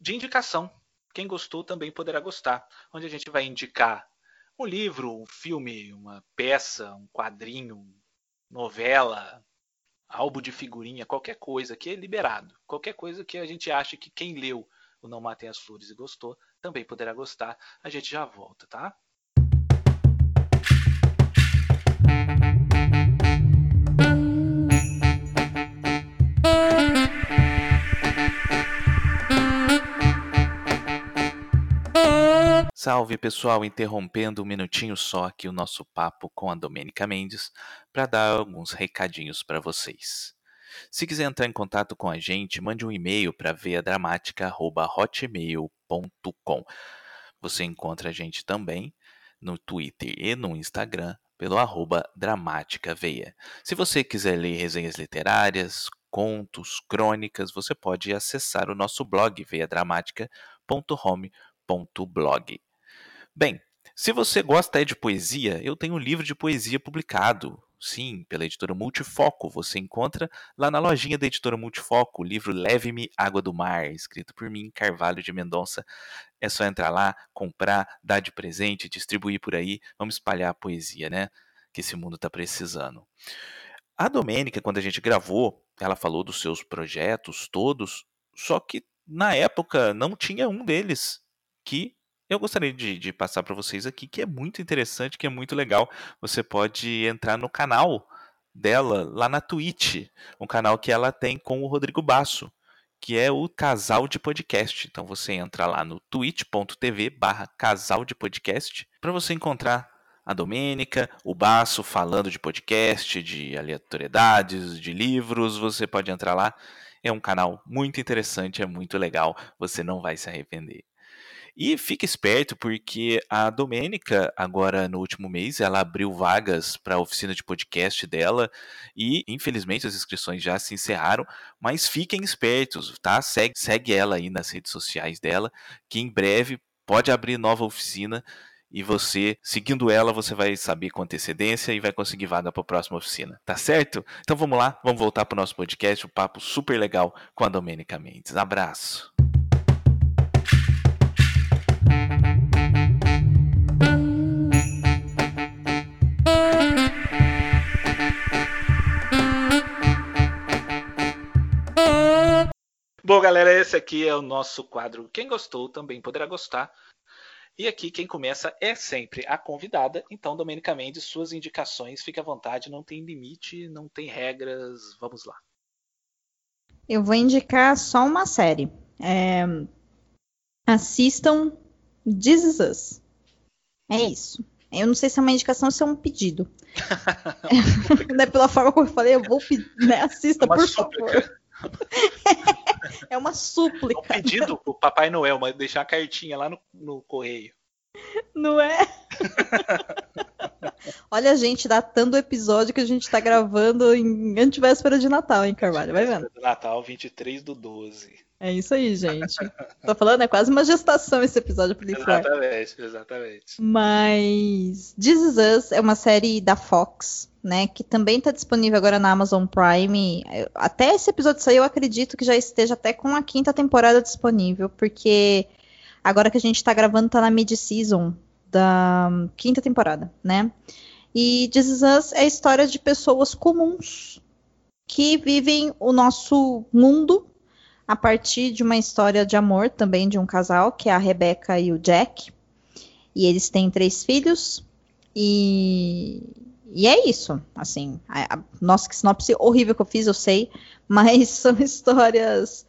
de indicação. Quem gostou também poderá gostar, onde a gente vai indicar um livro, um filme, uma peça, um quadrinho, novela, álbum de figurinha, qualquer coisa que é liberado. Qualquer coisa que a gente acha que quem leu o Não Matem as Flores e gostou também poderá gostar. A gente já volta, tá? Salve pessoal, interrompendo um minutinho só aqui o nosso papo com a Domênica Mendes para dar alguns recadinhos para vocês. Se quiser entrar em contato com a gente, mande um e-mail para veiadramática.hotmail.com. Você encontra a gente também no Twitter e no Instagram pelo arroba Veia. Se você quiser ler resenhas literárias, contos, crônicas, você pode acessar o nosso blog veiadramática.home.blog. Bem, se você gosta de poesia, eu tenho um livro de poesia publicado, sim, pela editora Multifoco. Você encontra lá na lojinha da editora Multifoco o livro Leve-me Água do Mar, escrito por mim, Carvalho de Mendonça. É só entrar lá, comprar, dar de presente, distribuir por aí. Vamos espalhar a poesia, né? Que esse mundo está precisando. A Domênica, quando a gente gravou, ela falou dos seus projetos todos, só que na época não tinha um deles que eu gostaria de, de passar para vocês aqui, que é muito interessante, que é muito legal. Você pode entrar no canal dela lá na Twitch, um canal que ela tem com o Rodrigo Basso, que é o Casal de Podcast. Então você entra lá no twitch.tv barra Casal de Podcast para você encontrar a Domênica, o Basso falando de podcast, de aleatoriedades, de livros. Você pode entrar lá. É um canal muito interessante, é muito legal. Você não vai se arrepender. E fique esperto, porque a Domênica, agora no último mês, ela abriu vagas para a oficina de podcast dela e, infelizmente, as inscrições já se encerraram. Mas fiquem espertos, tá? Segue, segue ela aí nas redes sociais dela, que em breve pode abrir nova oficina e você, seguindo ela, você vai saber com antecedência e vai conseguir vaga para a próxima oficina, tá certo? Então vamos lá, vamos voltar para o nosso podcast, um papo super legal com a Domênica Mendes. Abraço! Bom, galera, esse aqui é o nosso quadro. Quem gostou também poderá gostar. E aqui quem começa é sempre a convidada. Então, Domenica Mendes, suas indicações, fique à vontade, não tem limite, não tem regras. Vamos lá. Eu vou indicar só uma série. É... Assistam This Is Us. É isso. Eu não sei se é uma indicação ou se é um pedido. é, pela forma como eu falei, eu vou pedir, né? Assista, é por súplica. favor. é uma súplica. Um pedido pro Papai Noel, mas deixar a cartinha lá no, no correio. Não é? Olha a gente datando o episódio que a gente tá gravando em antivéspera de Natal, hein, Carvalho? Vai vendo. Natal, 23 do 12. É isso aí, gente. Tô falando, é quase uma gestação esse episódio pro Exatamente, exatamente. Mas This Is Us é uma série da Fox, né? Que também tá disponível agora na Amazon Prime. Até esse episódio sair, eu acredito que já esteja até com a quinta temporada disponível, porque agora que a gente tá gravando, tá na mid-season da quinta temporada, né? E This Is Us é a história de pessoas comuns que vivem o nosso mundo a partir de uma história de amor também de um casal, que é a Rebecca e o Jack. E eles têm três filhos. E, e é isso. Assim, a, a, nossa, que sinopse horrível que eu fiz, eu sei. Mas são histórias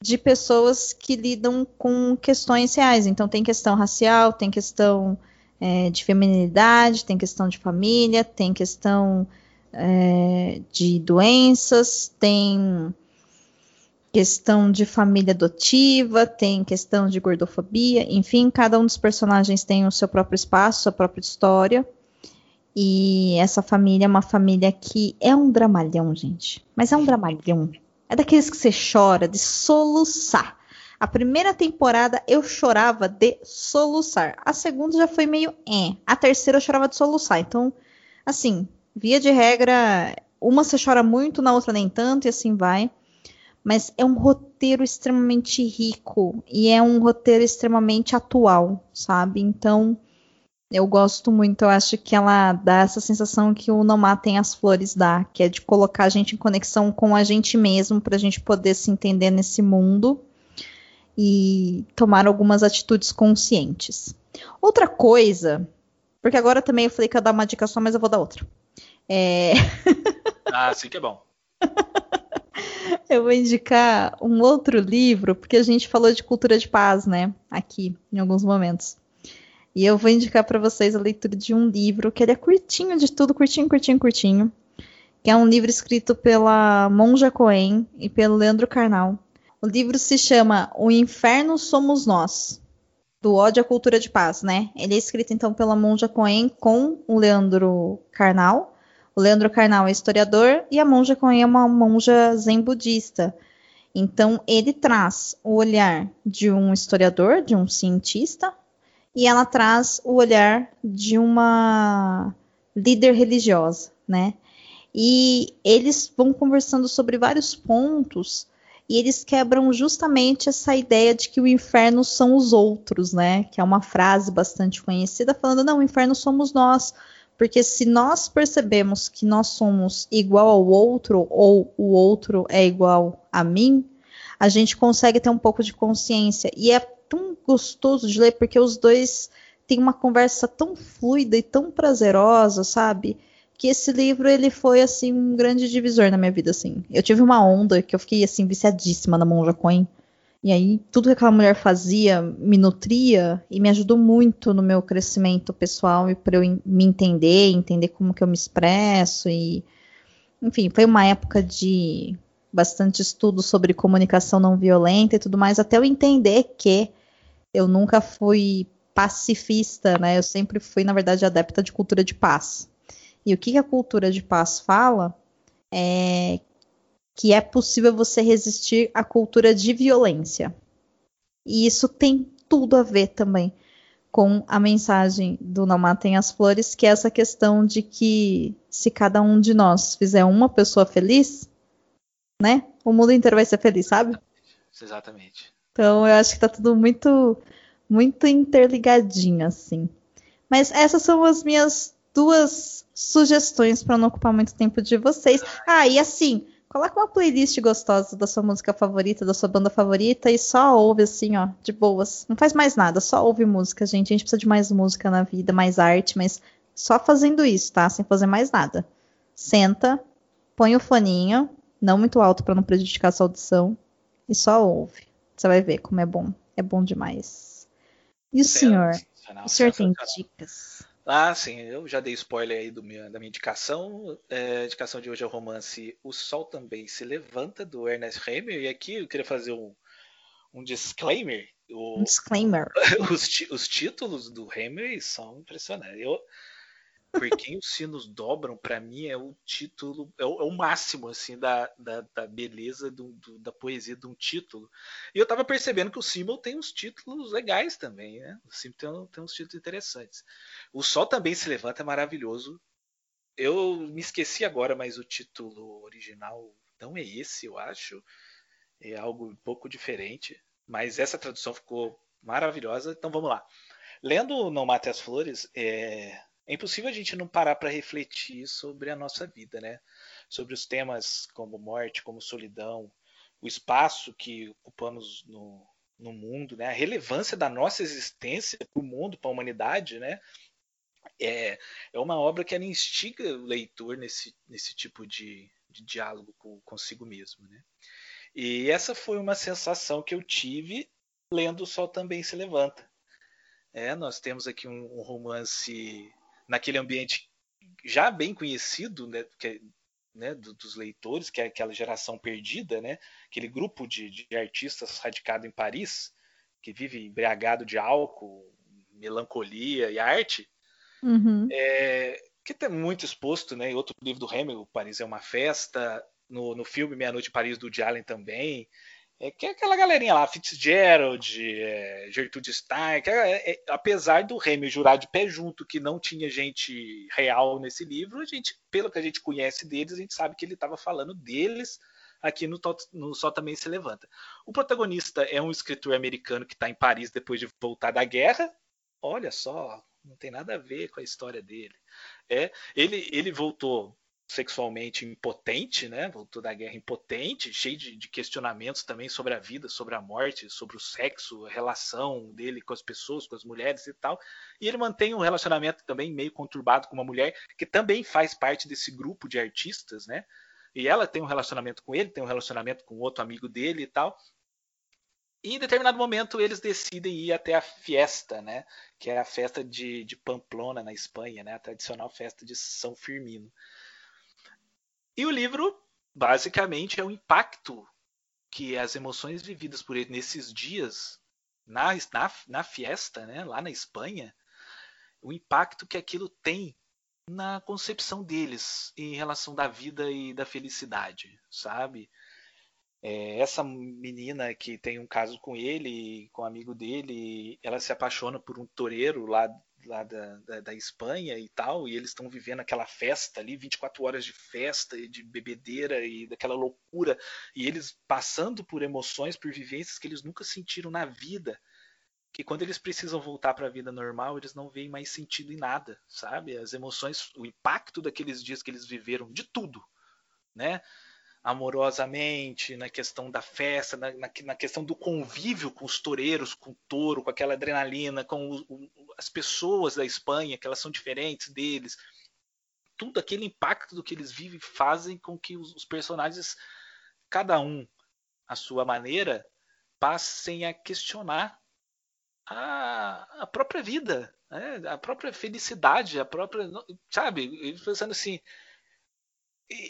de pessoas que lidam com questões reais. Então, tem questão racial, tem questão é, de feminilidade, tem questão de família, tem questão é, de doenças, tem questão de família adotiva, tem questão de gordofobia, enfim, cada um dos personagens tem o seu próprio espaço, sua própria história. E essa família é uma família que é um dramalhão, gente. Mas é um dramalhão. É daqueles que você chora de soluçar. A primeira temporada eu chorava de soluçar. A segunda já foi meio é. A terceira eu chorava de soluçar. Então, assim, via de regra, uma você chora muito, na outra nem tanto, e assim vai mas é um roteiro extremamente rico e é um roteiro extremamente atual, sabe? Então, eu gosto muito, eu acho que ela dá essa sensação que o Não Matem as Flores dá, que é de colocar a gente em conexão com a gente mesmo, para a gente poder se entender nesse mundo e tomar algumas atitudes conscientes. Outra coisa, porque agora também eu falei que ia dar uma dica só, mas eu vou dar outra. É... ah, sim que é bom. Eu vou indicar um outro livro, porque a gente falou de cultura de paz, né? Aqui, em alguns momentos. E eu vou indicar para vocês a leitura de um livro, que ele é curtinho de tudo, curtinho, curtinho, curtinho. Que é um livro escrito pela Monja Coen e pelo Leandro Carnal. O livro se chama O Inferno Somos Nós, do ódio à cultura de paz, né? Ele é escrito então pela Monja Coen com o Leandro Carnal. O Leandro Carnal é historiador e a monja Coen é uma monja zen budista. Então, ele traz o olhar de um historiador, de um cientista, e ela traz o olhar de uma líder religiosa, né? E eles vão conversando sobre vários pontos e eles quebram justamente essa ideia de que o inferno são os outros, né? Que é uma frase bastante conhecida falando não, o inferno somos nós. Porque se nós percebemos que nós somos igual ao outro ou o outro é igual a mim, a gente consegue ter um pouco de consciência. E é tão gostoso de ler porque os dois têm uma conversa tão fluida e tão prazerosa, sabe? Que esse livro ele foi assim um grande divisor na minha vida assim. Eu tive uma onda que eu fiquei assim viciadíssima na Monja Coin. E aí, tudo que aquela mulher fazia me nutria e me ajudou muito no meu crescimento pessoal e para eu me entender, entender como que eu me expresso e enfim, foi uma época de bastante estudo sobre comunicação não violenta e tudo mais, até eu entender que eu nunca fui pacifista, né? Eu sempre fui, na verdade, adepta de cultura de paz. E o que, que a cultura de paz fala é que é possível você resistir à cultura de violência. E isso tem tudo a ver também com a mensagem do Não Matem as Flores, que é essa questão de que se cada um de nós fizer uma pessoa feliz, né, o mundo inteiro vai ser feliz, sabe? Exatamente. Então eu acho que tá tudo muito, muito interligadinho, assim. Mas essas são as minhas duas sugestões para não ocupar muito tempo de vocês. Ah, e assim, Coloca uma playlist gostosa da sua música favorita, da sua banda favorita e só ouve assim, ó, de boas. Não faz mais nada, só ouve música, gente. A gente precisa de mais música na vida, mais arte, mas só fazendo isso, tá? Sem fazer mais nada. Senta, põe o foninho, não muito alto para não prejudicar a sua audição, e só ouve. Você vai ver como é bom. É bom demais. E o senhor? O senhor tem dicas? Ah, sim, eu já dei spoiler aí minha, da minha indicação. É, a indicação de hoje é o romance O Sol Também Se Levanta, do Ernest Hemingway. E aqui eu queria fazer um, um disclaimer. O, um disclaimer. Os, os, títulos do Hemingway são impressionantes. Eu, Por quem os sinos dobram, para mim, é o título, é o, é o máximo, assim, da, da, da beleza do, do, da poesia de um título. E eu tava percebendo que o Simmel tem uns títulos legais também, né? O Simmel tem, tem uns títulos interessantes. O Sol também se levanta, é maravilhoso. Eu me esqueci agora, mas o título original não é esse, eu acho. É algo um pouco diferente. Mas essa tradução ficou maravilhosa. Então vamos lá. Lendo Não Mate as Flores, é, é impossível a gente não parar para refletir sobre a nossa vida, né? Sobre os temas como morte, como solidão, o espaço que ocupamos no, no mundo, né? A relevância da nossa existência para o mundo, para a humanidade, né? É, é uma obra que ela instiga o leitor nesse, nesse tipo de, de diálogo com, consigo mesmo, né? E essa foi uma sensação que eu tive lendo O Sol Também Se Levanta. É, nós temos aqui um, um romance naquele ambiente já bem conhecido né, que, né, dos leitores, que é aquela geração perdida, né, aquele grupo de, de artistas radicado em Paris, que vive embriagado de álcool, melancolia e arte, uhum. é, que está muito exposto né, em outro livro do Hemingway, Paris é uma festa, no, no filme Meia Noite em Paris do Woody Allen também, é, que é aquela galerinha lá, Fitzgerald, é, Gertrude Stein, que é, é, apesar do Remy jurar de pé junto que não tinha gente real nesse livro, a gente, pelo que a gente conhece deles, a gente sabe que ele estava falando deles aqui no, no Só Também Se Levanta. O protagonista é um escritor americano que está em Paris depois de voltar da guerra. Olha só, não tem nada a ver com a história dele. É, ele, ele voltou sexualmente impotente, né? Voltou da guerra impotente, cheio de, de, questionamentos também sobre a vida, sobre a morte, sobre o sexo, a relação dele com as pessoas, com as mulheres e tal. E ele mantém um relacionamento também meio conturbado com uma mulher que também faz parte desse grupo de artistas, né? E ela tem um relacionamento com ele, tem um relacionamento com outro amigo dele e tal. E em determinado momento eles decidem ir até a fiesta, né? Que é a festa de, de Pamplona, na Espanha, né? A tradicional festa de São Firmino. E o livro, basicamente, é o impacto que as emoções vividas por ele nesses dias, na, na, na fiesta, né, lá na Espanha, o impacto que aquilo tem na concepção deles em relação da vida e da felicidade, sabe? É, essa menina que tem um caso com ele, com um amigo dele, ela se apaixona por um toureiro lá lá da, da, da, Espanha e tal, e eles estão vivendo aquela festa ali, 24 horas de festa e de bebedeira e daquela loucura, e eles passando por emoções, por vivências que eles nunca sentiram na vida, que quando eles precisam voltar para a vida normal, eles não veem mais sentido em nada, sabe? As emoções, o impacto daqueles dias que eles viveram, de tudo, né? Amorosamente, na questão da festa, na, na, na, questão do convívio com os toureiros, com o touro, com aquela adrenalina, com o, o, as pessoas da Espanha, que elas são diferentes deles. Tudo aquele impacto do que eles vivem fazem com que os, os personagens, cada um à sua maneira, passem a questionar a, a própria vida, né? a própria felicidade, a própria. Sabe? Pensando assim,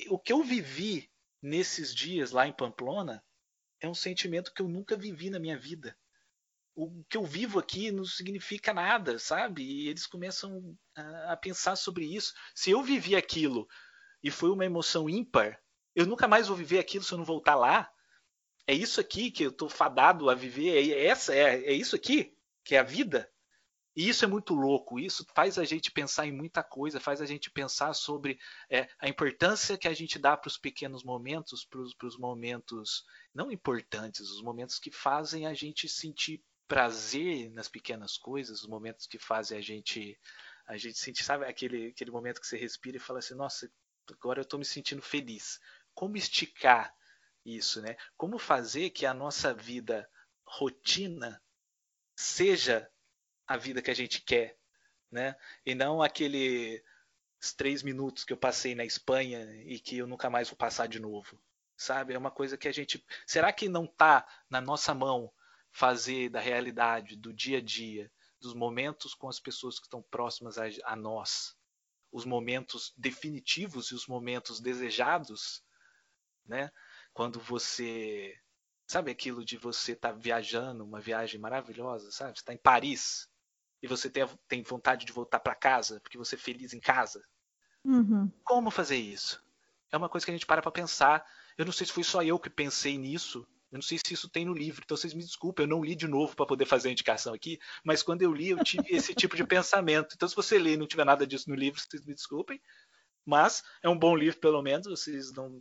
o que eu vivi nesses dias lá em Pamplona é um sentimento que eu nunca vivi na minha vida. O que eu vivo aqui não significa nada, sabe? E eles começam a, pensar sobre isso. Se eu vivi aquilo e foi uma emoção ímpar, eu nunca mais vou viver aquilo se eu não voltar lá. É isso aqui que eu estou fadado a viver. É essa é, é isso aqui que é a vida. E isso é muito louco, isso faz a gente pensar em muita coisa, faz a gente pensar sobre é, a importância que a gente dá para os pequenos momentos, para os momentos não importantes, os momentos que fazem a gente sentir prazer nas pequenas coisas, os momentos que fazem a gente a gente sentir, sabe, aquele, aquele momento que você respira e fala assim, nossa, agora eu estou me sentindo feliz. Como esticar isso, né? Como fazer que a nossa vida rotina seja a vida que a gente quer, né? E não aqueles três minutos que eu passei na Espanha e que eu nunca mais vou passar de novo, sabe? É uma coisa que a gente. Será que não está na nossa mão fazer da realidade, do dia a dia, dos momentos com as pessoas que estão próximas a, a nós, os momentos definitivos e os momentos desejados, né? Quando você Sabe aquilo de você estar tá viajando, uma viagem maravilhosa, sabe? Você está em Paris, e você tem, tem vontade de voltar para casa porque você é feliz em casa? Uhum. Como fazer isso? É uma coisa que a gente para para pensar. Eu não sei se foi só eu que pensei nisso. Eu não sei se isso tem no livro, então vocês me desculpem, eu não li de novo para poder fazer a indicação aqui, mas quando eu li, eu tive esse tipo de pensamento. Então, se você ler e não tiver nada disso no livro, vocês me desculpem, mas é um bom livro, pelo menos, vocês não,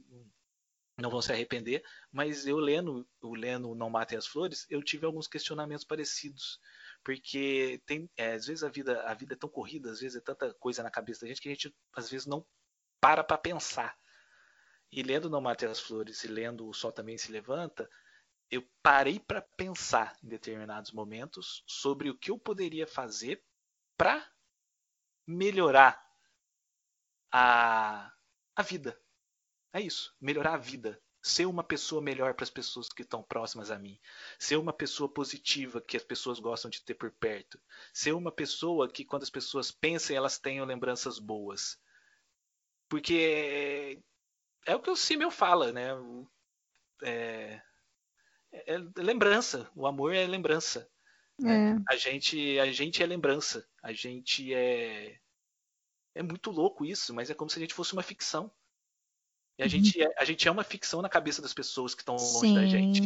não vão se arrepender. Mas eu lendo, o lendo Não Matem as Flores, eu tive alguns questionamentos parecidos porque tem é, às vezes a vida a vida é tão corrida às vezes é tanta coisa na cabeça da gente que a gente às vezes não para para pensar. E lendo Não Mate as Flores e lendo O Sol Também Se Levanta eu parei para pensar em determinados momentos sobre o que eu poderia fazer para melhorar a, a vida. É isso melhorar a vida ser uma pessoa melhor para as pessoas que estão próximas a mim, ser uma pessoa positiva que as pessoas gostam de ter por perto, ser uma pessoa que quando as pessoas pensem elas tenham lembranças boas, porque é, é o que o Simmel fala, né? É, é, é, lembrança, o amor é lembrança. Né? A gente, a gente é lembrança, a gente é é muito louco isso, mas é como se a gente fosse uma ficção. E a, uhum. gente, é, a gente é uma ficção na cabeça das pessoas que estão longe sim, da gente.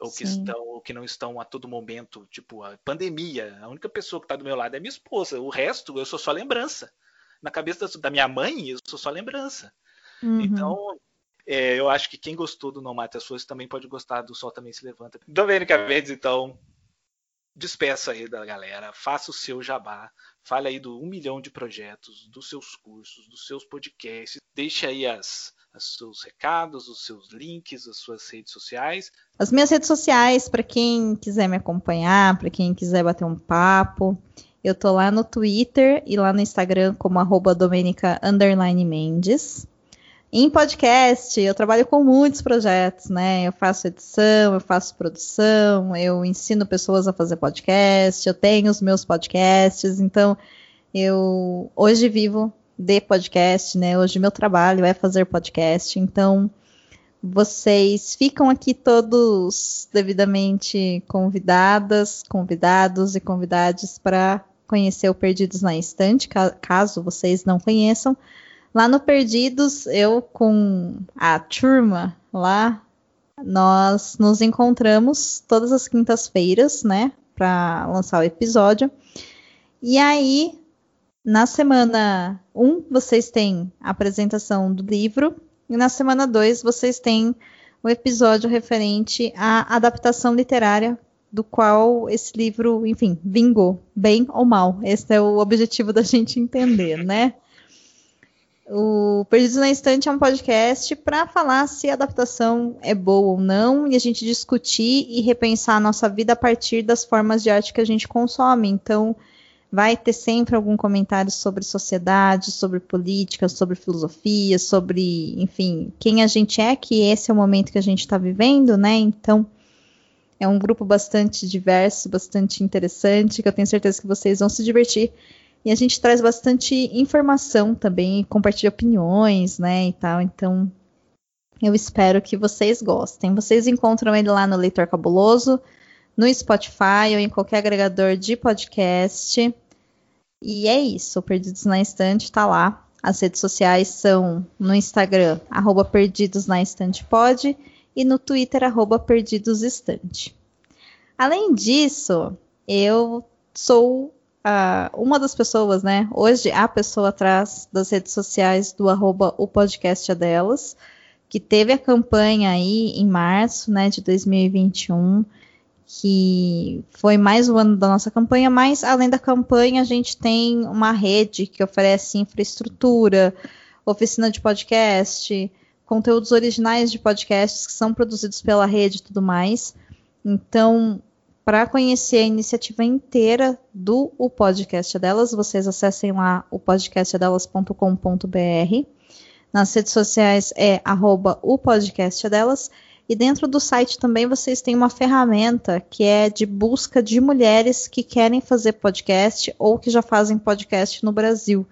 Ou que, estão, ou que não estão a todo momento. Tipo, a pandemia. A única pessoa que está do meu lado é minha esposa. O resto, eu sou só lembrança. Na cabeça da, minha mãe, eu sou só lembrança. Uhum. Então, é, eu acho que quem gostou do Não Mate as Flores também pode gostar do Sol Também Se Levanta. Domênica Mendes, então, despeça aí da galera, faça o seu jabá, fale aí do um milhão de projetos, dos seus cursos, dos seus podcasts, deixe aí as, os seus recados, os seus links, as suas redes sociais. As minhas redes sociais, para quem quiser me acompanhar, para quem quiser bater um papo, eu tô lá no Twitter e lá no Instagram como arroba Domenica Mendes. Em podcast, eu trabalho com muitos projetos, né? Eu faço edição, eu faço produção, eu ensino pessoas a fazer podcast, eu tenho os meus podcasts, então eu hoje vivo de podcast, né? Hoje meu trabalho é fazer podcast, então vocês ficam aqui todos devidamente convidadas, convidados e convidadas para conhecer o Perdidos na Estante, caso vocês não conheçam. Lá no Perdidos, eu com a turma lá, nós nos encontramos todas as quintas-feiras, né, para lançar o episódio. E aí, na semana 1, um, vocês têm a apresentação do livro, e na semana 2, vocês têm o episódio referente à adaptação literária do qual esse livro, enfim, vingou, bem ou mal. Esse é o objetivo da gente entender, né? O Perdidos na Estante é um podcast para falar se a adaptação é boa ou não e a gente discutir e repensar a nossa vida a partir das formas de arte que a gente consome. Então, vai ter sempre algum comentário sobre sociedade, sobre política, sobre filosofia, sobre, enfim, quem a gente é, que esse é o momento que a gente está vivendo, né? Então, é um grupo bastante diverso, bastante interessante, que eu tenho certeza que vocês vão se divertir. E a gente traz bastante informação também, compartilha opiniões, né, e tal. Então, eu espero que vocês gostem. Vocês encontram ele lá no Leitor Cabuloso, no Spotify ou em qualquer agregador de podcast. E é isso, Perdidos na Estante tá lá. As redes sociais são no Instagram, arroba Perdidos na Estante Pod, e no Twitter, arroba Perdidos Estante. Além disso, eu sou uh, uma das pessoas, né? Hoje, a pessoa atrás das redes sociais do arroba o podcast é delas, que teve a campanha aí em março, né, de 2021 que foi mais um ano da nossa campanha, mas além da campanha, a gente tem uma rede que oferece infraestrutura, oficina de podcast, conteúdos originais de podcasts que são produzidos pela rede e tudo mais. Então, para conhecer a iniciativa inteira do o podcast delas, vocês acessem lá o podcastdelas.com.br. Nas redes sociais é arroba o podcast delas e dentro do site também vocês têm uma ferramenta que é de busca de mulheres que querem fazer podcast ou que já fazem podcast no Brasil,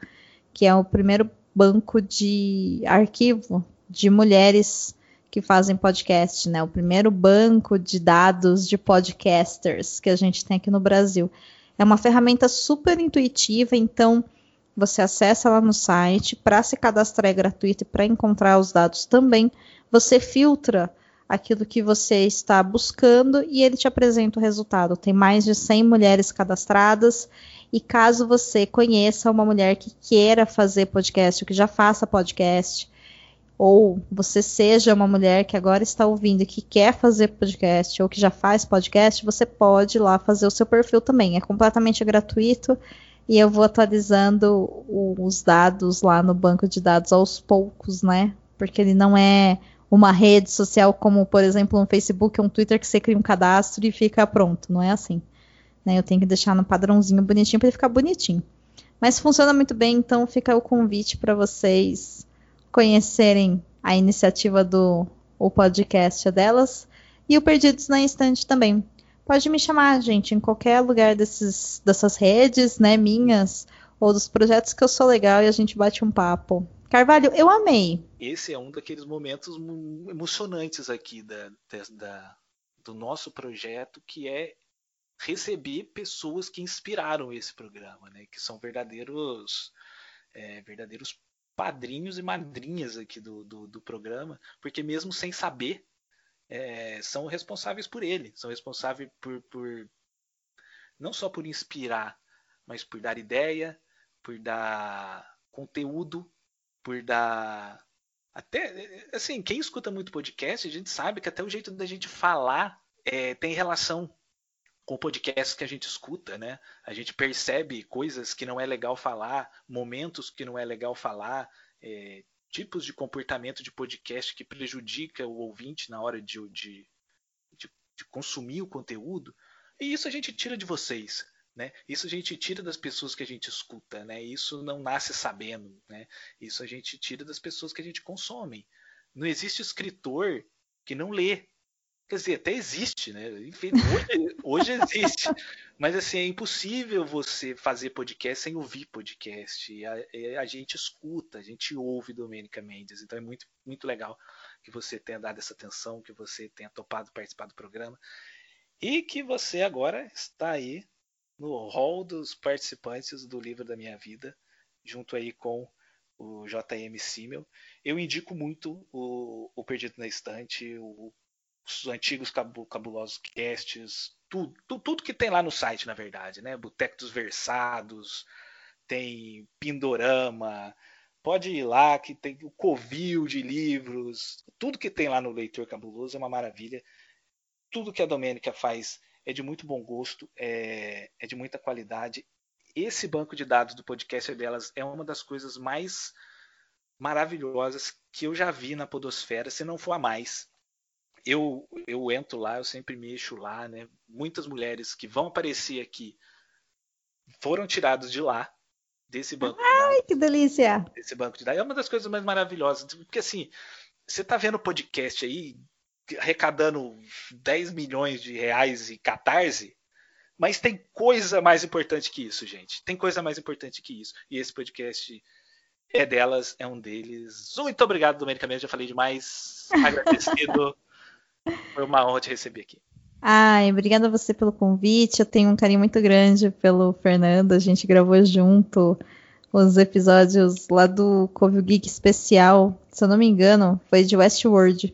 que é o primeiro banco de arquivo de mulheres que fazem podcast, né? O primeiro banco de dados de podcasters que a gente tem aqui no Brasil. É uma ferramenta super intuitiva, então você acessa lá no site, para se cadastrar é gratuito e para encontrar os dados também, você filtra aquilo que você está buscando e ele te apresenta o resultado. Tem mais de 100 mulheres cadastradas e caso você conheça uma mulher que queira fazer podcast, ou que já faça podcast, ou você seja uma mulher que agora está ouvindo e que quer fazer podcast, ou que já faz podcast, você pode ir lá fazer o seu perfil também. É completamente gratuito e eu vou atualizando os dados lá no banco de dados aos poucos, né? Porque ele não é uma rede social como, por exemplo, um Facebook ou um Twitter que você cria um cadastro e fica pronto. Não é assim. Né? Eu tenho que deixar no padrãozinho bonitinho para ele ficar bonitinho. Mas funciona muito bem, então fica o convite para vocês conhecerem a iniciativa do o podcast delas e o Perdidos na Instante também. Pode me chamar, gente, em qualquer lugar desses, dessas redes, né, minhas, ou dos projetos que eu sou legal e a gente bate um papo. Carvalho, eu amei. Esse é um daqueles momentos emocionantes aqui da, da, do nosso projeto, que é receber pessoas que inspiraram esse programa, né? Que são verdadeiros, é, verdadeiros padrinhos e madrinhas aqui do, do, do programa, porque mesmo sem saber, é, são responsáveis por ele, são responsáveis por, por não só por inspirar, mas por dar ideia, por dar conteúdo, por dar até assim quem escuta muito podcast a gente sabe que até o jeito da gente falar é, tem relação com podcasts que a gente escuta, né? A gente percebe coisas que não é legal falar, momentos que não é legal falar, é, tipos de comportamento de podcast que prejudica o ouvinte na hora de, de, de, de consumir o conteúdo. E isso a gente tira de vocês. Né? Isso a gente tira das pessoas que a gente escuta, né? Isso não nasce sabendo, né? Isso a gente tira das pessoas que a gente consome. Não existe escritor que não lê, Quer dizer, até existe, né? Enfim, hoje, hoje existe. Mas assim, é impossível você fazer podcast sem ouvir podcast. A, a, gente escuta, a gente ouve Domênica Mendes. Então é muito, muito legal que você tenha dado essa atenção, que você tenha topado participar do programa. E que você agora está aí no hall dos participantes do livro da minha vida, junto aí com o JM Simmel. Eu indico muito o, o Perdido na Estante, o os antigos cabulosos casts, tudo, tudo, tudo, que tem lá no site, na verdade, né? Boteco dos Versados, tem Pindorama, pode ir lá que tem o Covil de livros, tudo que tem lá no Leitor Cabuloso é uma maravilha. Tudo que a Domênica faz é de muito bom gosto, é, é de muita qualidade. Esse banco de dados do podcast delas é uma das coisas mais maravilhosas que eu já vi na Podosfera, se não for a mais eu, eu entro lá, eu sempre mexo lá, né? Muitas mulheres que vão aparecer aqui foram tiradas de lá, desse banco Ai, de que delícia! Desse banco de dados. É uma das coisas mais maravilhosas, porque assim, você tá vendo o podcast aí, arrecadando 10 milhões de reais e catarse, mas tem coisa mais importante que isso, gente. Tem coisa mais importante que isso. E esse podcast é delas, é um deles. Muito obrigado, Domênica Mendes, já falei demais. Agradecido. Foi uma honra te receber aqui. Ai, obrigada a você pelo convite. Eu tenho um carinho muito grande pelo Fernando. A gente gravou junto os episódios lá do Covil Geek especial. Se eu não me engano, foi de Westworld.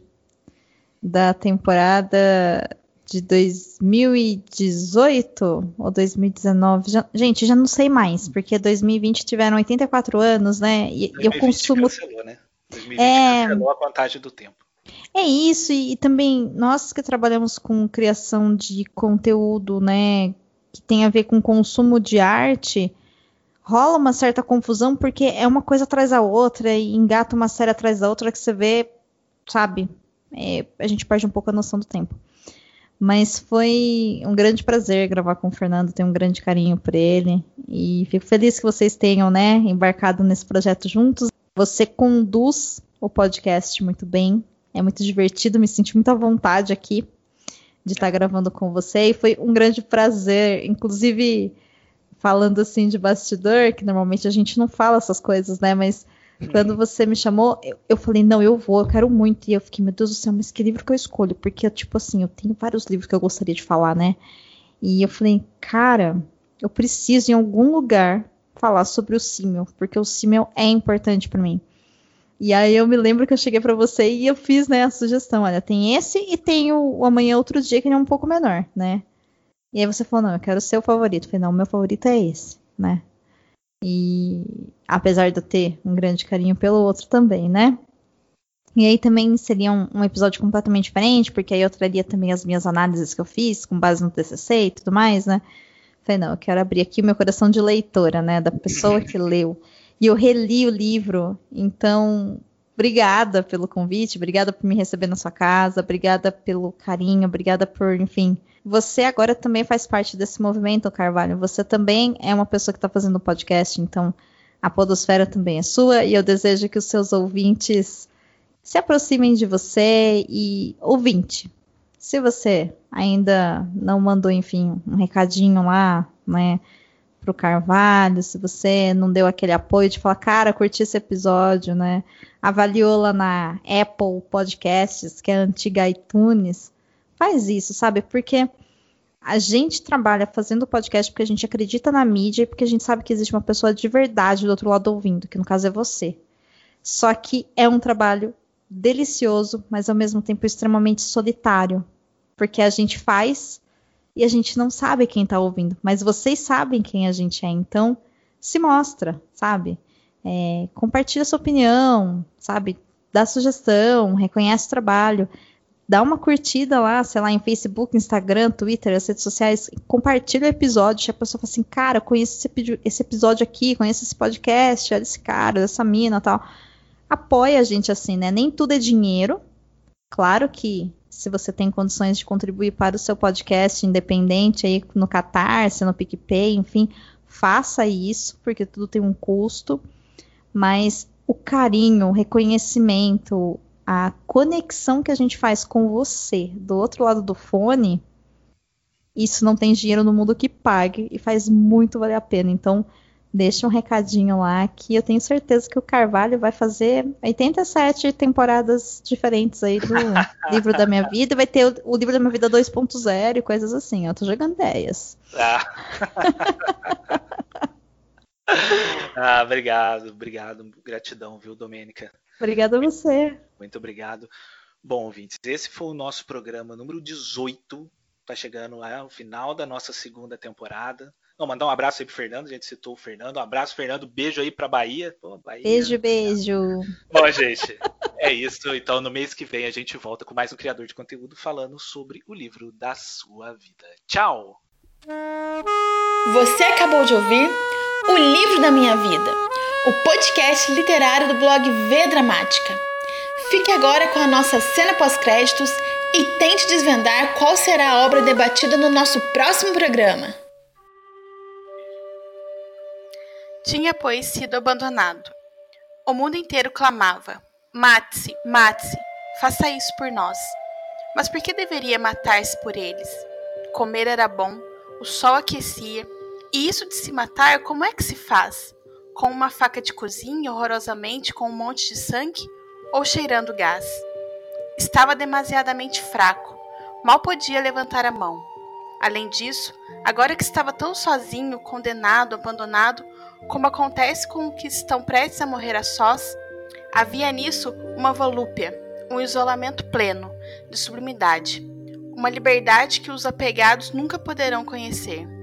Da temporada de 2018 ou 2019. Já, gente, já não sei mais, porque 2020 tiveram 84 anos, né? E eu consumo. Cancelou, né? 2020 é... cancelou a contagem do tempo. É isso, e, e também nós que trabalhamos com criação de conteúdo, né, que tem a ver com consumo de arte, rola uma certa confusão porque é uma coisa atrás da outra e engata uma série atrás da outra que você vê, sabe? É, a gente perde um pouco a noção do tempo. Mas foi um grande prazer gravar com o Fernando, tenho um grande carinho por ele e fico feliz que vocês tenham, né, embarcado nesse projeto juntos. Você conduz o podcast muito bem, é muito divertido, me senti muito à vontade aqui de estar gravando com você e foi um grande prazer, inclusive falando assim de bastidor, que normalmente a gente não fala essas coisas, né? Mas quando você me chamou, eu, eu, falei, não, eu vou, eu quero muito. E eu fiquei, meu Deus do céu, mas que livro que eu escolho? Porque, tipo assim, eu tenho vários livros que eu gostaria de falar, né? E eu falei, cara, eu preciso em algum lugar falar sobre o Simmel, porque o Simmel é importante para mim. E aí eu me lembro que eu cheguei para você e eu fiz, né, a sugestão, olha, tem esse e tem o, o Amanhã Outro Dia, que ele é um pouco menor, né? E aí você falou, não, eu quero o seu favorito. Eu falei, não, o meu favorito é esse, né? E apesar de eu ter um grande carinho pelo outro também, né? E aí também seria um, um, episódio completamente diferente, porque aí eu traria também as minhas análises que eu fiz, com base no TCC e tudo mais, né? Falei, não, eu quero abrir aqui o meu coração de leitora, né? Da pessoa que leu. E eu reli o livro, então, obrigada pelo convite, obrigada por me receber na sua casa, obrigada pelo carinho, obrigada por, enfim. Você agora também faz parte desse movimento, Carvalho. Você também é uma pessoa que está fazendo podcast, então a Podosfera também é sua, e eu desejo que os seus ouvintes se aproximem de você e ouvinte. Se você ainda não mandou, enfim, um recadinho lá, né, pro Carvalho, se você não deu aquele apoio de falar, cara, curti esse episódio, né, avaliou lá na Apple Podcasts, que é a antiga iTunes, faz isso, sabe? Porque a gente trabalha fazendo podcast porque a gente acredita na mídia e porque a gente sabe que existe uma pessoa de verdade do outro lado ouvindo, que no caso é você. Só que é um trabalho delicioso, mas ao mesmo tempo extremamente solitário, porque a gente faz e a gente não sabe quem está ouvindo, mas vocês sabem quem a gente é, então se mostra, sabe? É, compartilha sua opinião, sabe? Dá sugestão, reconhece o trabalho, dá uma curtida lá, sei lá, em Facebook, Instagram, Twitter, as redes sociais, compartilha o episódio, se a pessoa fala assim, cara, conheço esse, esse episódio aqui, conheço esse podcast, olha esse cara, essa mina tal apoia a gente assim, né? Nem tudo é dinheiro. Claro que se você tem condições de contribuir para o seu podcast independente aí no Catarse, no PicPay, enfim, faça isso, porque tudo tem um custo. Mas o carinho, o reconhecimento, a conexão que a gente faz com você do outro lado do fone, isso não tem dinheiro no mundo que pague e faz muito valer a pena. Então, deixa um recadinho lá que eu tenho certeza que o Carvalho vai fazer 87 temporadas diferentes aí do livro da minha vida. Vai ter o, o livro da minha vida 2.0 e coisas assim. Eu tô jogando ideias. Ah. ah, obrigado, obrigado. Gratidão, viu, Domênica? Obrigada a você. Muito obrigado. Bom, ouvintes, esse foi o nosso programa número 18. Tá chegando ao final da nossa segunda temporada. Não, mandar um abraço aí pro Fernando, a gente citou o Fernando. Um abraço, Fernando. Beijo aí pra Bahia. Pô, Bahia. Beijo, beijo. Bom, gente, é isso. Então, no mês que vem, a gente volta com mais um criador de conteúdo falando sobre o livro da sua vida. Tchau! Você acabou de ouvir O Livro da Minha Vida, o podcast literário do blog V Dramática. Fique agora com a nossa cena pós-créditos e tente desvendar qual será a obra debatida no nosso próximo programa. Tinha, pois, sido abandonado. O mundo inteiro clamava: Mate-se, mate-se, faça isso por nós. Mas por que deveria matar-se por eles? Comer era bom, o sol aquecia, e isso de se matar, como é que se faz? Com uma faca de cozinha, horrorosamente com um monte de sangue? Ou cheirando gás? Estava demasiadamente fraco, mal podia levantar a mão. Além disso, agora que estava tão sozinho, condenado, abandonado, como acontece com os que estão prestes a morrer a sós, havia nisso uma volúpia, um isolamento pleno, de sublimidade, uma liberdade que os apegados nunca poderão conhecer.